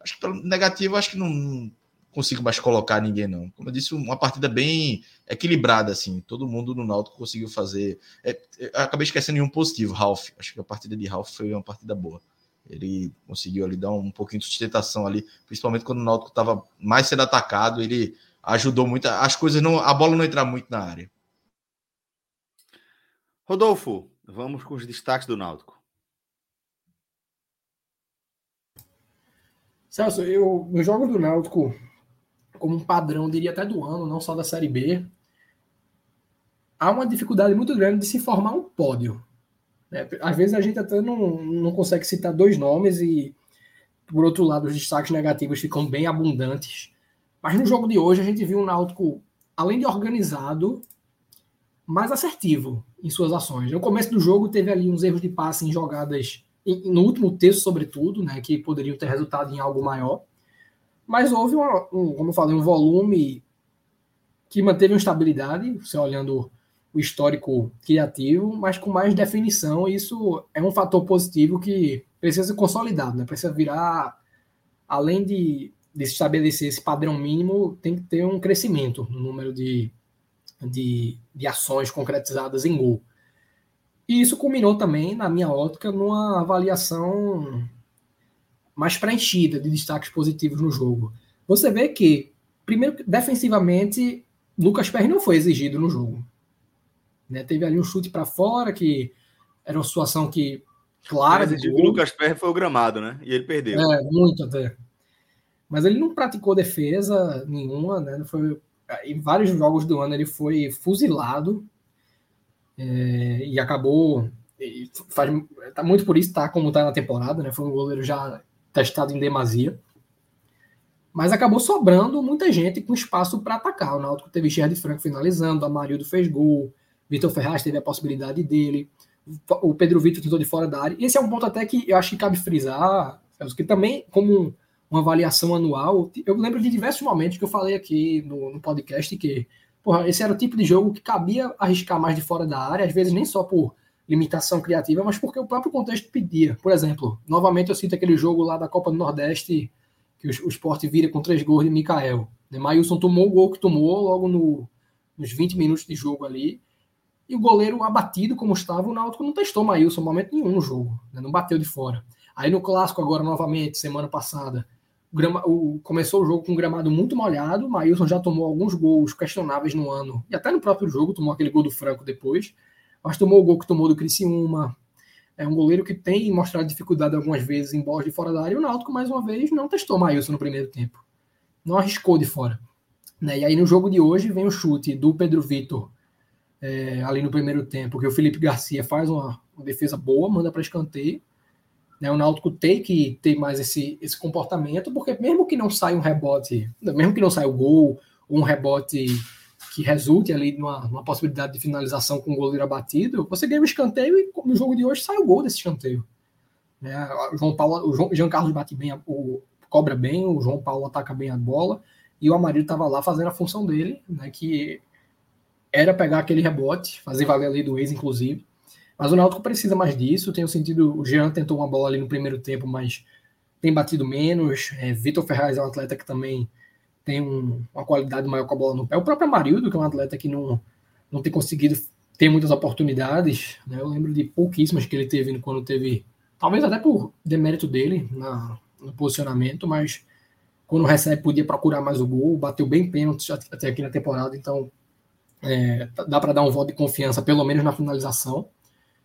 Acho que pelo negativo, acho que não, consigo mais colocar ninguém, não. Como eu disse, uma partida bem equilibrada, assim. Todo mundo no Náutico conseguiu fazer. É, acabei esquecendo um positivo, Ralph. Acho que a partida de Ralph foi uma partida boa. Ele conseguiu ali dar um pouquinho de sustentação ali, principalmente quando o Náutico estava mais sendo atacado, ele ajudou muito. As coisas não. A bola não entrar muito na área. Rodolfo, vamos com os destaques do Náutico. Celso, eu, no jogo do Náutico, como um padrão, diria até do ano, não só da Série B, há uma dificuldade muito grande de se formar um pódio. Né? Às vezes a gente até não, não consegue citar dois nomes e, por outro lado, os destaques negativos ficam bem abundantes. Mas no jogo de hoje a gente viu um Náutico, além de organizado, mais assertivo em suas ações. No começo do jogo teve ali uns erros de passe em jogadas, no último terço sobretudo, né, que poderiam ter resultado em algo maior. Mas houve, uma, um, como eu falei, um volume que manteve uma estabilidade, você olhando o histórico criativo, mas com mais definição. Isso é um fator positivo que precisa ser consolidado, né? precisa virar, além de, de estabelecer esse padrão mínimo, tem que ter um crescimento no número de, de, de ações concretizadas em gol. E isso culminou também, na minha ótica, numa avaliação mais preenchida de destaques positivos no jogo. Você vê que, primeiro, defensivamente, Lucas Perry não foi exigido no jogo. Né? Teve ali um chute para fora, que era uma situação que, clara. Mas o Lucas Perry foi o gramado, né? E ele perdeu. É, muito até. Mas ele não praticou defesa nenhuma, né? Foi, em vários jogos do ano ele foi fuzilado é, e acabou. E faz, tá muito por isso, tá como tá na temporada, né? Foi um goleiro já testado em demasia. Mas acabou sobrando muita gente com espaço para atacar. O Náutico teve de Franco finalizando, Amarildo fez gol, Vitor Ferraz teve a possibilidade dele, o Pedro Vitor tentou de fora da área. E esse é um ponto até que eu acho que cabe frisar, que também, como uma avaliação anual, eu lembro de diversos momentos que eu falei aqui no, no podcast que porra, esse era o tipo de jogo que cabia arriscar mais de fora da área, às vezes nem só por limitação criativa, mas porque o próprio contexto pedia. Por exemplo, novamente eu cito aquele jogo lá da Copa do Nordeste que o, o Sport vira com três gols de Mikael. Mailson tomou o gol que tomou logo no, nos 20 minutos de jogo ali. E o goleiro abatido como estava, o Náutico não testou Maílson momento nenhum no jogo, né? não bateu de fora. Aí no clássico agora novamente, semana passada, o grama, o, começou o jogo com um gramado muito molhado, Maílson já tomou alguns gols questionáveis no ano, e até no próprio jogo tomou aquele gol do Franco depois, mas tomou o gol que tomou do Criciúma, é um goleiro que tem mostrado dificuldade algumas vezes em bolas de fora da área, e o Náutico mais uma vez não testou Maílson no primeiro tempo, não arriscou de fora. Né? E aí no jogo de hoje vem o chute do Pedro Vitor, é, ali no primeiro tempo, que o Felipe Garcia faz uma, uma defesa boa, manda para escanteio. Né, o Náutico tem que ter mais esse, esse comportamento, porque mesmo que não saia um rebote, mesmo que não saia o gol, ou um rebote que resulte ali numa, numa possibilidade de finalização com o goleiro abatido, você ganha um escanteio e no jogo de hoje sai o gol desse escanteio. Né, o João Paulo, o João, Jean Carlos bate bem, o, cobra bem, o João Paulo ataca bem a bola, e o Amarildo estava lá fazendo a função dele, né, que era pegar aquele rebote, fazer valer a lei do ex, inclusive. Mas o Náutico precisa mais disso. Tenho sentido, o Jean tentou uma bola ali no primeiro tempo, mas tem batido menos. É, Vitor Ferraz é um atleta que também tem um, uma qualidade maior com a bola no pé. O próprio Amarildo, que é um atleta que não, não tem conseguido ter muitas oportunidades. Né? Eu lembro de pouquíssimas que ele teve quando teve, talvez até por demérito dele na, no posicionamento, mas quando recebe podia procurar mais o gol, bateu bem pênalti até aqui na temporada, então é, dá para dar um voto de confiança, pelo menos na finalização.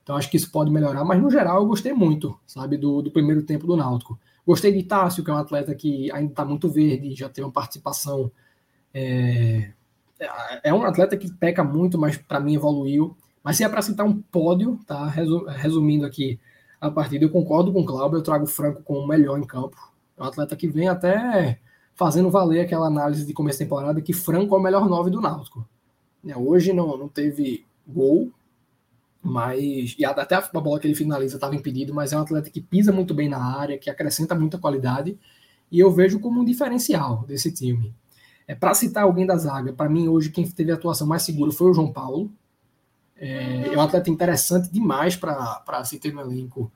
Então acho que isso pode melhorar, mas no geral eu gostei muito, sabe, do, do primeiro tempo do Náutico. Gostei de Tássio, que é um atleta que ainda está muito verde, já teve uma participação. É, é um atleta que peca muito, mas para mim evoluiu. Mas se é para citar um pódio, tá? Resumindo aqui a partida, eu concordo com o Cláudio, eu trago o Franco como o melhor em campo. É um atleta que vem até fazendo valer aquela análise de começo de temporada que Franco é o melhor nove do Náutico. Né? Hoje não, não teve gol, mas. E até a bola que ele finaliza estava impedido, mas é um atleta que pisa muito bem na área, que acrescenta muita qualidade, e eu vejo como um diferencial desse time. É, para citar alguém da zaga, para mim hoje quem teve a atuação mais segura foi o João Paulo. É, é um atleta interessante demais para se ter no elenco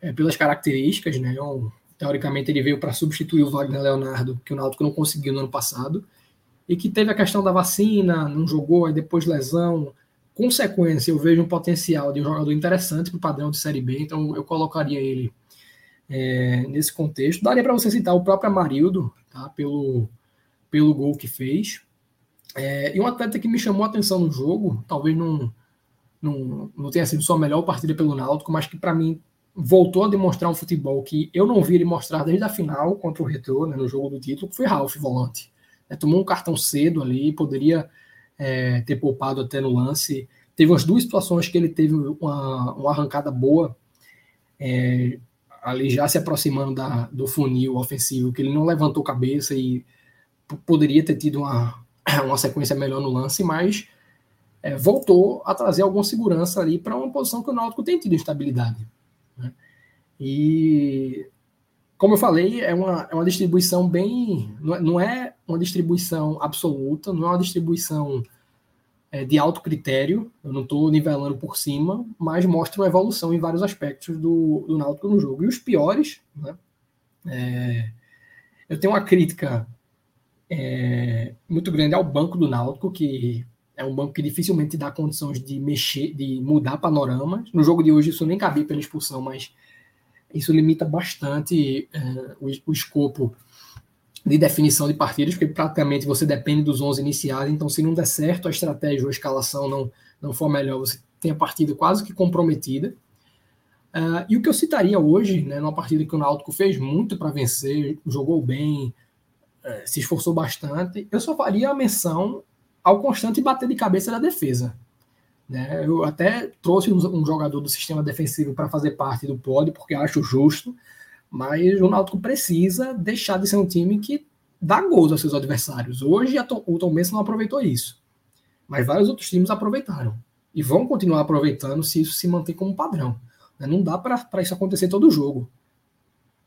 é, pelas características, né? É teoricamente ele veio para substituir o Wagner Leonardo, que o Náutico não conseguiu no ano passado e que teve a questão da vacina, não jogou, aí depois lesão. Consequência, eu vejo um potencial de um jogador interessante para o padrão de Série B, então eu colocaria ele é, nesse contexto. Daria para você citar o próprio Amarildo, tá, pelo, pelo gol que fez. É, e um atleta que me chamou a atenção no jogo, talvez não, não, não tenha sido sua melhor partida pelo Náutico, mas que para mim voltou a demonstrar um futebol que eu não vi ele mostrar desde a final contra o Retro, né, no jogo do título, que foi Ralf Volante. É, tomou um cartão cedo ali, poderia é, ter poupado até no lance. Teve umas duas situações que ele teve uma, uma arrancada boa, é, ali já se aproximando da, do funil ofensivo, que ele não levantou cabeça e poderia ter tido uma, *coughs* uma sequência melhor no lance, mas é, voltou a trazer alguma segurança ali para uma posição que o Náutico tem tido estabilidade. Né? E, como eu falei, é uma, é uma distribuição bem. Não é, é uma distribuição absoluta, não é uma distribuição é, de alto critério, eu não estou nivelando por cima, mas mostra uma evolução em vários aspectos do, do Náutico no jogo. E os piores, né? É, eu tenho uma crítica é, muito grande ao banco do Náutico, que é um banco que dificilmente dá condições de mexer, de mudar panoramas. No jogo de hoje isso nem cabia pela expulsão, mas isso limita bastante é, o, o, escopo de definição de partidas, porque praticamente você depende dos 11 iniciais, então se não der certo a estratégia ou a escalação não, não for melhor, você tem a partida quase que comprometida. Uh, e o que eu citaria hoje, né, numa partida que o Náutico fez muito para vencer, jogou bem, uh, se esforçou bastante, eu só faria a menção ao constante bater de cabeça da defesa. Né? Eu até trouxe um, jogador do sistema defensivo para fazer parte do pódio, porque acho justo, mas o Náutico precisa deixar de ser um time que dá gols aos seus adversários. Hoje o Tom Benson não aproveitou isso, mas vários outros times aproveitaram. E vão continuar aproveitando se isso se manter como padrão. Né? Não dá para isso acontecer todo jogo.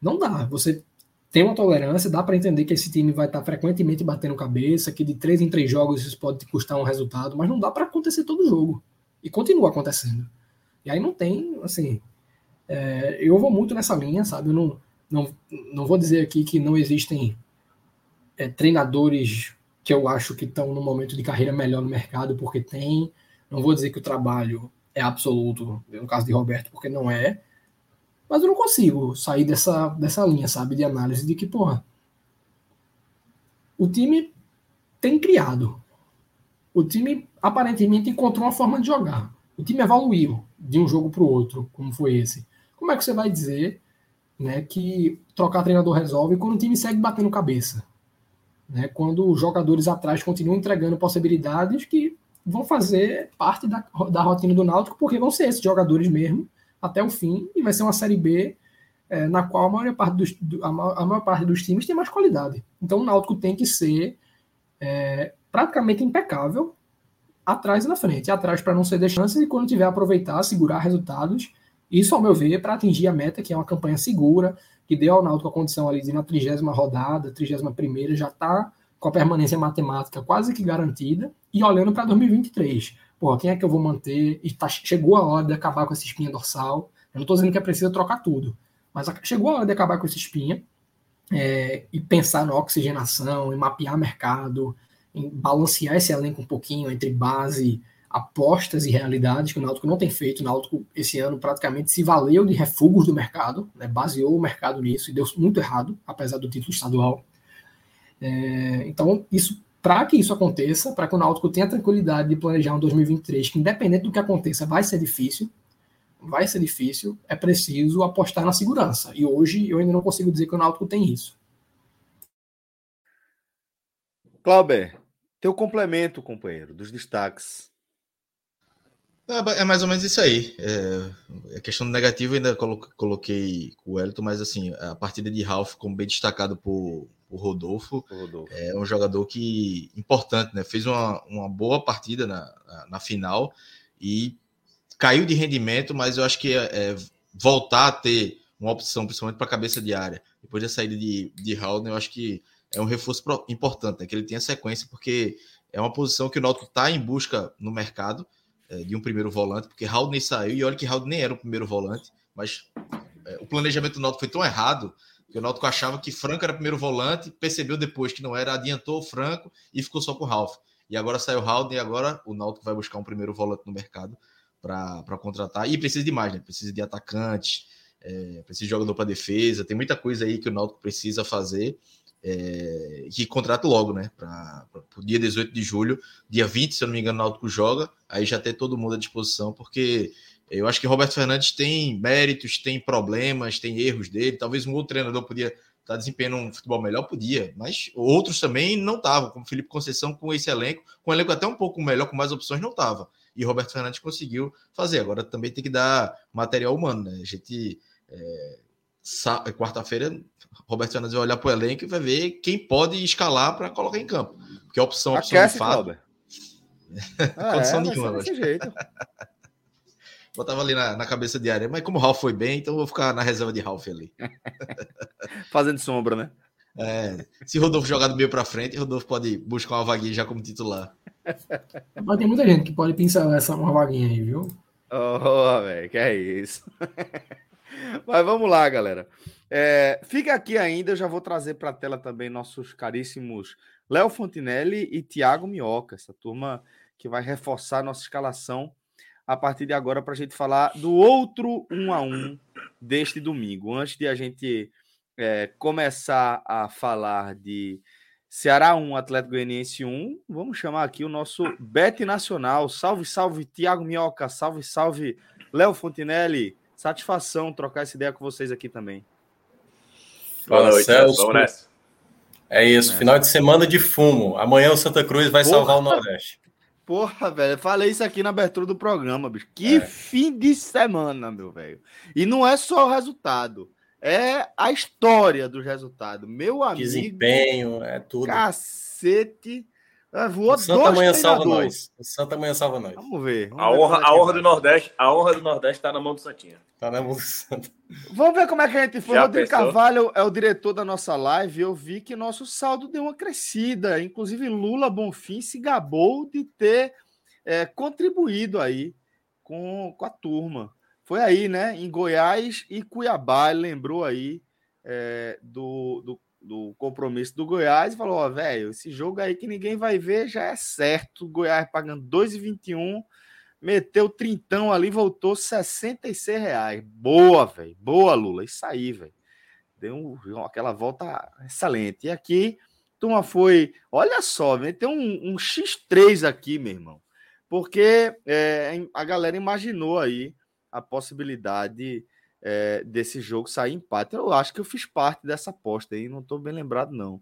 Não dá. Você tem uma tolerância, dá para entender que esse time vai estar tá frequentemente batendo cabeça, que de três em três jogos isso pode custar um resultado, mas não dá para acontecer todo jogo. E continua acontecendo. E aí não tem, assim. É, eu vou muito nessa linha, sabe? Eu não, não, não vou dizer aqui que não existem é, treinadores que eu acho que estão no momento de carreira melhor no mercado, porque tem. Não vou dizer que o trabalho é absoluto, no caso de Roberto, porque não é. Mas eu não consigo sair dessa, dessa linha, sabe, de análise de que, porra, o time tem criado. O time aparentemente encontrou uma forma de jogar. O time evoluiu de um jogo para o outro, como foi esse. Como é que você vai dizer né, que trocar treinador resolve quando o time segue batendo cabeça? Né, quando os jogadores atrás continuam entregando possibilidades que vão fazer parte da, da rotina do Náutico, porque vão ser esses jogadores mesmo até o fim, e vai ser uma Série B é, na qual a maior, parte dos, a, maior, a maior parte dos times tem mais qualidade. Então o Náutico tem que ser é, praticamente impecável atrás e na frente. Atrás para não ceder chances e quando tiver aproveitar, segurar resultados. Isso, ao meu ver, para atingir a meta, que é uma campanha segura, que deu ao Náutico a condição ali de na trigésima rodada, trigésima primeira, já está com a permanência matemática quase que garantida, e olhando para 2023. Pô, quem é que eu vou manter? E tá, chegou a hora de acabar com essa espinha dorsal. Eu não estou dizendo que é preciso trocar tudo, mas chegou a hora de acabar com essa espinha é, e pensar na oxigenação, em mapear mercado, em balancear esse elenco um pouquinho entre base, apostas e realidades, que o Náutico não tem feito. O Náutico, esse ano, praticamente se valeu de refugos do mercado, né, baseou o mercado nisso e deu muito errado, apesar do título estadual. É, então, isso para que isso aconteça, para que o Náutico tenha tranquilidade de planejar um 2023, que independente do que aconteça, vai ser difícil, vai ser difícil, é preciso apostar na segurança. E hoje eu ainda não consigo dizer que o Náutico tem isso. Clauber, teu complemento, companheiro, dos destaques. É, é mais ou menos isso aí. É, a questão negativa ainda coloquei o Elton, mas assim, a partida de Ralph, como bem destacado por, o Rodolfo, Rodolfo, é um jogador que importante, né? Fez uma, uma boa partida na, na, na final e caiu de rendimento, mas eu acho que é, é voltar a ter uma opção, principalmente para a cabeça de área, depois da saída de, de eu acho que é um reforço importante, né? que ele tenha sequência, porque é uma posição que o Náutico está em busca no mercado é, de um primeiro volante, porque Haldner saiu, e olha que Haldner nem era o primeiro volante, mas é, o planejamento do Náutico foi tão errado porque o Náutico achava que Franco era primeiro volante, percebeu depois que não era, adiantou o Franco e ficou só com o Ralf. E agora saiu o Haldane e agora o Náutico vai buscar um primeiro volante no mercado para contratar. E precisa de mais, né? Precisa de atacantes, é, precisa de jogador para defesa, tem muita coisa aí que o Náutico precisa fazer. É, que contrata logo, né? Para o dia 18 de julho, dia 20, se eu não me engano, o Náutico joga, aí já ter todo mundo à disposição, porque eu acho que Roberto Fernandes tem méritos, tem problemas, tem erros dele. Talvez um outro treinador podia estar tá desempenhando um futebol melhor, podia, mas outros também não estavam, como Felipe Conceição com esse elenco, com um elenco até um pouco melhor, com mais opções, não estava. E Roberto Fernandes conseguiu fazer. Agora também tem que dar material humano, né? A gente é, quarta-feira, Roberto Fernandes vai olhar para o elenco e vai ver quem pode escalar para colocar em campo. Porque a opção, a opção Aquece, *laughs* de fato. ah, condição é, nenhuma. Jeito. *laughs* Botava ali na, na, cabeça de área, mas como o Ralf foi bem, então vou ficar na reserva de Ralf ali. *laughs* Fazendo sombra, né? É, se Rodolfo jogar do meio para frente, Rodolfo pode buscar uma vaguinha já como titular. Mas tem muita gente que pode pensar essa uma vaguinha aí, viu? Oh, velho, que é isso. Mas vamos lá, galera. É, fica aqui ainda, eu já vou trazer para a tela também nossos caríssimos Léo Fontinelli e Thiago Minhoca, essa turma que vai reforçar nossa escalação a partir de agora para a gente falar do outro um a um deste domingo. Antes de a gente é, começar a falar de Ceará 1, Atlético Goianiense 1, vamos chamar aqui o nosso Bet Nacional. Salve, salve, Thiago Minhoca, salve, salve, Léo Fontinelli. Satisfação trocar essa ideia com vocês aqui também. Boa noite, Celso. Vamos nessa. É isso, é. final de semana de fumo. Amanhã o Santa Cruz vai Porra. salvar o Nordeste. Porra, velho, falei isso aqui na abertura do programa, bicho. Que é. fim de semana, meu velho. E não é só o resultado, é a história do resultado. Meu amigo. Desempenho, é tudo. Cacete. Ah, voou o Santa Amanhã salva nós. O Santa Amanhã salva nós. Vamos ver. Vamos a, honra, a honra do Nordeste, a honra do Nordeste está na mão do Santinha. Tá na mão do Santa. Vamos ver como é que a gente foi. o Rodrigo Carvalho é o diretor da nossa live. Eu vi que nosso saldo deu uma crescida. Inclusive, Lula Bonfim se gabou de ter é, contribuído aí com, com a turma. Foi aí, né? Em Goiás e Cuiabá. Ele lembrou aí é, do, do do compromisso do Goiás e falou: Ó, velho, esse jogo aí que ninguém vai ver já é certo. Goiás pagando 2,21, meteu trintão ali, voltou 66 reais. Boa, velho, boa, Lula. Isso aí, velho. Deu um, aquela volta excelente. E aqui, turma foi, olha só, tem um, um X3 aqui, meu irmão, porque é, a galera imaginou aí a possibilidade é, desse jogo sair empate. Eu acho que eu fiz parte dessa aposta aí, não estou bem lembrado, não.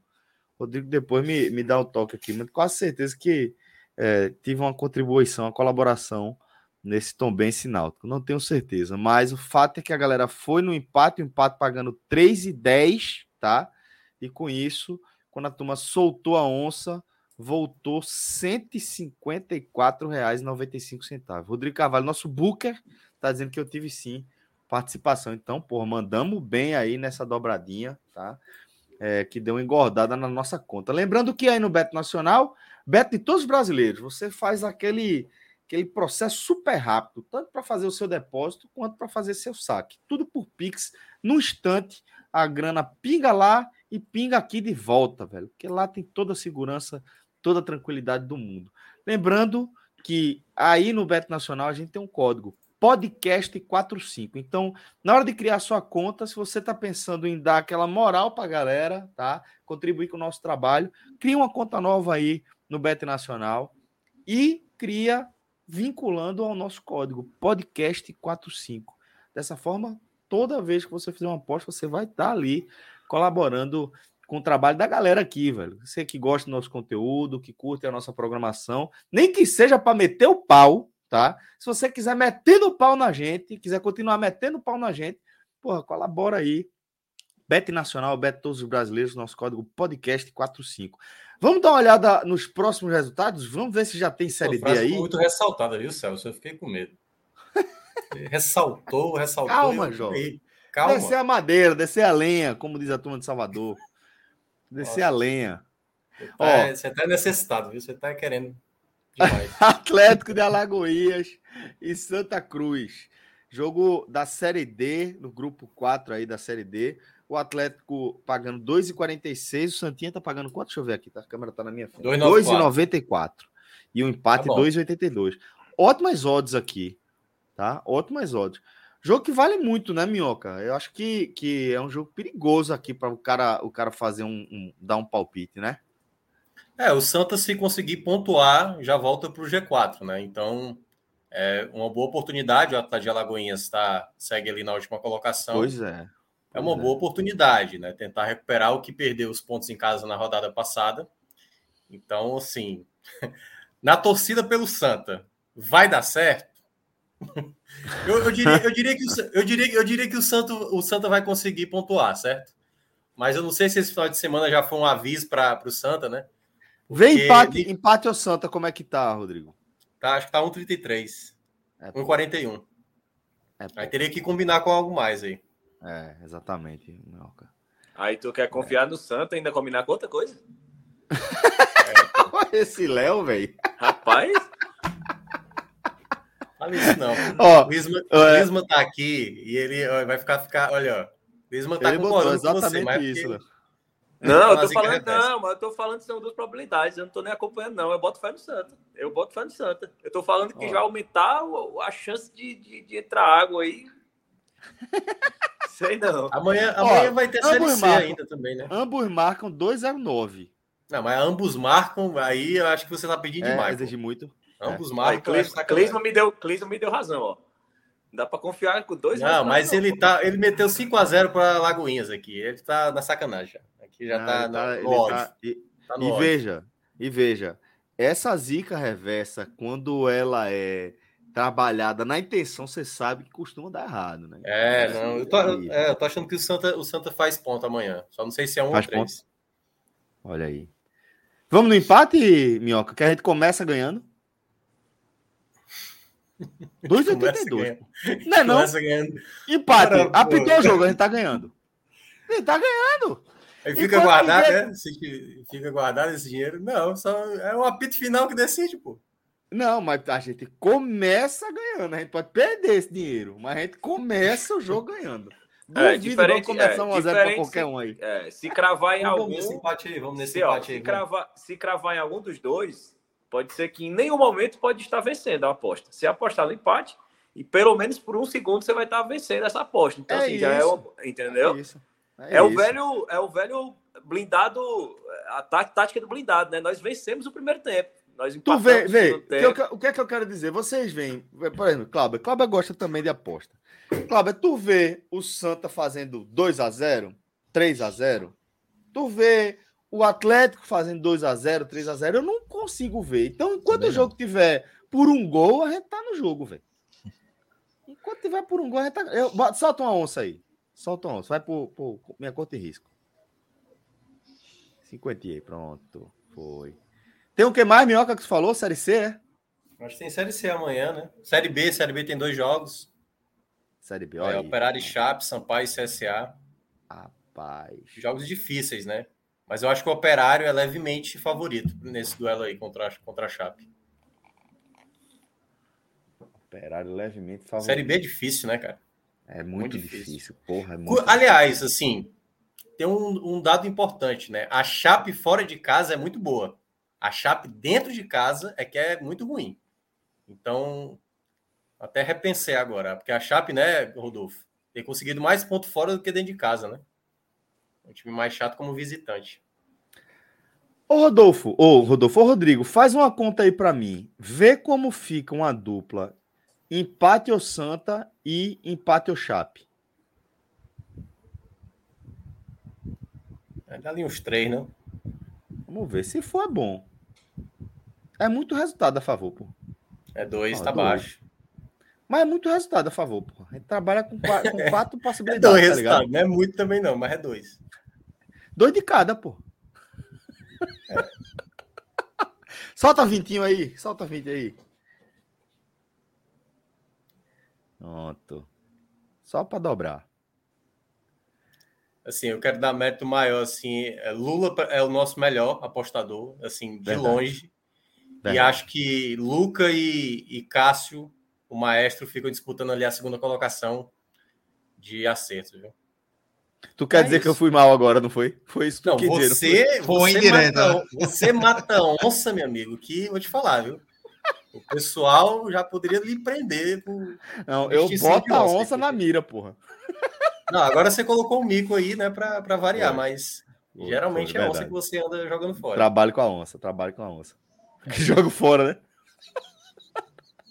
Rodrigo depois me, me dá o um toque aqui, mas quase certeza que é, tive uma contribuição, uma colaboração nesse tom bem náutico. Não tenho certeza, mas o fato é que a galera foi no empate, o empate pagando 3,10, tá? E com isso, quando a turma soltou a onça, voltou R$ 154,95. Rodrigo Carvalho, nosso booker, tá dizendo que eu tive sim participação. Então, pô, mandamos bem aí nessa dobradinha, tá? É, que deu engordada na nossa conta. Lembrando que aí no Beto Nacional, Beto de todos os brasileiros, você faz aquele, aquele processo super rápido, tanto para fazer o seu depósito quanto para fazer seu saque. Tudo por Pix, no instante, a grana pinga lá e pinga aqui de volta, velho. Porque lá tem toda a segurança, toda a tranquilidade do mundo. Lembrando que aí no Beto Nacional a gente tem um código podcast 45. Então, na hora de criar sua conta, se você está pensando em dar aquela moral para a galera, tá? Contribuir com o nosso trabalho, cria uma conta nova aí no Bet Nacional e cria vinculando ao nosso código podcast 45. Dessa forma, toda vez que você fizer uma aposta, você vai estar tá ali colaborando com o trabalho da galera aqui, velho. Você que gosta do nosso conteúdo, que curte a nossa programação, nem que seja para meter o pau, tá? Se você quiser metendo pau na gente, quiser continuar metendo pau na gente, porra, colabora aí. Bet Nacional, Bet Todos os Brasileiros, nosso código podcast 45. Vamos dar uma olhada nos próximos resultados? Vamos ver se já tem Série D aí. muito ressaltada, viu, Celso? Eu fiquei com medo. *laughs* ressaltou, ressaltou. Calma, jovem. Calma. Descer a madeira, descer a lenha, como diz a turma de Salvador. Descer Nossa. a lenha. Você tá, Ó, você tá necessitado, viu? Você tá querendo *laughs* Atlético de Alagoinhas e Santa Cruz. Jogo da Série D, no grupo 4 aí da Série D. O Atlético pagando 2,46. O Santinha tá pagando quanto? Deixa eu ver aqui, tá? a câmera tá na minha frente. 2,94. E o empate tá 2,82. Ótimas odds aqui, tá? Ótimas odds. Jogo que vale muito, né, Minhoca? Eu acho que, que é um jogo perigoso aqui para o cara, o cara fazer um, um, dar um palpite, né? É, o Santa, se conseguir pontuar, já volta para o G4, né? Então, é uma boa oportunidade. O Atlético de Alagoinhas tá, segue ali na última colocação. Pois é. é uma é. boa oportunidade, né? Tentar recuperar o que perdeu os pontos em casa na rodada passada. Então, assim, *laughs* na torcida pelo Santa, vai dar certo? *laughs* Eu, eu, diria, eu, diria, que o, eu, diria, eu diria que o Santo, o Santa vai conseguir pontuar, certo? Mas eu não sei se esse final de semana já foi um aviso para o Santa, né? Vem empate, ele... empate ou Santa, como é que tá, Rodrigo? Tá, acho que tá 1,33. É, 1,41. É, aí teria que combinar com algo mais aí. É, exatamente, Minhoca. Aí tu quer confiar é. no Santa e ainda combinar com outra coisa? é, *laughs* Esse Léo, velho. Rapaz. Fala isso não. Ó, o Isma, é... Isma tá aqui e ele ó, vai ficar, ficar. Olha, ó. O Isma tá ele concordando com você, mas isso, porque... Não, eu tô falando, não, mas eu tô falando que são duas probabilidades. Eu não tô nem acompanhando, não. Eu boto fé no Santa. Eu boto fé no Santa. Eu tô falando que ó. vai aumentar a chance de, de, de entrar água aí. *laughs* Sei não. Amanhã, amanhã vai ter Série C marcam, ainda também, né? Ambos marcam 2,09. Não, mas ambos marcam, aí eu acho que você tá pedindo é, demais. Exige muito. Ambos é. marcam. Cleisman me, deu, me deu razão, ó. Dá para confiar com dois. Não, mas não. ele tá, ele meteu 5 a 0 para Lagoinhas aqui. Ele tá na sacanagem. Aqui já tá, tá, no ódio. Tá, e, tá no e veja, e veja, essa zica reversa quando ela é trabalhada na intenção, você sabe que costuma dar errado, né? É, não, eu tô, é, eu tô achando que o Santa, o Santa faz ponto amanhã. Só não sei se é um faz ou três. Ponto. Olha aí. Vamos no empate, Minhoca, que a gente começa ganhando. *laughs* 2,82. Não é não? Empate. Apitou o jogo, a gente tá ganhando. A gente tá ganhando. Aí fica guardado, né? Fica guardado esse dinheiro. Não, só é o apito final que decide, pô. Não, mas a gente começa ganhando. A gente pode perder esse dinheiro, mas a gente começa o jogo ganhando. *laughs* É, Duvido, diferente, vamos começar é, 1 a 0 para qualquer um aí. É, se cravar em algum. Vamos nesse empate aí, vamos nesse se, empate ó, aí. Se cravar, se cravar em algum dos dois, pode ser que em nenhum momento pode estar vencendo a aposta. Se apostar no empate, e pelo menos por um segundo você vai estar vencendo essa aposta. Então, é assim, isso. já é o. Entendeu? É, isso. É, é o velho, é o velho blindado, a tática do blindado, né? Nós vencemos o primeiro tempo. Nós tu vê, vê o que, o que é que eu quero dizer? Vocês veem, por exemplo, Cláudio, Cláudio gosta também de aposta. Cláudio, tu vê o Santa fazendo 2 a 0 3 a 0 tu vê o Atlético fazendo 2 a 0 3 a 0 eu não consigo ver. Então, enquanto o jogo tiver por um gol, a gente tá no jogo, velho. *laughs* Enquanto tiver por um gol, a gente tá. Eu, solta uma onça aí. Solta uma onça. Vai por, por minha conta e risco. 50 aí, pronto. Foi. Tem o que mais, Minhoca, que você falou? Série C, é? Acho que tem Série C amanhã, né? Série B, Série B tem dois jogos. Série B, olha. É, Operário e Chape, Sampaio e CSA. Rapaz. Jogos difíceis, né? Mas eu acho que o Operário é levemente favorito nesse duelo aí contra, contra a Chape. Operário levemente favorito. Série B é difícil, né, cara? É muito, muito difícil. difícil. Porra, é muito Aliás, difícil. assim, tem um, um dado importante, né? A Chape fora de casa é muito boa. A Chape dentro de casa é que é muito ruim. Então, até repensei agora, porque a Chape, né, Rodolfo, tem conseguido mais pontos fora do que dentro de casa, né? É um time mais chato como visitante. Ô Rodolfo, ô Rodolfo, ô Rodrigo, faz uma conta aí para mim. Vê como fica uma dupla empate ou Santa e empate ou Chape. É dali uns três, não? Vamos ver. Se for, é bom. É muito resultado a favor, pô. É dois, tá dois. baixo. Mas é muito resultado a favor, pô. A gente trabalha com quatro, com *laughs* quatro possibilidades. É dois tá resultado, não é muito também não, mas é dois. Dois de cada, pô. É. *laughs* Solta vintinho aí, solta 20 aí. Pronto. Só para dobrar. Assim, eu quero dar mérito maior, assim, é, Lula é o nosso melhor apostador, assim, de Verdade. longe. Verdade. E acho que Luca e, e Cássio, o maestro, ficam disputando ali a segunda colocação de acerto, viu? Tu quer é dizer isso. que eu fui mal agora, não foi? Foi isso que não, você, foi você, mata, né? você mata onça, meu amigo, que vou te falar, viu? O pessoal já poderia lhe prender por. Não, eu boto a onça na mira, porra. Não, agora você colocou o mico aí, né, para variar, é. mas Pô, geralmente é a onça que você anda jogando fora. Trabalho com a onça, trabalho com a onça. *laughs* Que jogo fora, né?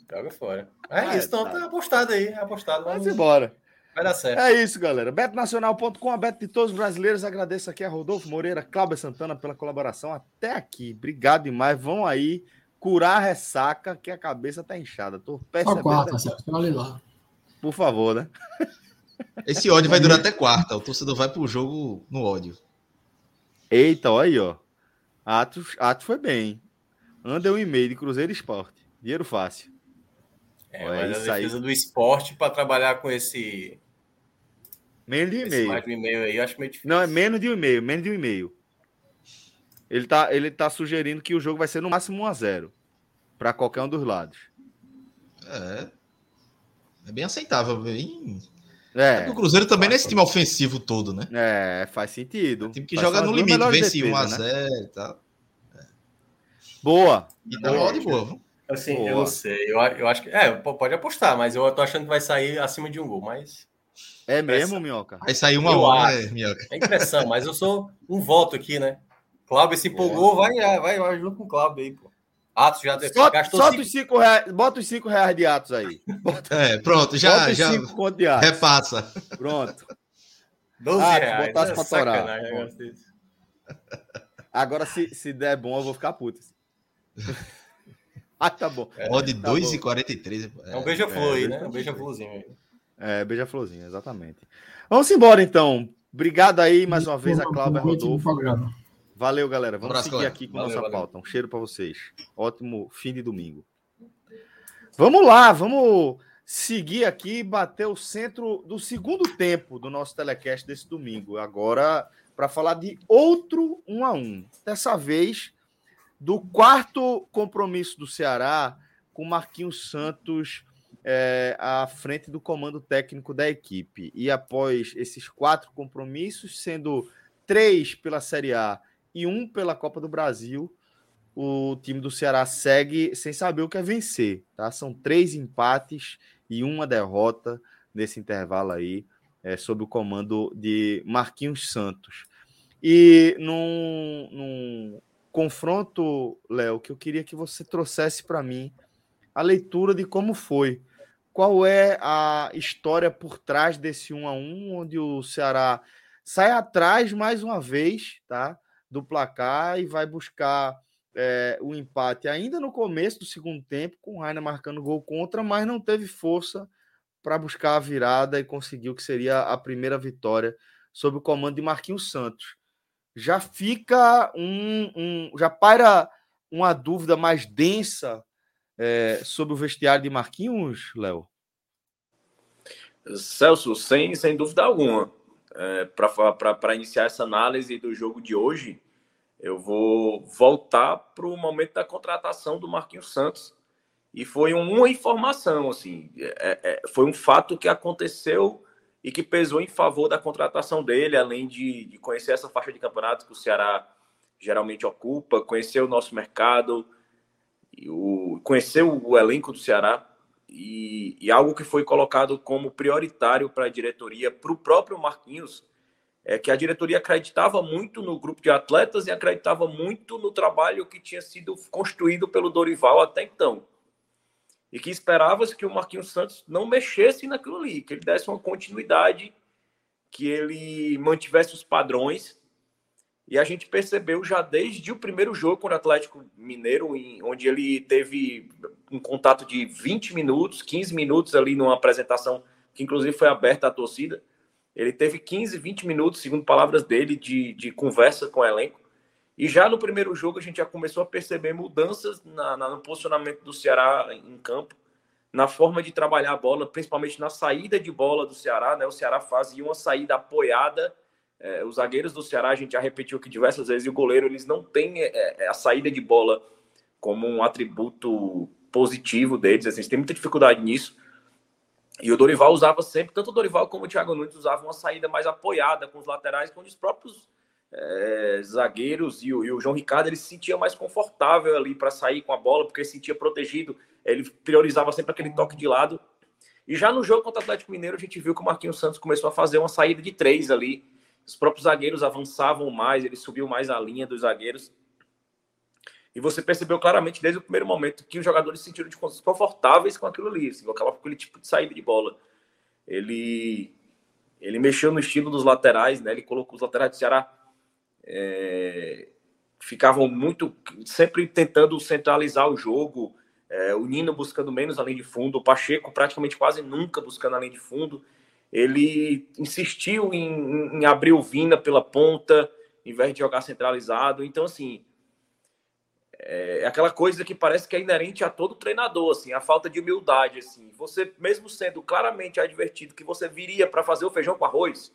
Joga fora. É ah, isso, então tá. tá apostado aí, é apostado. Vamos embora. Vai dar certo. É isso, galera. Betnacional.com, a Bet de todos os brasileiros. Agradeço aqui a Rodolfo Moreira, Cláudio Santana pela colaboração até aqui. Obrigado demais. Vão aí curar a ressaca, que a cabeça tá inchada. Tô percebendo. Só quarta, lá. por favor, né? Esse ódio vai durar até quarta. O torcedor vai pro jogo no ódio. Eita, olha aí, ó. Atos, Atos foi bem. Anda um e-mail de Cruzeiro Esporte. Dinheiro fácil. É, olha, mas a defesa aí. do esporte para trabalhar com esse. Menos de um e-mail. Mais de um e-mail aí, eu acho meio difícil. Não, é menos de um e-mail, menos de um e-mail. Ele tá, ele tá sugerindo que o jogo vai ser no máximo 1 a 0 para qualquer um dos lados. É. É bem aceitável, bem. É. O Cruzeiro também não é esse time ofensivo todo, né? É, faz sentido. É time que faz joga no limite, vence 1x0 né? e tal. É. Boa. E tá boa, de boa. Assim, boa. eu não sei. Eu, eu acho que. É, pode apostar, mas eu tô achando que vai sair acima de um gol, mas. É mesmo, Minhoca? Vai sair uma hora, né, Minhoca? É impressão, mas eu sou um voto aqui, né? Cláudio se empolgou, vai, vai, vai junto com o Cláudio aí, pô. Atos já Só, gastou solta cinco... Os cinco reais, bota os 5 reais de Atos aí. Bota, *laughs* é, pronto, já, já repassa. Pronto. 12 Atos, reais. Botasse é pra torar. Agora, se, se der bom, eu vou ficar puto. ah, tá bom. É, Odd tá 2,43. É, é um beija-flor é, aí, né? Um beija-florzinho aí. É, beija-florzinho, exatamente. Vamos embora, então. Obrigado aí mais uma vez a Cláudia Rodolfo. Valeu, galera. Vamos abraço, seguir galera. aqui com valeu, nossa valeu. pauta. Um cheiro para vocês. Ótimo fim de domingo. Vamos lá, vamos seguir aqui e bater o centro do segundo tempo do nosso telecast desse domingo. Agora, para falar de outro um a um. Dessa vez, do quarto compromisso do Ceará com Marquinhos Santos é, à frente do comando técnico da equipe. E após esses quatro compromissos, sendo três pela Série A e um pela Copa do Brasil. O time do Ceará segue sem saber o que é vencer, tá? São três empates e uma derrota nesse intervalo aí, é, sob o comando de Marquinhos Santos. E num, num confronto, Léo, que eu queria que você trouxesse para mim a leitura de como foi. Qual é a história por trás desse 1 a 1 onde o Ceará sai atrás mais uma vez, tá? Do placar e vai buscar é, o empate ainda no começo do segundo tempo, com o Rainer marcando gol contra, mas não teve força para buscar a virada e conseguiu que seria a primeira vitória sob o comando de Marquinhos Santos. Já fica um, um já para uma dúvida mais densa é, sobre o vestiário de Marquinhos, Léo? Celso, sem, sem dúvida alguma. É, para iniciar essa análise do jogo de hoje, eu vou voltar para o momento da contratação do Marquinhos Santos. E foi uma informação, assim, é, é, foi um fato que aconteceu e que pesou em favor da contratação dele, além de, de conhecer essa faixa de campeonato que o Ceará geralmente ocupa, conhecer o nosso mercado, o, conhecer o, elenco do Ceará, e, e algo que foi colocado como prioritário para a diretoria, para o próprio Marquinhos, é que a diretoria acreditava muito no grupo de atletas e acreditava muito no trabalho que tinha sido construído pelo Dorival até então. E que esperava-se que o Marquinhos Santos não mexesse naquilo ali, que ele desse uma continuidade, que ele mantivesse os padrões. E a gente percebeu já desde o primeiro jogo contra o Atlético Mineiro, onde ele teve um contato de 20 minutos, 15 minutos ali numa apresentação que inclusive foi aberta à torcida ele teve 15, 20 minutos, segundo palavras dele, de, de conversa com o elenco. E já no primeiro jogo a gente já começou a perceber mudanças na, na, no posicionamento do Ceará em campo, na forma de trabalhar a bola, principalmente na saída de bola do Ceará. Né? O Ceará fazia uma saída apoiada. É, os zagueiros do Ceará, a gente já repetiu aqui diversas vezes, e o goleiro, eles não têm é, é a saída de bola como um atributo positivo deles. Assim, eles têm muita dificuldade nisso. E o Dorival usava sempre, tanto o Dorival como o Thiago Nunes usavam uma saída mais apoiada com os laterais, com os próprios é, zagueiros e o, e o, João Ricardo ele se sentia mais confortável ali para sair com a bola, porque se sentia protegido. Ele priorizava sempre aquele toque de lado. E já no jogo contra o Atlético Mineiro, a gente viu que o Marquinhos Santos começou a fazer uma saída de três ali. Os próprios zagueiros avançavam mais, ele subiu mais a linha dos zagueiros. E você percebeu claramente desde o primeiro momento que os jogadores se sentiram desconfortáveis com aquilo ali, assim, com aquele tipo de saída de bola. Ele, ele mexeu no estilo dos laterais, né? Ele colocou os laterais do Ceará. É, ficavam muito, sempre tentando centralizar o jogo, é, o Nino buscando menos além de fundo, o Pacheco praticamente quase nunca buscando além de fundo. Ele insistiu em, em abrir o Vina pela ponta, em vez de jogar centralizado. Então, assim, é aquela coisa que parece que é inerente a todo treinador, assim, a falta de humildade, assim. Você, mesmo sendo claramente advertido que você viria para fazer o feijão com arroz,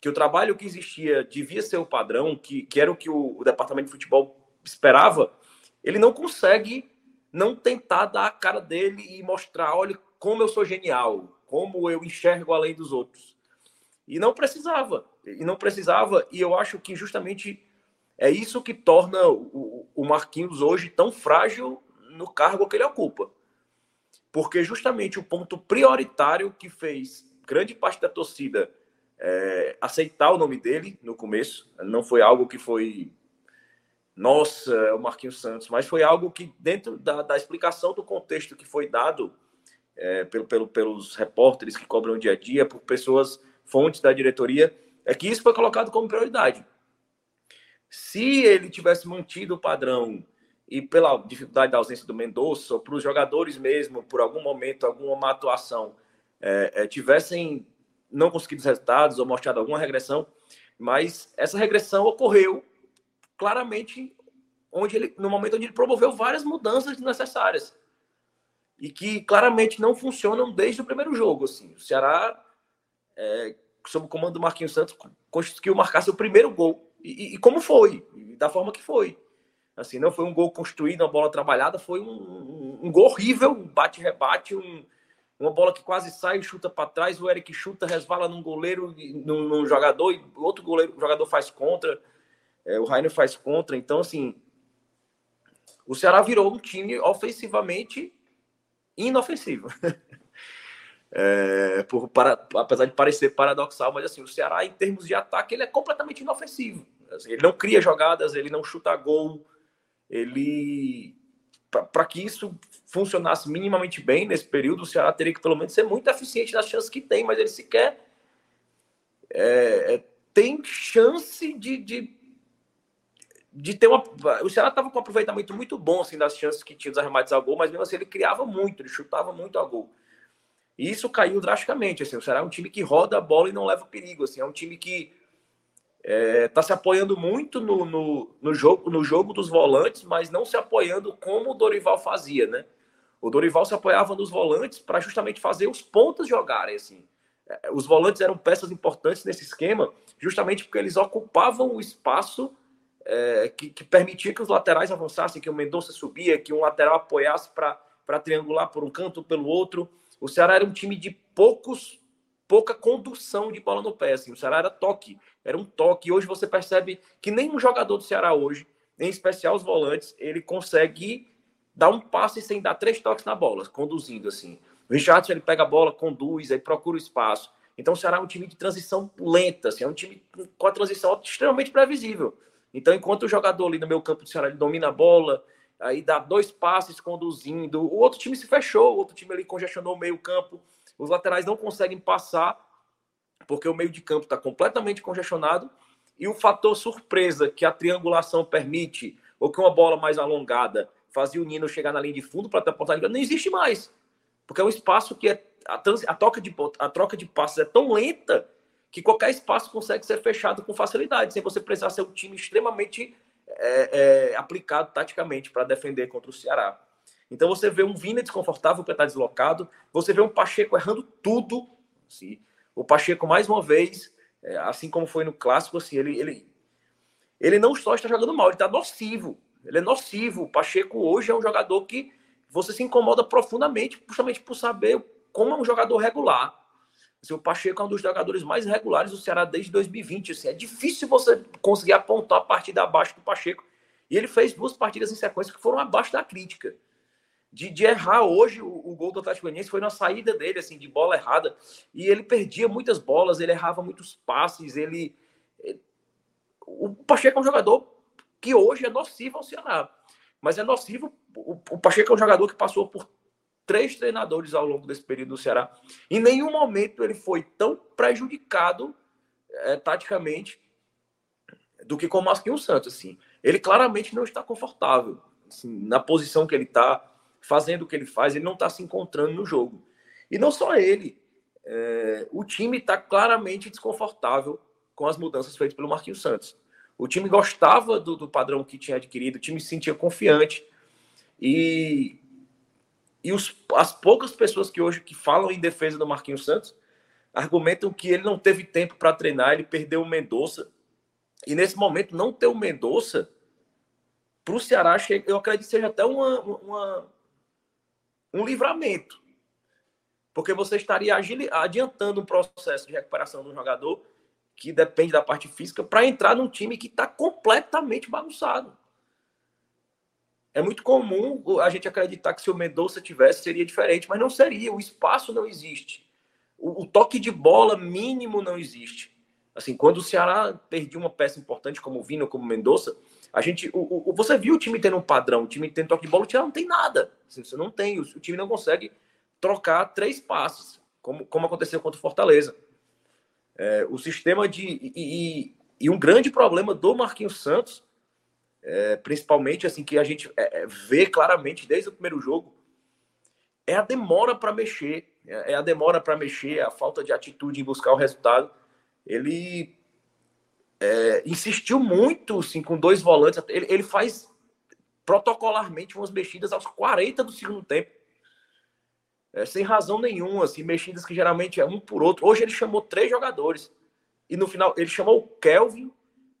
que o trabalho que existia devia ser o padrão, que, que era o que o, o departamento de futebol esperava, ele não consegue não tentar dar a cara dele e mostrar, olha como eu sou genial, como eu enxergo além dos outros. E não precisava, e não precisava, e eu acho que justamente é isso que torna o, o Marquinhos hoje tão frágil no cargo que ele ocupa. Porque justamente o ponto prioritário que fez grande parte da torcida é, aceitar o nome dele no começo, não foi algo que foi nossa, é o Marquinhos Santos, mas foi algo que, dentro da, da explicação do contexto que foi dado é, pelo, pelo, pelos repórteres que cobram o dia a dia, por pessoas, fontes da diretoria, é que isso foi colocado como prioridade. Se ele tivesse mantido o padrão e pela dificuldade da ausência do Mendonça, para os jogadores mesmo, por algum momento, alguma atuação, é, é, tivessem não conseguido os resultados ou mostrado alguma regressão, mas essa regressão ocorreu claramente onde ele, no momento onde ele promoveu várias mudanças necessárias e que claramente não funcionam desde o primeiro jogo. Assim. O Ceará, é, sob o comando do Marquinhos Santos, conseguiu marcar seu primeiro gol. E, e, como foi, da forma que foi. Assim, não foi um gol construído, uma bola trabalhada, foi um, um, um gol horrível, um bate-rebate, um, uma bola que quase sai chuta para trás, o Eric chuta, resvala num goleiro, num, num jogador, e outro goleiro, o jogador faz contra é, o Rainer faz contra. Então, assim, o Ceará virou um time ofensivamente inofensivo. *laughs* é, por, para, apesar de parecer paradoxal, mas assim, o Ceará, em termos de ataque, ele é completamente inofensivo. Assim, ele não cria jogadas, ele não chuta gol, ele. Para que isso funcionasse minimamente bem nesse período, o Ceará teria que pelo menos ser muito eficiente nas chances que tem, mas ele sequer é, é tem chance de, de de ter uma. O Ceará estava com um aproveitamento muito bom assim, das chances que tinha dos arremates a gol, mas mesmo assim ele criava muito, ele chutava muito a gol. E isso caiu drasticamente. Assim, o Ceará é um time que roda a bola e não leva perigo. Assim, é um time que está é, tá se apoiando muito no, no, no, jogo, no jogo dos volantes, mas não se apoiando como o Dorival fazia, né? O Dorival se apoiava nos volantes para justamente fazer os pontos jogarem. Assim. É, os volantes eram peças importantes nesse esquema, justamente porque eles ocupavam o espaço é, que, que, permitia que os laterais avançassem, que o Mendonça subia, que um lateral apoiasse para triangular por um canto pelo outro. O Ceará era um time de poucos, pouca condução de bola no pé. Assim. O Ceará era toque, era um toque. E hoje você percebe que nenhum jogador do Ceará hoje, em especial os volantes, ele consegue dar um passe sem dar três toques na bola, conduzindo assim. O Richardson ele pega a bola, conduz, aí procura o espaço. Então o Ceará é um time de transição lenta, assim, é um time com a transição extremamente previsível. Então, enquanto o jogador ali no meu campo do Ceará ele domina a bola, aí dá dois passes conduzindo, o outro time se fechou, o outro time ali congestionou o meio campo, os laterais não conseguem passar, porque o meio de campo está completamente congestionado, e o fator surpresa que a triangulação permite, ou que uma bola mais alongada fazia o Nino chegar na linha de fundo para ter a não existe mais. Porque é um espaço que é, a, trans, a, troca de, a troca de passes é tão lenta que qualquer espaço consegue ser fechado com facilidade, sem você precisar ser um time extremamente é, é, aplicado taticamente para defender contra o Ceará. Então você vê um Vina desconfortável para estar deslocado, você vê um Pacheco errando tudo. Assim. O Pacheco, mais uma vez, é, assim como foi no clássico, assim, ele, ele, ele não só está jogando mal, ele está nocivo. Ele é nocivo. O Pacheco hoje é um jogador que você se incomoda profundamente, justamente por saber como é um jogador regular. Assim, o Pacheco é um dos jogadores mais regulares do Ceará desde 2020. Assim, é difícil você conseguir apontar a partida abaixo do Pacheco. E ele fez duas partidas em sequência que foram abaixo da crítica. De, de errar hoje, o, o, gol do Atlético Goianiense foi na saída dele, assim, de bola errada. E ele perdia muitas bolas, ele errava muitos passes. Ele, o Pacheco é um jogador que hoje é nocivo ao Ceará. Mas é nocivo. O, Pacheco é um jogador que passou por três treinadores ao longo desse período do Ceará. Em nenhum momento ele foi tão prejudicado é, taticamente do que com o Marquinhos Santos. Assim. Ele claramente não está confortável assim, na posição que ele está. Fazendo o que ele faz, ele não está se encontrando no jogo. E não só ele. É, o time está claramente desconfortável com as mudanças feitas pelo Marquinhos Santos. O time gostava do, do padrão que tinha adquirido, o time se sentia confiante. E, e os, as poucas pessoas que hoje que falam em defesa do Marquinhos Santos argumentam que ele não teve tempo para treinar, ele perdeu o Mendonça. E nesse momento, não ter o Mendonça, para o Ceará, eu acredito que seja até uma, uma, um livramento. Porque você estaria adiantando um processo de recuperação do jogador que depende da parte física para entrar num time que está completamente bagunçado. É muito comum a gente acreditar que se o Mendonça tivesse seria diferente, mas não seria. O espaço não existe. O, o toque de bola mínimo não existe. Assim, quando o Ceará perdia uma peça importante como o Vino, como o Mendonça, a gente, o, o, você viu o time tendo um padrão, o time tendo toque de bola, o time não tem nada. Assim, você não tem, o, o time não consegue trocar três passes, como, como aconteceu contra o Fortaleza. É, o sistema de. E, e, e, um grande problema do Marquinhos Santos, é, principalmente assim, que a gente é, é vê claramente desde o primeiro jogo, é a demora para mexer. É, é a demora para mexer, a falta de atitude em buscar o resultado. Ele é, insistiu muito assim, com dois volantes. Ele, ele faz protocolarmente umas mexidas aos 40 do segundo tempo é, sem razão nenhuma, assim, mexidas que geralmente é um por outro. Hoje ele chamou três jogadores. E no final, ele chamou o Kelvin.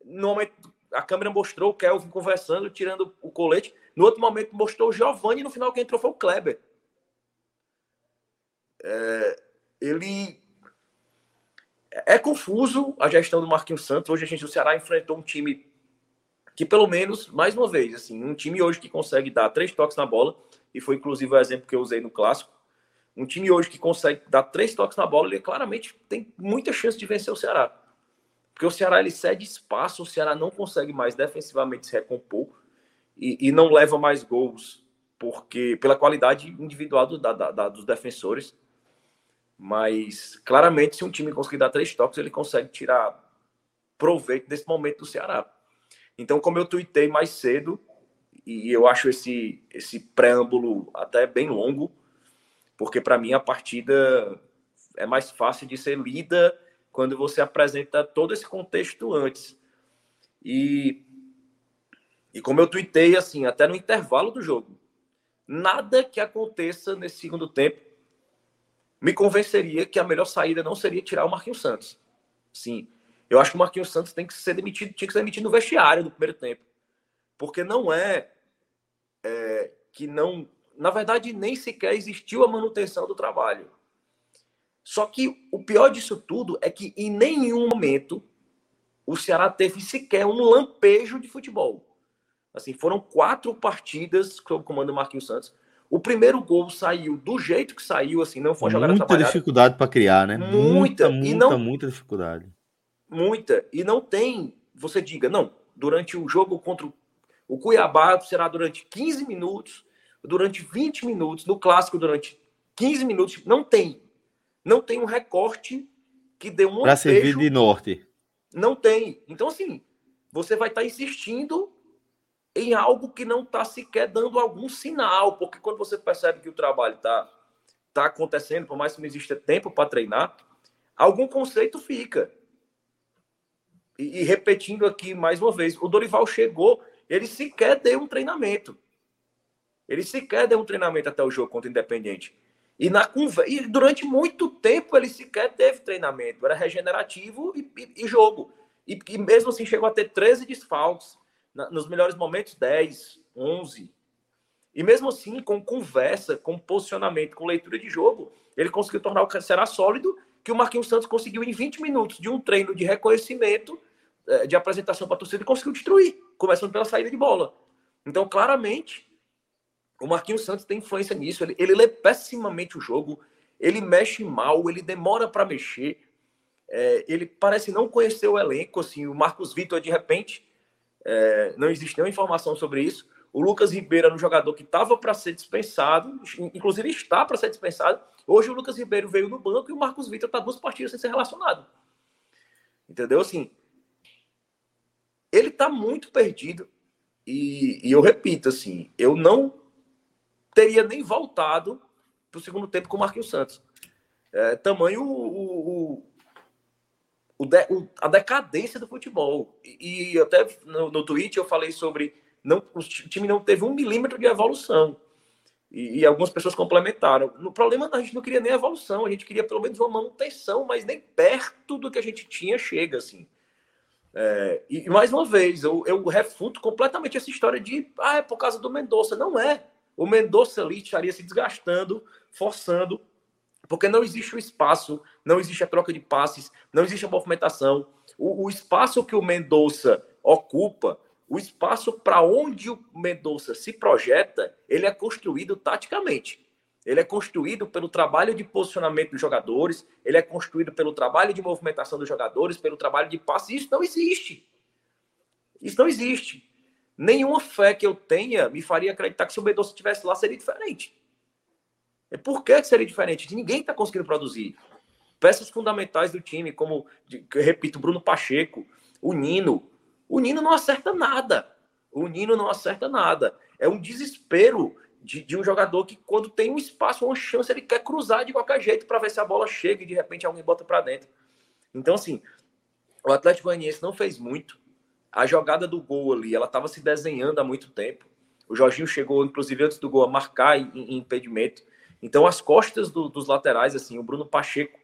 No momento, a câmera mostrou o Kelvin conversando, tirando o colete. No outro momento, mostrou o Giovanni. E no final, quem entrou foi o Kleber. É, ele. É confuso a gestão do Marquinhos Santos. Hoje a gente, o Ceará, enfrentou um time que, pelo menos, mais uma vez, assim, um time hoje que consegue dar três toques na bola, e foi inclusive o exemplo que eu usei no clássico um time hoje que consegue dar três toques na bola, ele claramente tem muita chance de vencer o Ceará. Porque o Ceará ele cede espaço, o Ceará não consegue mais defensivamente se recompor e, e não leva mais gols porque pela qualidade individual do, da, da, dos defensores. Mas claramente, se um time conseguir dar três toques, ele consegue tirar proveito desse momento do Ceará. Então, como eu tuitei mais cedo, e eu acho esse, esse preâmbulo até bem longo, porque para mim a partida é mais fácil de ser lida quando você apresenta todo esse contexto antes. E, e como eu tuitei, assim, até no intervalo do jogo, nada que aconteça nesse segundo tempo me convenceria que a melhor saída não seria tirar o Marquinhos Santos. Sim, eu acho que o Marquinhos Santos tem que ser demitido, tinha que ser demitido no vestiário no primeiro tempo. Porque não é, é que não na verdade, nem sequer existiu a manutenção do trabalho. Só que o pior disso tudo é que em nenhum momento o Ceará teve sequer um lampejo de futebol. Assim, foram quatro partidas sob o comando do Marquinhos Santos. O primeiro gol saiu do jeito que saiu, assim, não foi jogada Muita dificuldade para criar, né? Muita, muita, muita, não, muita dificuldade. Muita. E não tem, você diga, não, durante o jogo contra o Cuiabá será durante 15 minutos durante 20 minutos, no clássico durante 15 minutos, não tem. Não tem um recorte que dê um Para servir de norte. Não tem. Então, assim, você vai estar tá insistindo em algo que não está sequer dando algum sinal, porque quando você percebe que o trabalho está tá acontecendo, por mais que não exista tempo para treinar, algum conceito fica. E, e, repetindo aqui mais uma vez, o Dorival chegou, ele sequer deu um treinamento. Ele sequer deu um treinamento até o jogo contra o Independente. E, na, e durante muito tempo ele sequer teve treinamento. Era regenerativo e, e, e jogo. E, e, mesmo assim chegou a ter 13 desfalques. Na, nos melhores momentos, 10, 11. E mesmo assim, com conversa, com posicionamento, com leitura de jogo, ele conseguiu tornar o Ceará sólido, que o Marquinhos Santos conseguiu em 20 minutos de um treino de reconhecimento, eh, de apresentação para a torcida, conseguiu destruir, começando pela saída de bola. Então, claramente, o Marquinhos Santos tem influência nisso. Ele, ele lê pessimamente o jogo, ele mexe mal, ele demora para mexer. É, ele parece não conhecer o elenco. Assim, o Marcos Vitor, de repente, é, não existe nenhuma informação sobre isso. O Lucas Ribeiro era um jogador que estava para ser dispensado, inclusive está para ser dispensado. Hoje o Lucas Ribeiro veio no banco e o Marcos Vitor está duas partidas sem ser relacionado. Entendeu? Assim, ele está muito perdido. E, e, eu repito, assim, eu não teria nem voltado para o segundo tempo com o Marquinhos Santos. É, tamanho o, de, o, a decadência do futebol. E, e até no, no tweet eu falei sobre não, o time não teve um milímetro de evolução. E, e, algumas pessoas complementaram. No problema, a gente não queria nem evolução, a gente queria pelo menos uma manutenção, mas nem perto do que a gente tinha chega, assim. É, e, mais uma vez, eu, eu, refuto completamente essa história de ah, é por causa do Mendonça. Não é. O Mendonça ali estaria se desgastando, forçando, porque não existe o espaço, não existe a troca de passes, não existe a movimentação. O, o espaço que o Mendonça ocupa o espaço para onde o Mendonça se projeta, ele é construído taticamente. Ele é construído pelo trabalho de posicionamento dos jogadores, ele é construído pelo trabalho de movimentação dos jogadores, pelo trabalho de passe. Isso não existe. Isso não existe. Nenhuma fé que eu tenha me faria acreditar que se o Mendonça estivesse lá seria diferente. É por que seria diferente? Ninguém está conseguindo produzir. Peças fundamentais do time, como, repito, Bruno Pacheco, o Nino, o Nino não acerta nada. O Nino não acerta nada. É um desespero de, de um jogador que, quando tem um espaço, uma chance, ele quer cruzar de qualquer jeito para ver se a bola chega e de repente alguém bota para dentro. Então, assim, o Atlético Goianiense não fez muito. A jogada do gol ali, ela estava se desenhando há muito tempo. O Jorginho chegou, inclusive, antes do gol, a marcar em, em impedimento. Então, as costas do, dos laterais, assim, o Bruno Pacheco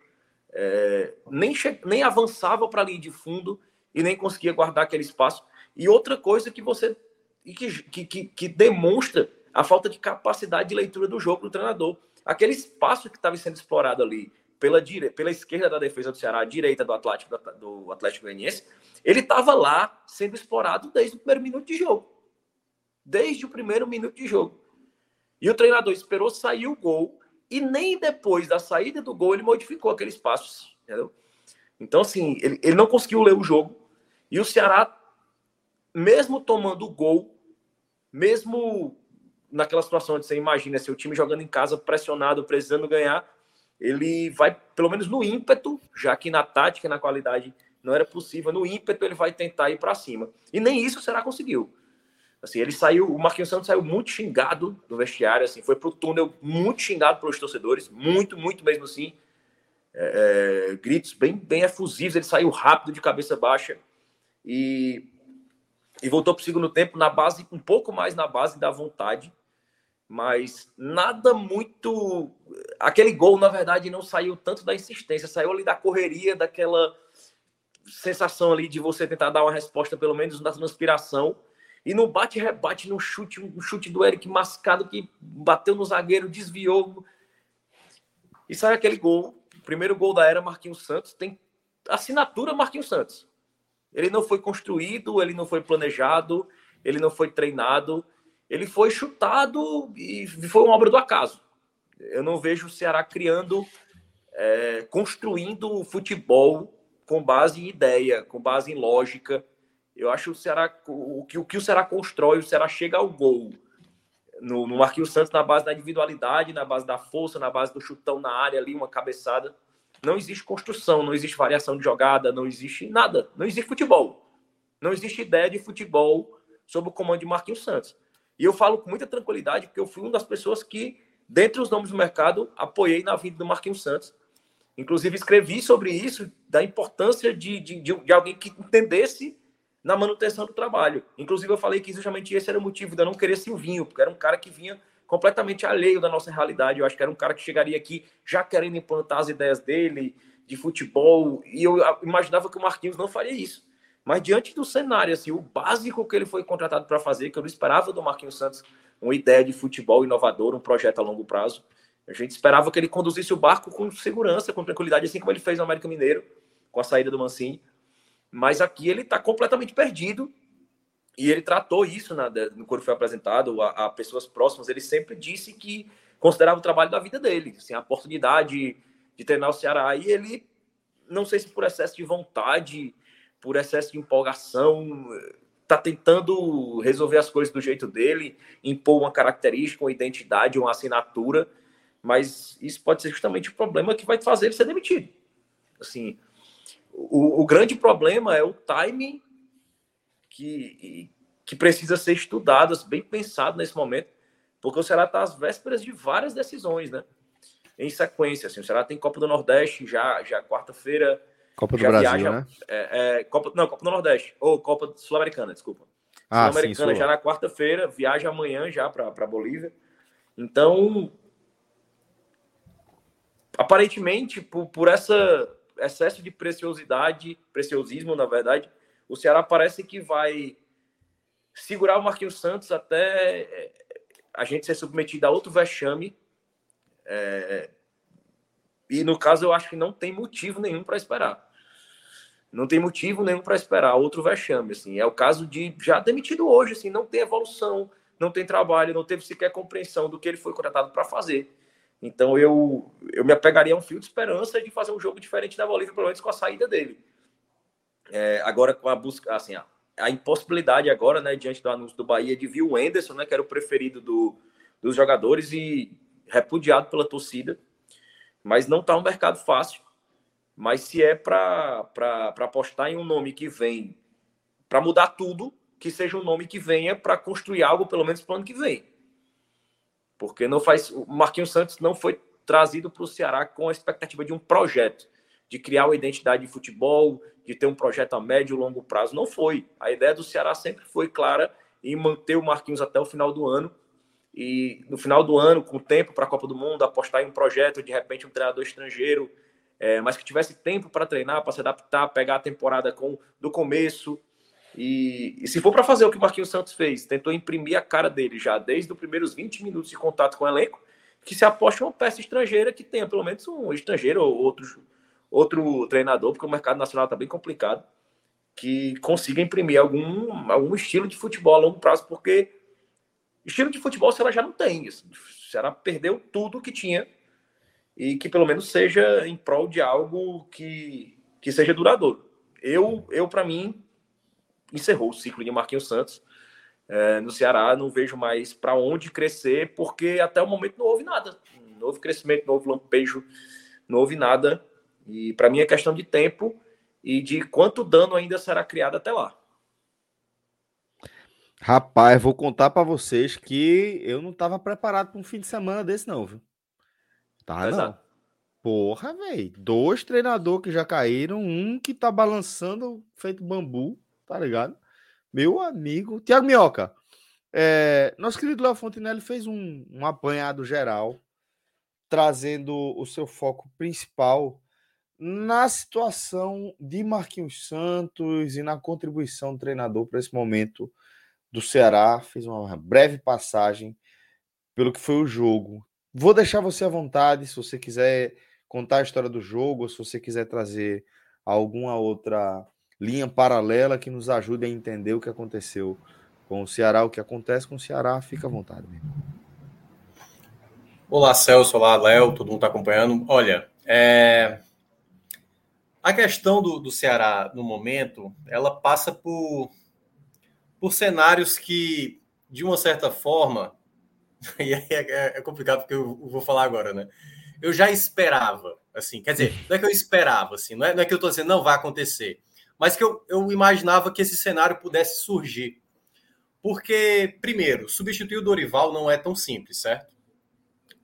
é, nem, nem avançava para a linha de fundo e nem conseguia guardar aquele espaço. E outra coisa que você que, que, que demonstra a falta de capacidade de leitura do jogo do treinador. Aquele espaço que estava sendo explorado ali pela, dire... pela esquerda da defesa do Ceará, direita do Atlético do Atlético Goianiense, ele estava lá sendo explorado desde o primeiro minuto de jogo. Desde o primeiro minuto de jogo. E o treinador esperou sair o gol e nem depois da saída do gol ele modificou aquele espaço, entendeu? Então, assim, ele, ele não conseguiu ler o jogo. E o Ceará, mesmo tomando o gol, mesmo naquela situação onde você imagina seu time jogando em casa, pressionado, precisando ganhar, ele vai, pelo menos no ímpeto, já que na tática e na qualidade não era possível, no ímpeto ele vai tentar ir para cima. E nem isso o Ceará conseguiu. Assim, ele saiu, o Marquinhos Santos saiu muito xingado do vestiário, assim, foi pro túnel muito xingado pelos torcedores, muito, muito mesmo assim é, é, gritos bem, bem efusivos. Ele saiu rápido, de cabeça baixa e, e voltou para o segundo tempo na base, um pouco mais na base da vontade, mas nada muito. Aquele gol, na verdade, não saiu tanto da insistência, saiu ali da correria, daquela sensação ali de você tentar dar uma resposta, pelo menos na transpiração. E no bate-rebate, no chute, um chute do Eric Mascado que bateu no zagueiro, desviou. E sai aquele gol primeiro gol da era Marquinhos Santos tem assinatura Marquinhos Santos. Ele não foi construído, ele não foi planejado, ele não foi treinado, ele foi chutado e foi uma obra do acaso. Eu não vejo o Ceará criando, é, construindo futebol com base em ideia, com base em lógica. Eu acho o Ceará, o que o, que o Ceará constrói, o Ceará chega ao gol no, no Marquinhos Santos na base da individualidade, na base da força, na base do chutão na área ali, uma cabeçada. Não existe construção, não existe variação de jogada, não existe nada. Não existe futebol. Não existe ideia de futebol sob o comando de Marquinhos Santos. E eu falo com muita tranquilidade, porque eu fui uma das pessoas que, dentre os nomes do mercado, apoiei na vida do Marquinhos Santos. Inclusive, escrevi sobre isso, da importância de, de, de alguém que entendesse na manutenção do trabalho. Inclusive, eu falei que justamente esse era o motivo de eu não querer Silvinho, porque era um cara que vinha completamente alheio da nossa realidade. Eu acho que era um cara que chegaria aqui já querendo implantar as ideias dele de futebol, e eu imaginava que o Marquinhos não faria isso. Mas diante do cenário, assim, o básico que ele foi contratado para fazer, que eu não esperava do Marquinhos Santos, uma ideia de futebol inovador, um projeto a longo prazo. A gente esperava que ele conduzisse o barco com segurança, com tranquilidade, assim como ele fez no América Mineiro, com a saída do Mancini. Mas aqui ele está completamente perdido e ele tratou isso na, quando foi apresentado a, a, pessoas próximas. Ele sempre disse que considerava o trabalho da vida dele, assim, a oportunidade de treinar o Ceará. E ele, não sei se por excesso de vontade, por excesso de empolgação, está tentando resolver as coisas do jeito dele, impor uma característica, uma identidade, uma assinatura. Mas isso pode ser justamente o problema que vai fazer ele ser demitido. Assim, o, o grande problema é o time que, que precisa ser estudado, bem pensado nesse momento, Porque o Ceará está às vésperas de várias decisões, né? Em sequência, assim, o Ceará tem Copa do Nordeste já, já quarta-feira. Copa do Brasil, viaja, né? É, é, Copa, não, Copa do Nordeste, ou Copa Sul-Americana, desculpa. Ah, Sul-Americana já na quarta-feira, viaja amanhã já para Bolívia. Então, aparentemente, por, por essa excesso de preciosidade, preciosismo, na verdade, o Ceará parece que vai segurar o Marquinhos Santos até é, a gente ser submetido a outro vexame. É, e no caso, eu acho que não tem motivo nenhum para esperar. Não tem motivo nenhum para esperar outro vexame. Assim. É o caso de já demitido hoje, assim, não tem evolução, não tem trabalho, não teve sequer compreensão do que ele foi contratado para fazer. Então eu, eu me apegaria a um fio de esperança de fazer um jogo diferente da Bolívia, pelo menos com a saída dele. É, agora com a busca, assim, a, a, impossibilidade agora, né, diante do anúncio do Bahia, de vir o Enderson, né, que era o preferido do, dos jogadores e repudiado pela torcida. Mas não está um mercado fácil. Mas se é para apostar em um nome que vem para mudar tudo, que seja um nome que venha para construir algo, pelo menos para o ano que vem. Porque não faz. O Marquinhos Santos não foi trazido para o Ceará com a expectativa de um projeto, de criar uma identidade de futebol, de ter um projeto a médio e longo prazo. Não foi. A ideia do Ceará sempre foi clara em manter o Marquinhos até o final do ano. E no final do ano, com tempo para a Copa do Mundo, apostar em um projeto, de repente, um treinador estrangeiro, é, mas que tivesse tempo para treinar, para se adaptar, pegar a temporada com do começo, e, e se for para fazer o que o Marquinhos Santos fez, tentou imprimir a cara dele já desde os primeiros 20 minutos de contato com o elenco, que se aposte uma peça estrangeira que tenha pelo menos um estrangeiro ou outro, outro treinador, porque o mercado nacional está bem complicado, que consiga imprimir algum, algum estilo de futebol a longo prazo, porque estilo de futebol o Ceará já não tem. Assim, o Ceará perdeu tudo que tinha e que pelo menos seja em prol de algo que, que seja duradouro. Eu, eu para mim, encerrou o ciclo de Marquinhos Santos. É, no Ceará não vejo mais para onde crescer, porque até o momento não houve nada. Houve crescimento, houve lampejo, não houve nada. E para mim é questão de tempo e de quanto dano ainda será criado até lá. Rapaz, vou contar para vocês que eu não estava preparado para um fim de semana desse, não, viu? Tá, não. Porra, velho. Dois treinadores que já caíram, um que tá balançando feito bambu tá ligado? Meu amigo. Tiago Minhoca, é, nosso querido Léo Fontenelle fez um, um apanhado geral, trazendo o seu foco principal na situação de Marquinhos Santos e na contribuição do treinador para esse momento do Ceará. Fez uma breve passagem pelo que foi o jogo. Vou deixar você à vontade se você quiser contar a história do jogo, ou se você quiser trazer alguma outra linha paralela que nos ajude a entender o que aconteceu com o Ceará, o que acontece com o Ceará, fica à vontade. Olá, Celso, olá, Léo, todo mundo está acompanhando. Olha, é... a questão do, do Ceará no momento, ela passa por, por cenários que, de uma certa forma, *laughs* e é, é, é complicado porque eu vou falar agora, né? Eu já esperava, assim, quer dizer, não é que eu esperava, assim, não é, não é que eu estou dizendo não vai acontecer mas que eu, eu imaginava que esse cenário pudesse surgir. Porque, primeiro, substituir o Dorival não é tão simples, certo?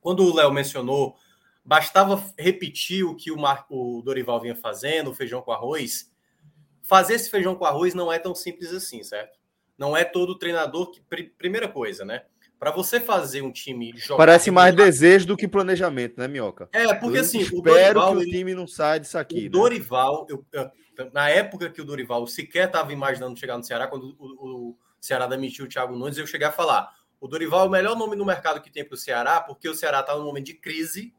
Quando o Léo mencionou, bastava repetir o que o, Mar... o Dorival vinha fazendo, o feijão com arroz. Fazer esse feijão com arroz não é tão simples assim, certo? Não é todo treinador que. Primeira coisa, né? Para você fazer um time jogar. Parece mais desejo do que planejamento, né, Minhoca? É, porque eu assim. Espero Dorival, que o time não saia disso aqui. O né? Dorival, eu, eu, na época que o Dorival sequer estava imaginando chegar no Ceará, quando o, o Ceará demitiu o Thiago Nunes, eu cheguei a falar: o Dorival é o melhor nome no mercado que tem para o Ceará, porque o Ceará está num momento de crise,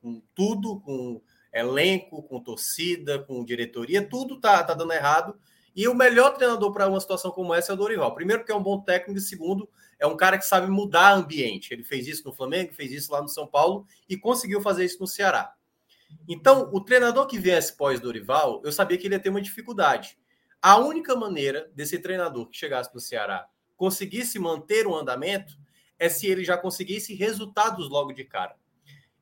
com tudo, com elenco, com torcida, com diretoria, tudo tá, tá dando errado. E o melhor treinador para uma situação como essa é o Dorival. Primeiro, porque é um bom técnico, e segundo, é um cara que sabe mudar ambiente. Ele fez isso no Flamengo, fez isso lá no São Paulo e conseguiu fazer isso no Ceará. Então, o treinador que viesse pós-Dorival, eu sabia que ele ia ter uma dificuldade. A única maneira desse treinador que chegasse no Ceará conseguisse manter o andamento é se ele já conseguisse resultados logo de cara.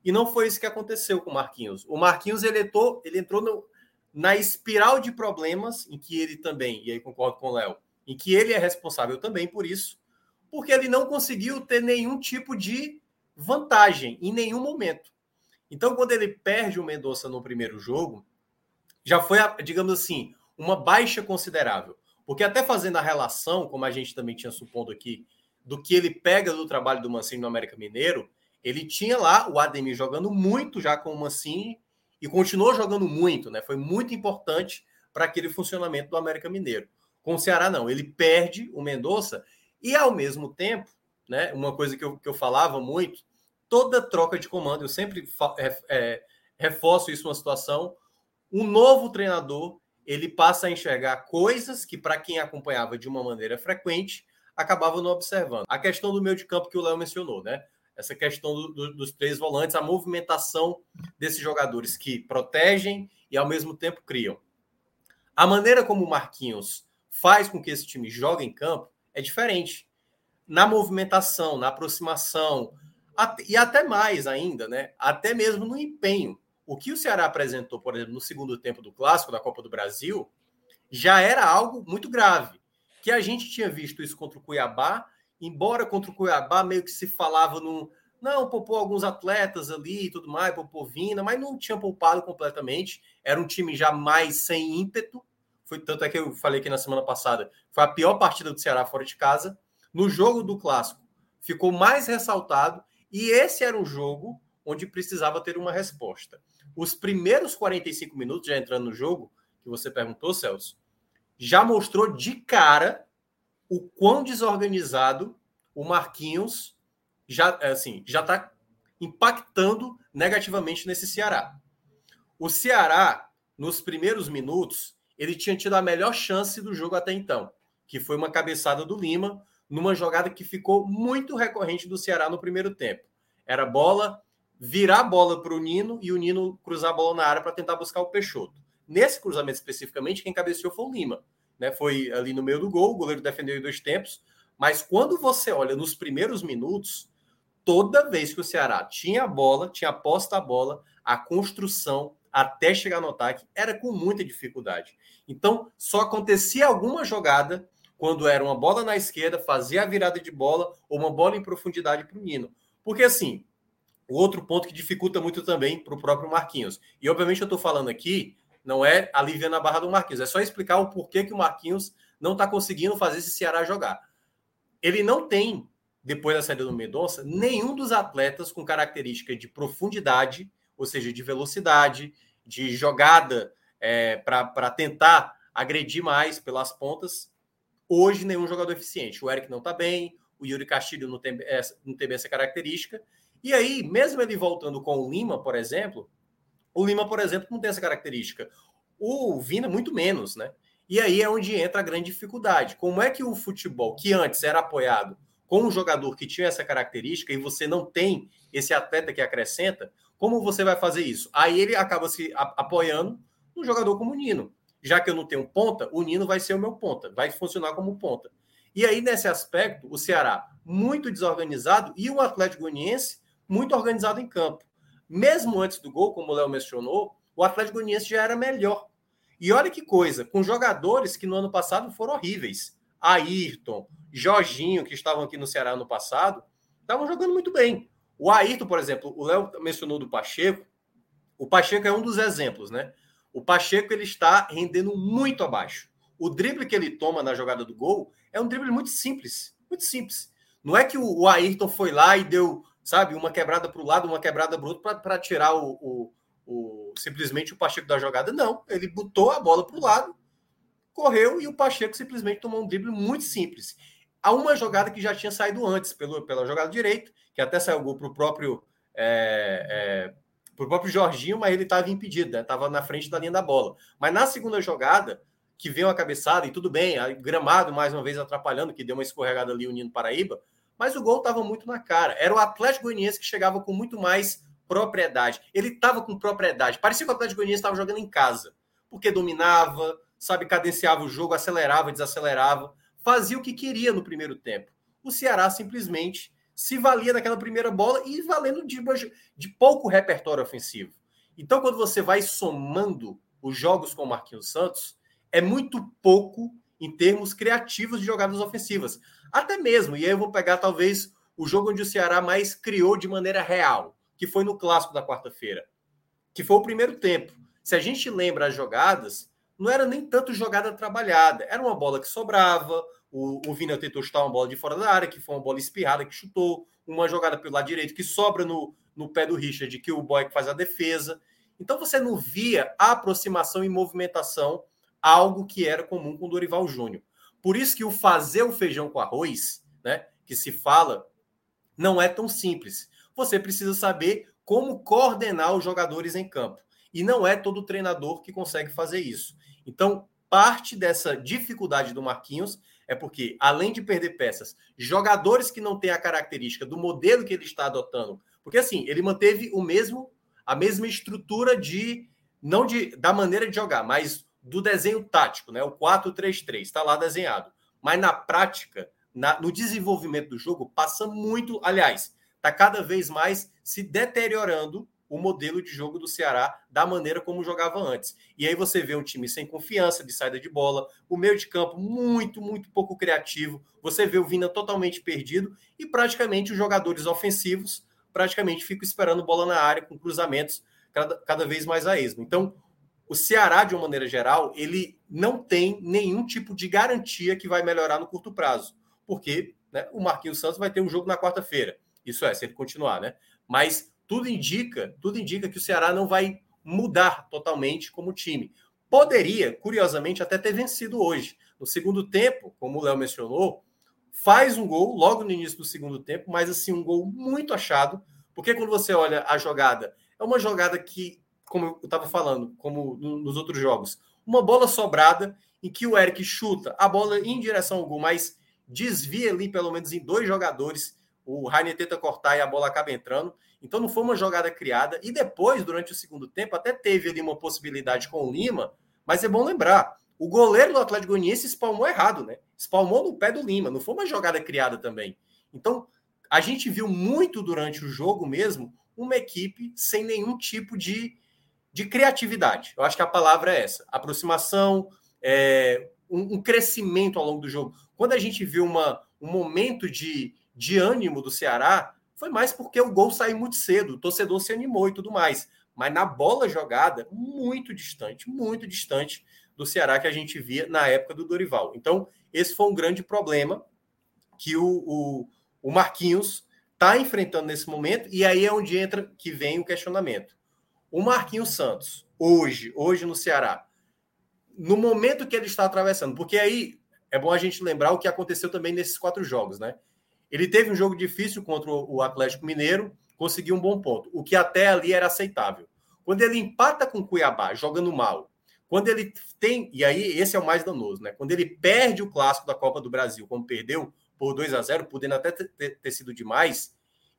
E não foi isso que aconteceu com o Marquinhos. O Marquinhos ele entrou, ele entrou no, na espiral de problemas em que ele também, e aí concordo com o Léo, em que ele é responsável também por isso, porque ele não conseguiu ter nenhum tipo de vantagem em nenhum momento. Então, quando ele perde o Mendonça no primeiro jogo, já foi, digamos assim, uma baixa considerável. Porque até fazendo a relação, como a gente também tinha supondo aqui, do que ele pega do trabalho do Mancini no América Mineiro, ele tinha lá o Ademir jogando muito já com o Mancini e continuou jogando muito, né? Foi muito importante para aquele funcionamento do América Mineiro. Com o Ceará, não. Ele perde o Mendonça e, ao mesmo tempo, né? Uma coisa que eu, que eu falava muito, toda troca de comando, eu sempre é, é, reforço isso uma situação. Um novo treinador ele passa a enxergar coisas que, para quem acompanhava de uma maneira frequente, acabava não observando. A questão do meio de campo que o Léo mencionou, né? Essa questão do, do, dos três volantes, a movimentação desses jogadores que protegem e ao mesmo tempo criam. A maneira como o Marquinhos faz com que esse time jogue em campo é diferente. Na movimentação, na aproximação, e até mais ainda, né? Até mesmo no empenho. O que o Ceará apresentou, por exemplo, no segundo tempo do clássico da Copa do Brasil, já era algo muito grave. Que a gente tinha visto isso contra o Cuiabá, embora contra o Cuiabá meio que se falava no. Não, poupou alguns atletas ali e tudo mais, poupou Vina, mas não tinha poupado completamente. Era um time já mais sem ímpeto. Foi tanto é que eu falei aqui na semana passada. Foi a pior partida do Ceará fora de casa. No jogo do clássico, ficou mais ressaltado. E esse era um jogo onde precisava ter uma resposta. Os primeiros 45 minutos, já entrando no jogo, que você perguntou, Celso, já mostrou de cara o quão desorganizado o Marquinhos já assim já está impactando negativamente nesse Ceará. O Ceará, nos primeiros minutos, ele tinha tido a melhor chance do jogo até então, que foi uma cabeçada do Lima, numa jogada que ficou muito recorrente do Ceará no primeiro tempo. Era bola virar a bola para o Nino e o Nino cruzar a bola na área para tentar buscar o Peixoto. Nesse cruzamento especificamente, quem cabeceou foi o Lima. Né? Foi ali no meio do gol, o goleiro defendeu em dois tempos. Mas quando você olha nos primeiros minutos, toda vez que o Ceará tinha a bola, tinha posta a bola, a construção até chegar no ataque era com muita dificuldade. Então, só acontecia alguma jogada quando era uma bola na esquerda, fazia a virada de bola ou uma bola em profundidade para o Nino. Porque assim, o outro ponto que dificulta muito também para o próprio Marquinhos. E obviamente eu estou falando aqui, não é aliviando a barra do Marquinhos, é só explicar o porquê que o Marquinhos não está conseguindo fazer esse Ceará jogar. Ele não tem, depois da saída do Mendonça, nenhum dos atletas com característica de profundidade, ou seja, de velocidade, de jogada é, para tentar agredir mais pelas pontas. Hoje, nenhum jogador eficiente. O Eric não está bem, o Yuri Castilho não tem, é, não tem essa característica. E aí, mesmo ele voltando com o Lima, por exemplo, o Lima, por exemplo, não tem essa característica. O Vina, muito menos, né? E aí é onde entra a grande dificuldade. Como é que o futebol, que antes era apoiado com um jogador que tinha essa característica e você não tem esse atleta que acrescenta, como você vai fazer isso? Aí ele acaba se apoiando no jogador como o Nino. Já que eu não tenho ponta, o Nino vai ser o meu ponta, vai funcionar como ponta. E aí, nesse aspecto, o Ceará muito desorganizado e o Atlético Goianiense muito organizado em campo. Mesmo antes do gol, como o Léo mencionou, o Atlético Goianiense já era melhor. E olha que coisa, com jogadores que no ano passado foram horríveis. Ayrton, Jorginho, que estavam aqui no Ceará no passado, estavam jogando muito bem. O Ayrton, por exemplo, o Léo mencionou do Pacheco. O Pacheco é um dos exemplos, né? O Pacheco ele está rendendo muito abaixo. O drible que ele toma na jogada do gol é um drible muito simples, muito simples. Não é que o Ayrton foi lá e deu sabe? Uma quebrada para o lado, uma quebrada para o outro, para tirar o, o, o, simplesmente o Pacheco da jogada. Não, ele botou a bola para o lado, correu e o Pacheco simplesmente tomou um drible muito simples. Há uma jogada que já tinha saído antes, pelo, pela jogada direita, que até saiu gol para o próprio. É, é, pro próprio Jorginho, mas ele estava impedido, estava né? na frente da linha da bola. Mas na segunda jogada, que veio a cabeçada, e tudo bem, a gramado mais uma vez atrapalhando, que deu uma escorregada ali o Nino Paraíba, mas o gol estava muito na cara. Era o Atlético Goianiense que chegava com muito mais propriedade. Ele estava com propriedade. Parecia que o Atlético Goianiense estava jogando em casa, porque dominava, sabe, cadenciava o jogo, acelerava, desacelerava, fazia o que queria no primeiro tempo. O Ceará simplesmente se valia daquela primeira bola e valendo de, de pouco repertório ofensivo. Então, quando você vai somando os jogos com o Marquinhos Santos, é muito pouco em termos criativos de jogadas ofensivas. Até mesmo, e aí eu vou pegar talvez o jogo onde o Ceará mais criou de maneira real, que foi no clássico da quarta-feira, que foi o primeiro tempo. Se a gente lembra as jogadas, não era nem tanto jogada trabalhada, era uma bola que sobrava, o, o Vina tentou chutar uma bola de fora da área, que foi uma bola espirrada que chutou, uma jogada pelo lado direito que sobra no, no pé do Richard, que o Boy faz a defesa. Então você não via a aproximação e movimentação, algo que era comum com o Dorival Júnior. Por isso que o fazer o feijão com arroz, né, que se fala, não é tão simples. Você precisa saber como coordenar os jogadores em campo. E não é todo treinador que consegue fazer isso. Então, parte dessa dificuldade do Marquinhos é porque, além de perder peças, jogadores que não têm a característica do modelo que ele está adotando, porque assim, ele manteve o mesmo a mesma estrutura de não de da maneira de jogar, mas do desenho tático, né? O 4-3-3 está lá desenhado. Mas na prática, na, no desenvolvimento do jogo, passa muito, aliás, está cada vez mais se deteriorando o modelo de jogo do Ceará da maneira como jogava antes. E aí você vê um time sem confiança de saída de bola, o meio de campo muito, muito pouco criativo. Você vê o Vina totalmente perdido e praticamente os jogadores ofensivos praticamente ficam esperando bola na área com cruzamentos cada, cada vez mais a esmo. Então, o Ceará, de uma maneira geral, ele não tem nenhum tipo de garantia que vai melhorar no curto prazo, porque né, o Marquinhos Santos vai ter um jogo na quarta-feira. Isso é, se ele continuar, né? Mas tudo indica, tudo indica que o Ceará não vai mudar totalmente como time. Poderia, curiosamente, até ter vencido hoje. No segundo tempo, como o Léo mencionou, faz um gol logo no início do segundo tempo, mas assim, um gol muito achado, porque quando você olha a jogada, é uma jogada que como eu estava falando, como nos outros jogos, uma bola sobrada em que o Eric chuta a bola em direção ao gol, mas desvia ali pelo menos em dois jogadores. O Rainer tenta cortar e a bola acaba entrando. Então não foi uma jogada criada. E depois, durante o segundo tempo, até teve ali uma possibilidade com o Lima, mas é bom lembrar: o goleiro do Atlético Goianiense espalmou errado, né? Espalmou no pé do Lima, não foi uma jogada criada também. Então a gente viu muito durante o jogo mesmo uma equipe sem nenhum tipo de de criatividade. Eu acho que a palavra é essa: aproximação, é, um, um, crescimento ao longo do jogo. Quando a gente viu uma, um momento de, de ânimo do Ceará, foi mais porque o gol saiu muito cedo, o torcedor se animou e tudo mais. Mas na bola jogada, muito distante, muito distante do Ceará que a gente via na época do Dorival. Então, esse foi um grande problema que o, o, o Marquinhos está enfrentando nesse momento, e aí é onde entra que vem o questionamento o Marquinhos Santos, hoje, hoje no Ceará, no momento que ele está atravessando, porque aí é bom a gente lembrar o que aconteceu também nesses quatro jogos, né? Ele teve um jogo difícil contra o Atlético Mineiro, conseguiu um bom ponto, o que até ali era aceitável. Quando ele empata com o Cuiabá, jogando mal, quando ele tem, e aí esse é o mais danoso, né? Quando ele perde o clássico da Copa do Brasil, como perdeu por 2 a 0, podendo até ter, sido demais,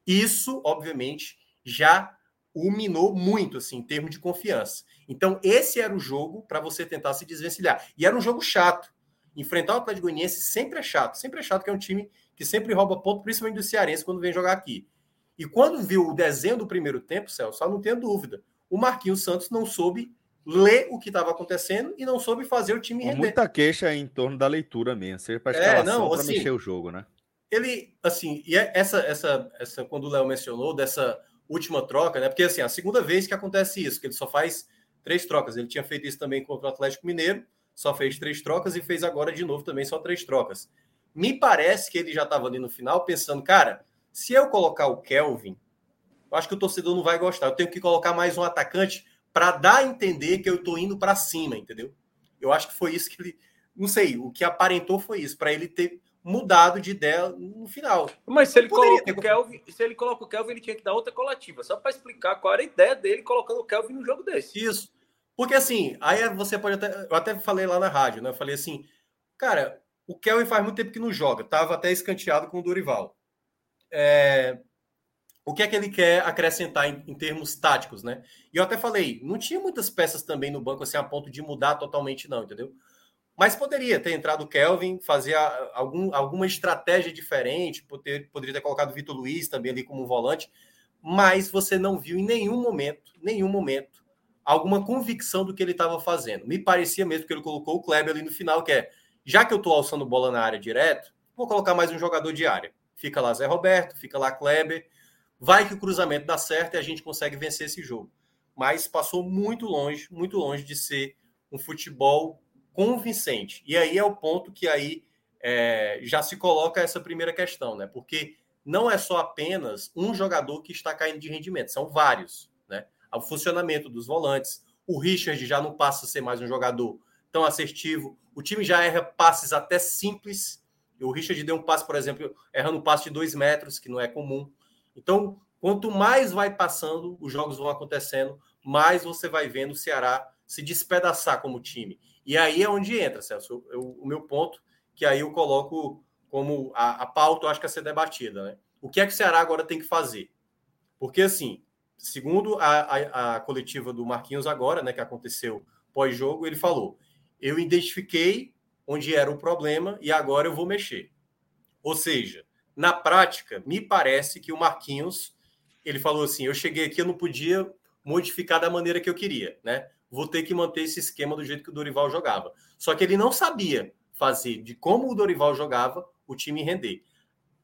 isso, obviamente, já o minou muito, assim, em termos de confiança. Então, esse era o jogo para você tentar se desvencilhar. E era um jogo chato. Enfrentar o Atlético Goianiense sempre é chato. Sempre é chato, que é um time que sempre rouba ponto, principalmente do Cearense, quando vem jogar aqui. E quando viu o desenho do primeiro tempo, Celso, só não tenha dúvida, o Marquinhos Santos não soube ler o que estava acontecendo e não soube fazer o time render. Muita queixa em torno da leitura mesmo, seja para é, não, assim, mexer o jogo, né? Ele, assim, e é essa, essa, essa, quando o Léo mencionou, dessa última troca, né? Porque assim, a segunda vez que acontece isso, que ele só faz três trocas. Ele tinha feito isso também contra o Atlético Mineiro, só fez três trocas e fez agora de novo também só três trocas. Me parece que ele já estava ali no final pensando, cara, se eu colocar o Kelvin, eu acho que o torcedor não vai gostar. Eu tenho que colocar mais um atacante para dar a entender que eu estou indo para cima, entendeu? Eu acho que foi isso que ele, não sei, o que aparentou foi isso, para ele ter mudado de ideia no final. Mas se ele, coloca ter... o Kelvin, se ele coloca o Kelvin, ele tinha que dar outra coletiva, só para explicar qual era a ideia dele colocando o Kelvin no jogo desse. Isso. Porque assim, aí você pode até. Eu até falei lá na rádio, né? Eu falei assim, cara, o Kelvin faz muito tempo que não joga, tava até escanteado com o Dorival. É... O que é que ele quer acrescentar em, em, termos táticos, né? E eu até falei, não tinha muitas peças também no banco assim a ponto de mudar totalmente, não, entendeu? Mas poderia ter entrado o Kelvin, fazer algum, alguma estratégia diferente, poder, poderia ter colocado o Vitor Luiz também ali como volante, mas você não viu em nenhum momento, nenhum momento, alguma convicção do que ele estava fazendo. Me parecia mesmo que ele colocou o Kleber ali no final, que é já que eu estou alçando bola na área direto, vou colocar mais um jogador de área. Fica lá Zé Roberto, fica lá Kleber. Vai que o cruzamento dá certo e a gente consegue vencer esse jogo. Mas passou muito longe, muito longe de ser um futebol convincente. E aí é o ponto que aí é, já se coloca essa primeira questão, né? Porque não é só apenas um jogador que está caindo de rendimento, são vários, né? O funcionamento dos volantes, o Richard já não passa a ser mais um jogador tão assertivo, o time já erra passes até simples. O Richard deu um passe, por exemplo, errando um passe de dois metros, que não é comum. Então, quanto mais vai passando, os jogos vão acontecendo, mais você vai vendo o Ceará se despedaçar como time. E aí é onde entra, Celso, eu, o meu ponto, que aí eu coloco como a, a pauta, eu acho que a ser debatida. Né? O que é que o Ceará agora tem que fazer? Porque, assim, segundo a, a, a coletiva do Marquinhos agora, né, que aconteceu pós-jogo, ele falou: eu identifiquei onde era o problema e agora eu vou mexer. Ou seja, na prática, me parece que o Marquinhos ele falou assim: eu cheguei aqui, eu não podia modificar da maneira que eu queria, né? Vou ter que manter esse esquema do jeito que o Dorival jogava. Só que ele não sabia fazer de como o Dorival jogava o time render.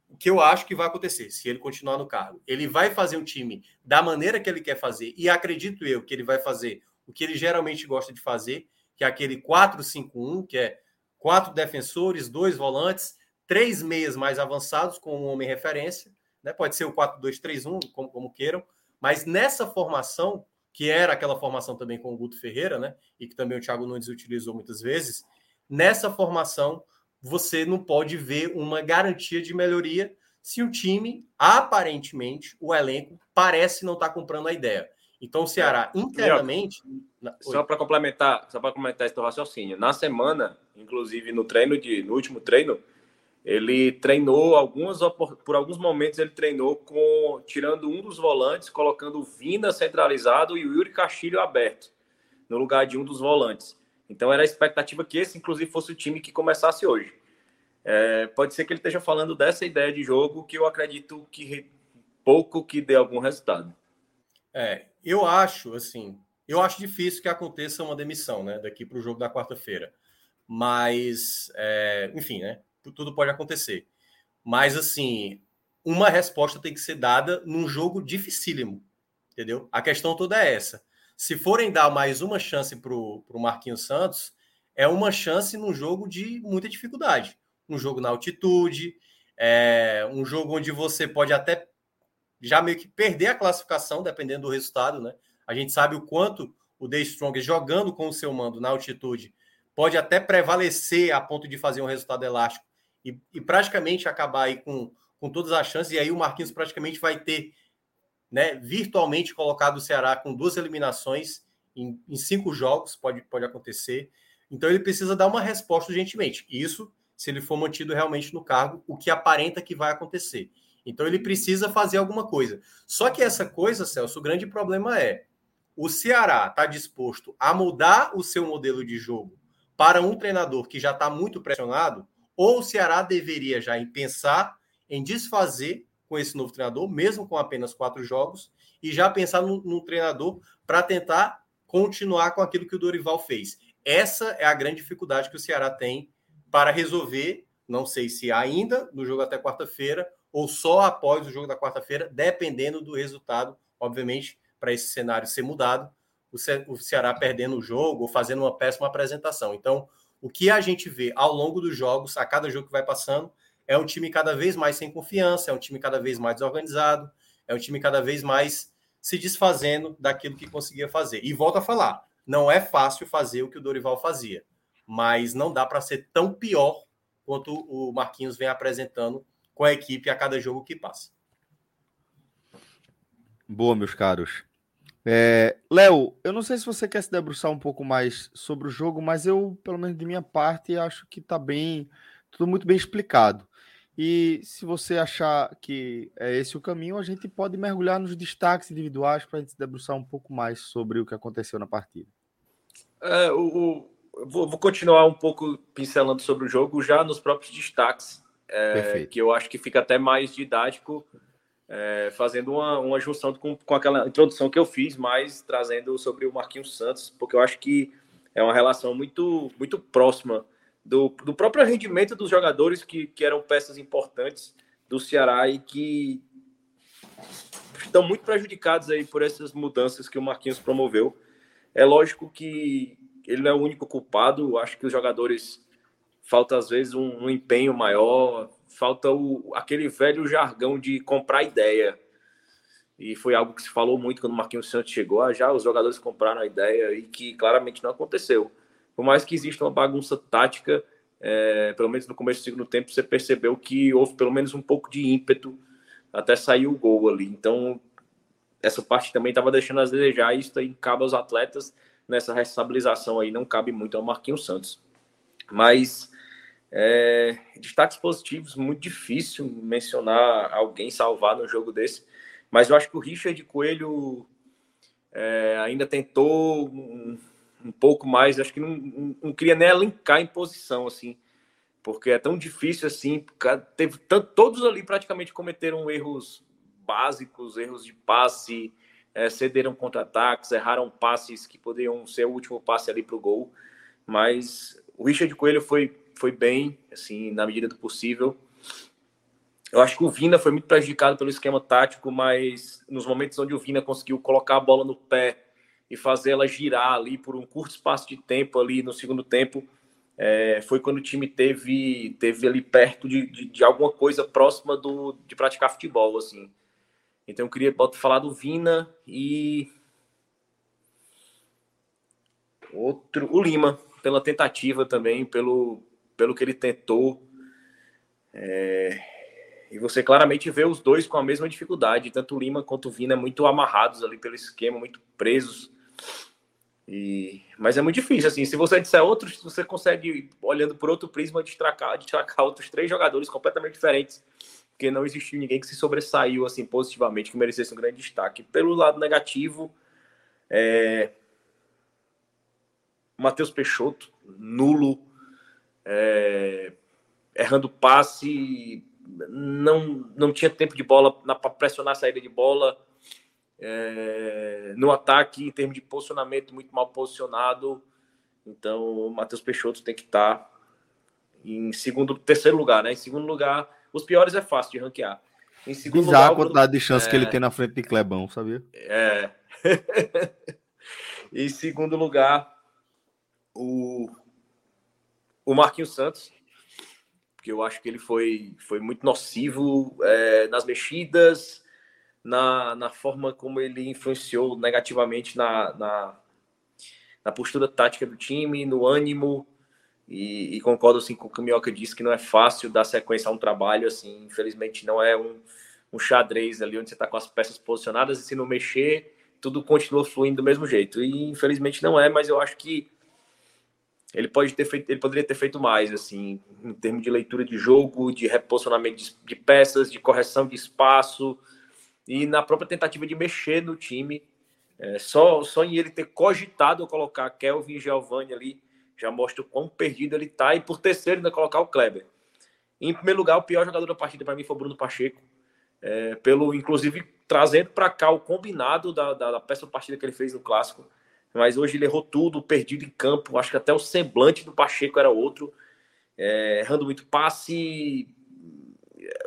O que eu acho que vai acontecer se ele continuar no cargo? Ele vai fazer um time da maneira que ele quer fazer, e acredito eu que ele vai fazer o que ele geralmente gosta de fazer, que é aquele 4-5-1, que é quatro defensores, dois volantes, três meias mais avançados com um homem referência, né? Pode ser o 4-2-3-1, como, como queiram, mas nessa formação, que era aquela formação também com o Guto Ferreira, né? E que também o Thiago Nunes utilizou muitas vezes, nessa formação você não pode ver uma garantia de melhoria se o time, aparentemente, o elenco, parece não estar tá comprando a ideia. Então, o Ceará, é. internamente. Só para complementar, só para complementar esse raciocínio, na semana, inclusive no treino de, no último treino, ele treinou algumas por alguns momentos ele treinou com tirando um dos volantes, colocando o Vina centralizado e o Yuri Castilho aberto no lugar de um dos volantes. Então era a expectativa que esse, inclusive, fosse o time que começasse hoje. É, pode ser que ele esteja falando dessa ideia de jogo que eu acredito que pouco que dê algum resultado. É, eu acho, assim, eu acho difícil que aconteça uma demissão, né, daqui para o jogo da quarta-feira. Mas, é, enfim, né, tudo pode acontecer. Mas, assim, uma resposta tem que ser dada num jogo dificílimo, entendeu? A questão toda é essa. Se forem dar mais uma chance para o Marquinhos Santos, é uma chance num jogo de muita dificuldade. Um jogo na altitude, é um jogo onde você pode até já meio que perder a classificação, dependendo do resultado, né? A gente sabe o quanto o The Strong jogando com o seu mando na altitude pode até prevalecer a ponto de fazer um resultado elástico e, e praticamente acabar aí com, com todas as chances. E aí o Marquinhos praticamente vai ter né, virtualmente colocado o Ceará com duas eliminações em, em cinco jogos, pode, pode acontecer. Então ele precisa dar uma resposta urgentemente. Isso se ele for mantido realmente no cargo, o que aparenta que vai acontecer. Então ele precisa fazer alguma coisa. Só que essa coisa, Celso, o grande problema é o Ceará está disposto a mudar o seu modelo de jogo para um treinador que já está muito pressionado, ou o Ceará deveria já pensar em desfazer com esse novo treinador, mesmo com apenas quatro jogos, e já pensar num, num treinador para tentar continuar com aquilo que o Dorival fez. Essa é a grande dificuldade que o Ceará tem para resolver, não sei se ainda no jogo até quarta-feira, ou só após o jogo da quarta-feira, dependendo do resultado, obviamente, para esse cenário ser mudado, o, o Ceará perdendo o jogo ou fazendo uma péssima apresentação. Então, o que a gente vê ao longo dos jogos, a cada jogo que vai passando, é um time cada vez mais sem confiança, é um time cada vez mais desorganizado, é um time cada vez mais se desfazendo daquilo que conseguia fazer. E volto a falar, não é fácil fazer o que o Dorival fazia, mas não dá para ser tão pior quanto o Marquinhos vem apresentando com a equipe a cada jogo que passa. Boa, meus caros. É, Léo, eu não sei se você quer se debruçar um pouco mais sobre o jogo, mas eu, pelo menos de minha parte, acho que está bem, tudo muito bem explicado. E se você achar que é esse o caminho, a gente pode mergulhar nos destaques individuais para a gente se debruçar um pouco mais sobre o que aconteceu na partida. É, o, o, vou, vou, continuar um pouco pincelando sobre o jogo já nos próprios destaques é, que eu acho que fica até mais didático, é, fazendo uma, uma junção com, com aquela introdução que eu fiz, mas trazendo sobre o Marquinhos Santos, porque eu acho que é uma relação muito, muito próxima do, do próprio rendimento dos jogadores que, que eram peças importantes do Ceará e que estão muito prejudicados aí por essas mudanças que o Marquinhos promoveu. É lógico que ele não é o único culpado, acho que os jogadores falta às vezes um, um empenho maior, falta o, aquele velho jargão de comprar ideia. E foi algo que se falou muito quando o Marquinhos Santos chegou. Ah, já os jogadores compraram a ideia e que claramente não aconteceu. Por mais que exista uma bagunça tática, é, pelo menos no começo do segundo tempo, você percebeu que houve pelo menos um pouco de ímpeto até sair o gol ali. Então, essa parte também estava deixando a desejar. Isso aí cabe aos atletas nessa responsabilização aí, não cabe muito ao Marquinhos Santos. Mas é, destaques positivos, muito difícil mencionar alguém salvar no jogo desse. Mas eu acho que o Richard Coelho é, ainda tentou um, um, pouco mais, acho que não, não, não queria nem linkar em posição, assim, porque é tão difícil assim. Teve tanto, todos ali praticamente cometeram erros básicos, erros de passe, é, cederam contra-ataques, erraram passes que poderiam ser o último passe ali para o gol. Mas o Richard Coelho foi, foi bem, assim, na medida do possível. Eu acho que o Vina foi muito prejudicado pelo esquema tático, mas nos momentos onde o Vina conseguiu colocar a bola no pé e fazer ela girar ali por um curto espaço de tempo ali no segundo tempo, é, foi quando o time teve, teve ali perto de, de, de, alguma coisa próxima do, de praticar futebol, assim. Então eu queria falar do Vina e outro, o Lima, pela tentativa também, pelo, pelo que ele tentou. É, e você claramente vê os dois com a mesma dificuldade, tanto o Lima quanto o Vina muito amarrados ali pelo esquema, muito presos. E, mas é muito difícil, assim, se você disser outros, você consegue, olhando por outro prisma, destacar, destacar outros três jogadores completamente diferentes, porque não existiu ninguém que se sobressaiu, assim, positivamente, que merecesse um grande destaque. Pelo lado negativo, é... Matheus Peixoto, nulo, é... errando passe, não, não tinha tempo de bola para pressionar a saída de bola, é, no ataque, em termos de posicionamento, muito mal posicionado. Então, o Matheus Peixoto tem que estar tá em segundo, terceiro lugar, né? Em segundo lugar, os piores é fácil de ranquear. Em segundo Bizarro lugar, a quantidade de chance é... que ele é. tem na frente de Clebão, sabia? É. *laughs* em segundo lugar, o, o Marquinhos Santos, porque eu acho que ele foi, foi muito nocivo é, nas mexidas, na, na forma como ele influenciou negativamente na, na, na postura tática do time, no ânimo. E, e, concordo assim, com o que o Mioca disse que não é fácil dar sequência a um trabalho assim. Infelizmente, não é um, um xadrez ali onde você está com as peças posicionadas e se não mexer, tudo continua fluindo do mesmo jeito. E infelizmente não é, mas eu acho que ele pode ter feito, ele poderia ter feito mais, assim, em termos de leitura de jogo, de reposicionamento de, de peças, de correção de espaço, e na própria tentativa de mexer no time. É, só, só em ele ter cogitado colocar Kelvin e Giovanni ali já mostra o quão perdido ele tá. E por terceiro, ainda colocar o Kleber. Em primeiro lugar, o pior jogador da partida para mim foi o Bruno Pacheco. É, pelo, inclusive, trazendo para cá o combinado da, da, da peça partida que ele fez no clássico. Mas hoje ele errou tudo, perdido em campo. Acho que até o semblante do Pacheco era outro. É, errando muito passe.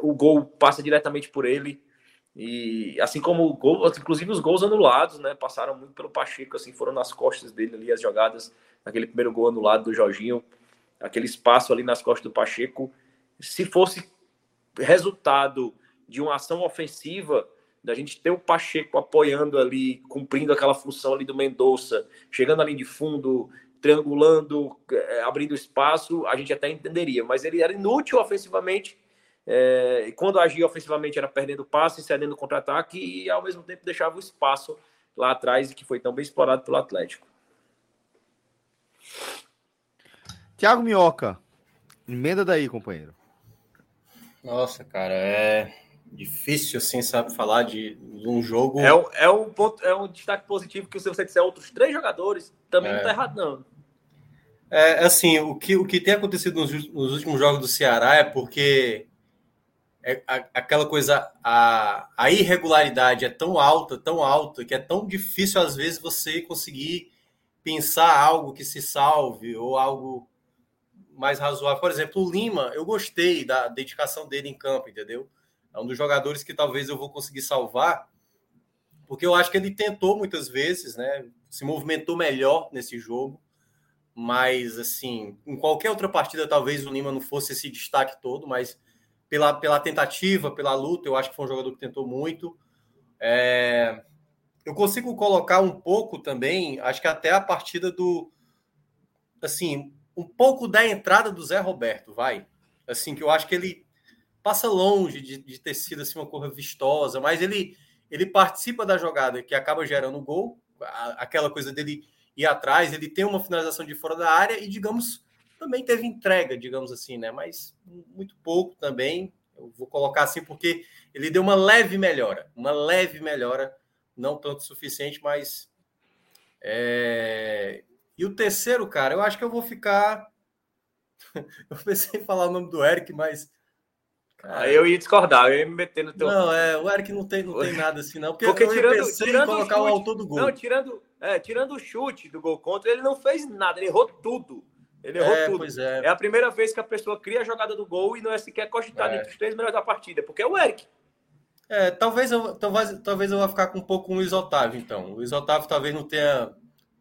O gol passa diretamente por ele. E assim como o gol, inclusive os gols anulados, né? Passaram muito pelo Pacheco, assim, foram nas costas dele ali as jogadas, aquele primeiro gol anulado do Jorginho, aquele espaço ali nas costas do Pacheco. Se fosse resultado de uma ação ofensiva, da gente ter o Pacheco apoiando ali, cumprindo aquela função ali do Mendonça, chegando ali de fundo, triangulando, eh, abrindo espaço, a gente até entenderia, mas ele era inútil ofensivamente é, e quando agia ofensivamente era perdendo passe, cedendo contra-ataque e ao mesmo tempo deixava o espaço lá atrás que foi tão bem explorado pelo Atlético. Tiago Minhoca, emenda daí, companheiro. Nossa, cara, é difícil assim, sabe, falar de, de um jogo. É, um, é, um ponto, é um destaque positivo que se você disser outros três jogadores, também é. não tá errado, não. É assim, o que, o que tem acontecido nos, nos últimos jogos do Ceará é porque é, a, aquela coisa, a, a irregularidade é tão alta, tão alta, que é tão difícil às vezes você conseguir pensar algo que se salve ou algo mais razoável. Por exemplo, o Lima, eu gostei da dedicação dele em campo, entendeu? É um dos jogadores que talvez eu vou conseguir salvar, porque eu acho que ele tentou muitas vezes, né? Se movimentou melhor nesse jogo, mas assim, em qualquer outra partida talvez o Lima não fosse esse destaque todo, mas pela, pela tentativa, pela luta, eu acho que foi um jogador que tentou muito. É... Eu consigo colocar um pouco também, acho que até a partida do. Assim, um pouco da entrada do Zé Roberto, vai. Assim, que eu acho que ele passa longe de, de ter sido assim, uma coisa vistosa, mas ele, ele participa da jogada que acaba gerando o gol, aquela coisa dele ir atrás, ele tem uma finalização de fora da área e, digamos, também teve entrega, digamos assim, né? Mas muito pouco também. Eu vou colocar assim porque ele deu uma leve melhora, uma leve melhora, não tanto suficiente, mas é... e o terceiro, cara, eu acho que eu vou ficar. *laughs* eu pensei em falar o nome do Eric, mas Cara, eu ia discordar, eu ia me meter no teu. Não, é, o Eric não tem, não tem nada assim, não. Porque, porque eu tirando, tirando colocar o, chute, o autor do gol. Não, tirando, é, tirando o chute do gol contra, ele não fez nada, ele errou tudo. Ele errou é, tudo. Pois é. é a primeira vez que a pessoa cria a jogada do gol e não é sequer cogitado é. entre os três melhores da partida, porque é o Eric. É, talvez eu, talvez, talvez eu vá ficar com um pouco com o Luiz Otávio, então. O Luiz Otávio talvez não tenha,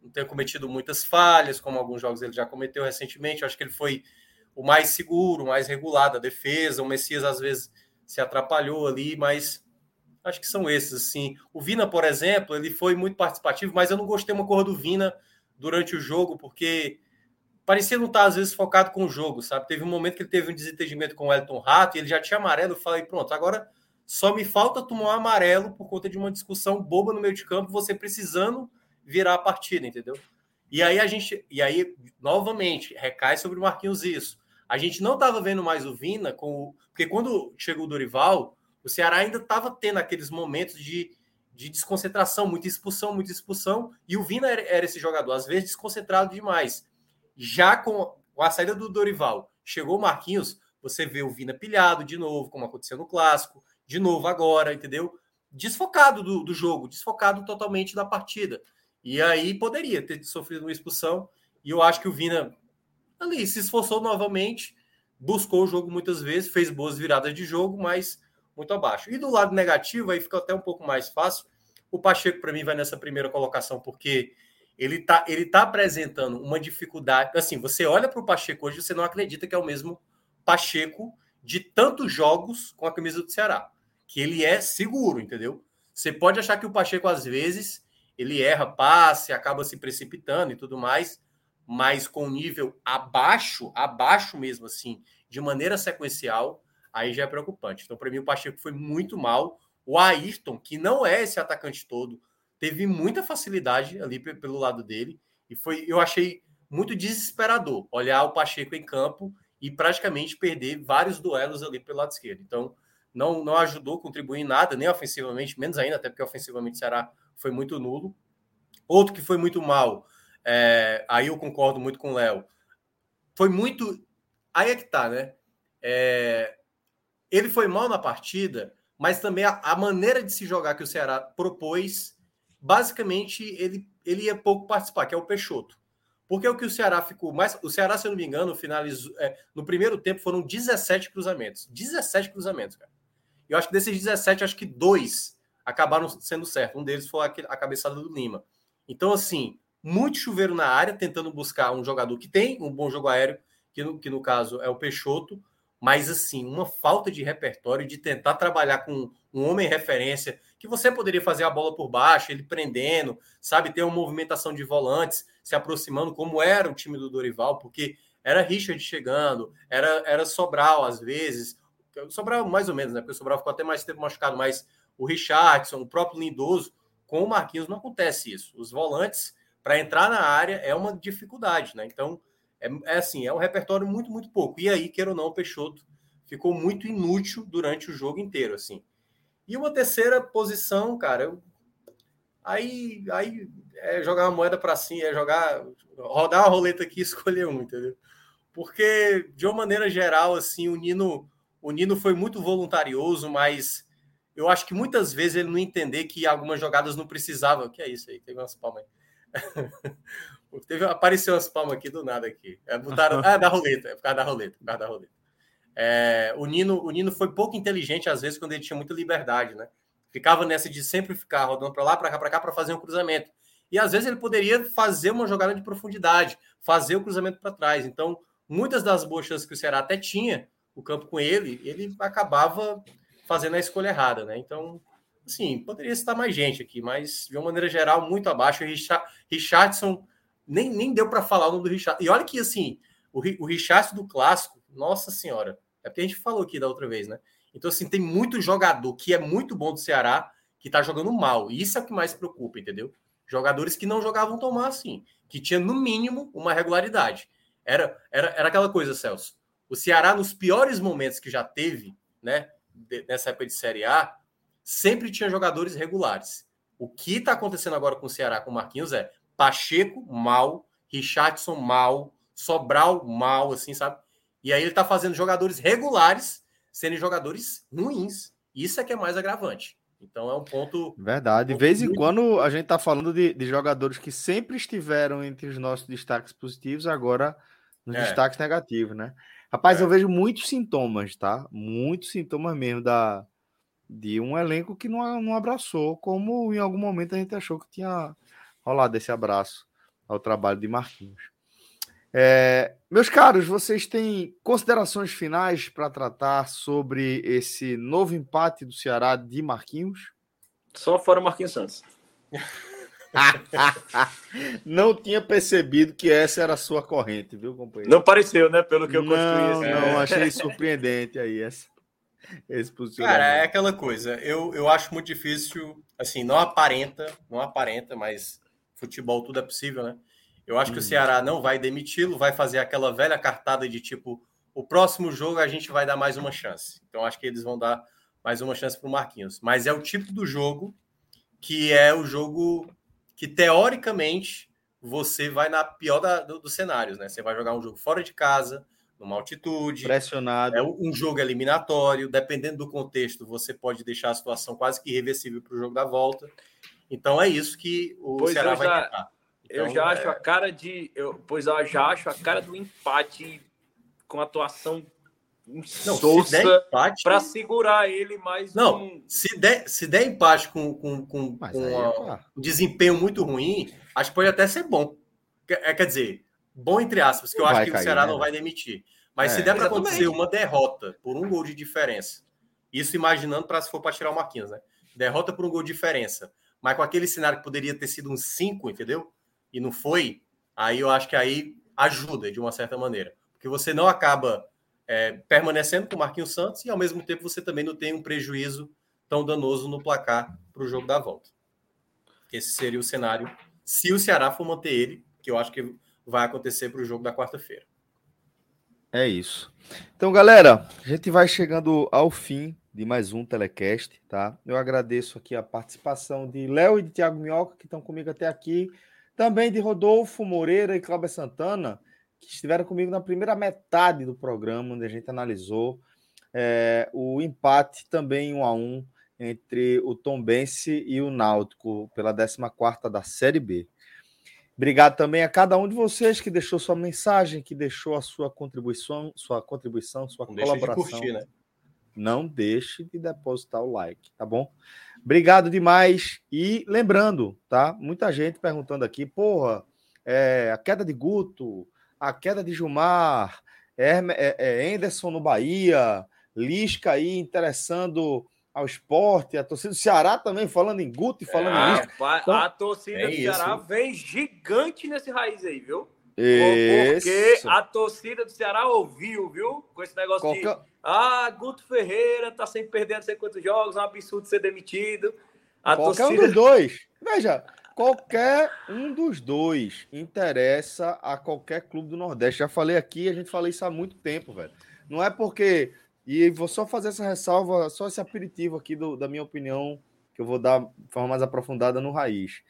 não tenha cometido muitas falhas, como alguns jogos ele já cometeu recentemente. Eu acho que ele foi o mais seguro, o mais regulado da defesa. O Messias, às vezes, se atrapalhou ali, mas acho que são esses, assim. O Vina, por exemplo, ele foi muito participativo, mas eu não gostei uma cor do Vina durante o jogo, porque parecia não estar, às vezes, focado com o jogo, sabe? Teve um momento que ele teve um desentendimento com o Elton Rato e ele já tinha amarelo. Eu falei, pronto, agora só me falta tomar amarelo por conta de uma discussão boba no meio de campo, você precisando virar a partida, entendeu? E aí a gente, e aí novamente recai sobre o Marquinhos isso. A gente não estava vendo mais o Vina com o, porque quando chegou o Dorival, o Ceará ainda estava tendo aqueles momentos de, de desconcentração, muita expulsão, muita expulsão, e o Vina era, era esse jogador, às vezes desconcentrado demais. Já com, a saída do Dorival, chegou o Marquinhos, você vê o Vina pilhado de novo, como aconteceu no clássico, de novo agora, entendeu? Desfocado do, do jogo, desfocado totalmente da partida. E aí poderia ter sofrido uma expulsão. E eu acho que o Vina ali se esforçou novamente, buscou o jogo muitas vezes, fez boas viradas de jogo, mas muito abaixo. E do lado negativo, aí fica até um pouco mais fácil. O Pacheco, para mim, vai nessa primeira colocação, porque ele tá, ele tá apresentando uma dificuldade. Assim, você olha para o Pacheco hoje, você não acredita que é o mesmo Pacheco de tantos jogos com a camisa do Ceará que ele é seguro, entendeu? Você pode achar que o Pacheco, às vezes, ele erra passe, acaba se precipitando e tudo mais, mas com nível abaixo, abaixo mesmo assim, de maneira sequencial, aí já é preocupante. Então, para mim, o Pacheco foi muito mal. O Ayrton, que não é esse atacante todo, teve muita facilidade ali pelo lado dele, e foi, eu achei muito desesperador olhar o Pacheco em campo e praticamente perder vários duelos ali pelo lado esquerdo. Então, não, não ajudou, contribuir em nada, nem ofensivamente, menos ainda, até porque ofensivamente o Ceará foi muito nulo. Outro que foi muito mal, é, aí eu concordo muito com o Léo, foi muito. Aí é que tá, né? É, ele foi mal na partida, mas também a, a, maneira de se jogar que o Ceará propôs, basicamente ele, ele ia pouco participar, que é o Peixoto. Porque o que o Ceará ficou mais. O Ceará, se eu não me engano, finalizou. É, no primeiro tempo foram 17 cruzamentos. 17 cruzamentos, cara. Eu acho que desses 17, acho que dois acabaram sendo certo. Um deles foi a cabeçada do Lima. Então, assim, muito chuveiro na área, tentando buscar um jogador que tem um bom jogo aéreo, que no, que no caso é o Peixoto, mas, assim, uma falta de repertório de tentar trabalhar com um homem referência, que você poderia fazer a bola por baixo, ele prendendo, sabe, ter uma movimentação de volantes, se aproximando, como era o time do Dorival, porque era Richard chegando, era, era Sobral às vezes, Sobral mais ou menos, né? Porque o Sobral ficou até mais tempo machucado, mas o Richardson, o próprio Lindoso, com o Marquinhos não acontece isso. Os volantes, para entrar na área, é uma dificuldade, né? Então, é, é, assim, é um repertório muito, muito pouco. E aí, queira ou não, o Peixoto ficou muito inútil durante o jogo inteiro, assim. E uma terceira posição, cara, eu... aí, aí é jogar uma moeda para cima, é jogar, rodar a roleta aqui e *laughs* escolher um, entendeu? Porque, de uma maneira geral, assim, o Nino o Nino foi muito voluntarioso, mas eu acho que muitas vezes ele não entender que algumas jogadas não precisavam. Que é isso aí? Tem umas palmas aí. *laughs* Teve, apareceu as palmas aqui do nada aqui. É, botaram, ah, da roleta, é por causa da roleta, por causa da roleta. É, o, Nino, o Nino foi pouco inteligente às vezes quando ele tinha muita liberdade, né? Ficava nessa de sempre ficar rodando para lá, para cá, para cá, para fazer um cruzamento. E às vezes ele poderia fazer uma jogada de profundidade, fazer o cruzamento para trás. Então, muitas das boas chances que o Ceará até tinha, o campo com ele, ele acabava fazendo a escolha errada, né? Então, assim, poderia estar mais gente aqui, mas de uma maneira geral, muito abaixo. Richardson nem, nem deu para falar o nome do Richard. E olha que assim, o, o Richardson do clássico, nossa senhora, é porque a gente falou aqui da outra vez, né? Então, assim, tem muito jogador que é muito bom do Ceará que tá jogando mal. E isso é o que mais preocupa, entendeu? Jogadores que não jogavam tomar assim, que tinha no mínimo uma regularidade. Era, era, era aquela coisa, Celso. O Ceará, nos piores momentos que já teve, né, nessa época de Série A, sempre tinha jogadores regulares. O que está acontecendo agora com o Ceará, com o Marquinhos, é Pacheco mal, Richardson mal, Sobral mal, assim, sabe? E aí ele tá fazendo jogadores regulares sendo jogadores ruins. Isso é que é mais agravante. Então é um ponto. Verdade. De vez em quando a gente tá falando de, de, jogadores que sempre estiveram entre os nossos destaques positivos, agora nos é. destaques negativos, né? Rapaz, é. eu vejo muitos sintomas, tá? Muitos sintomas mesmo da, de um elenco que não, não abraçou, como em algum momento a gente achou que tinha rolado esse abraço ao trabalho de Marquinhos. É, meus caros, vocês têm considerações finais para tratar sobre esse novo empate do Ceará de Marquinhos? Só fora Marquinhos Santos. *laughs* não tinha percebido que essa era a sua corrente, viu, companheiro? Não pareceu, né? Pelo que eu construí. Não, não, *laughs* achei surpreendente aí essa. Esse Cara, é aquela coisa. Eu, eu acho muito difícil, assim, não aparenta, não aparenta, mas futebol tudo é possível, né? Eu acho hum. que o uhum. Ceará não vai demiti-lo, vai fazer aquela velha cartada de tipo, o próximo jogo a gente vai dar mais uma chance. Então acho que eles vão dar mais uma chance para o Marquinhos. Mas é o tipo do jogo que é o jogo que teoricamente você vai na pior da, do, dos cenários, né? Você vai jogar um jogo fora de casa, numa altitude. Pressionado. É um jogo eliminatório. Dependendo do contexto, você pode deixar a situação quase que irreversível para o jogo da volta. Então é isso que o pois Ceará vai já, tentar. Então, eu já é... acho a cara de. Eu, pois eu já acho a cara do empate com atuação insossa para segurar ele mais não um... se der se der empate com, com, com, com é, um desempenho muito ruim acho que pode até ser bom é, quer dizer bom entre aspas que eu acho que cair, o Ceará né? não vai demitir mas é, se der para acontecer uma derrota por um gol de diferença isso imaginando para se for para tirar o Marquinhos né derrota por um gol de diferença mas com aquele cenário que poderia ter sido um 5 entendeu e não foi, aí eu acho que aí ajuda de uma certa maneira. Porque você não acaba é, permanecendo com o Marquinhos Santos e ao mesmo tempo você também não tem um prejuízo tão danoso no placar para o jogo da volta. Esse seria o cenário se o Ceará for manter ele, que eu acho que vai acontecer para o jogo da quarta-feira. É isso. Então, galera, a gente vai chegando ao fim de mais um telecast, tá? Eu agradeço aqui a participação de Léo e de Tiago Minhoca, que estão comigo até aqui. Também de Rodolfo Moreira e Cláudio Santana, que estiveram comigo na primeira metade do programa, onde a gente analisou é, o empate também um a um entre o Tombense e o Náutico pela 14 da Série B. Obrigado também a cada um de vocês que deixou sua mensagem, que deixou a sua contribuição, sua contribuição, sua Não colaboração. Deixe de curtir, né? Não deixe de depositar o like, tá bom? Obrigado demais. E lembrando, tá? Muita gente perguntando aqui, porra, é, a queda de Guto, a queda de Gilmar, é, é, é Anderson no Bahia, Lisca aí interessando ao esporte, a torcida do Ceará também falando em Guto e falando é, em Lisca. Então, a torcida é do Ceará vem gigante nesse raiz aí, viu? Porque isso. a torcida do Ceará ouviu, viu? Com esse negócio Qualquer... de ah, Guto Ferreira tá sempre perdendo não sei quantos jogos, é um absurdo ser demitido. A qualquer torcida... um dos dois. Veja, qualquer um dos dois interessa a qualquer clube do Nordeste. Já falei aqui, a gente fala isso há muito tempo, velho. Não é porque. E vou só fazer essa ressalva, só esse aperitivo aqui do, da minha opinião, que eu vou dar de forma mais aprofundada no raiz.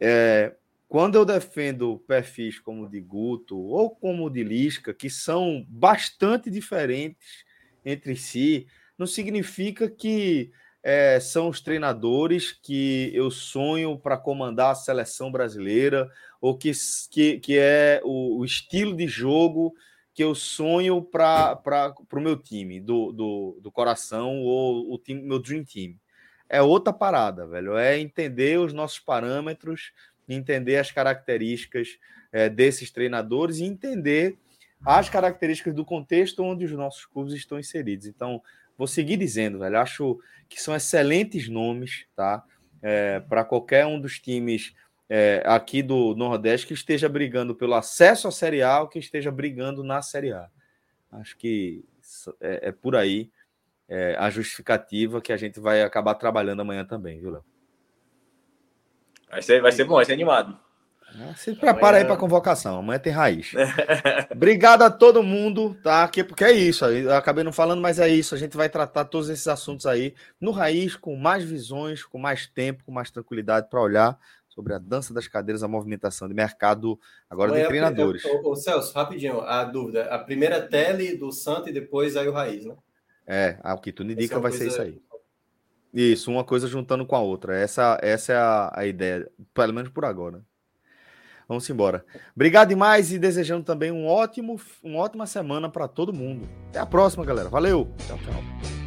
É, quando eu defendo perfis como de Guto ou como o de Lisca, que são bastante diferentes entre si, não significa que é, são os treinadores que eu sonho para comandar a seleção brasileira, ou que, que, que é o, o estilo de jogo que eu sonho para o meu time, do, do, do coração, ou o time, meu Dream Team. É outra parada, velho. É entender os nossos parâmetros, entender as características é, desses treinadores e entender as características do contexto onde os nossos clubes estão inseridos. Então, vou seguir dizendo, velho. Acho que são excelentes nomes, tá? É, para qualquer um dos times é, aqui do Nordeste que esteja brigando pelo acesso à Série A ou que esteja brigando na Série A. Acho que é, é por aí é, a justificativa que a gente vai acabar trabalhando amanhã também, viu, Léo? Vai ser, vai ser bom, vai ser animado. Ah, se prepara amanhã... aí para a convocação. Amanhã tem raiz. *laughs* Obrigado a todo mundo, tá? Aqui, porque é isso. Eu acabei não falando, mas é isso. A gente vai tratar todos esses assuntos aí no raiz, com mais visões, com mais tempo, com mais tranquilidade para olhar sobre a dança das cadeiras, a movimentação de mercado agora de treinadores. Ô, Celso, rapidinho, a dúvida. A primeira tele do Santo e depois aí o Raiz, né? É, o que tu indica é vai ser isso aí. Isso, uma coisa juntando com a outra. Essa, essa é a, a ideia, pelo menos por agora. Vamos embora. Obrigado demais e desejando também um ótimo, uma ótima semana para todo mundo. Até a próxima, galera. Valeu. Tchau, tchau.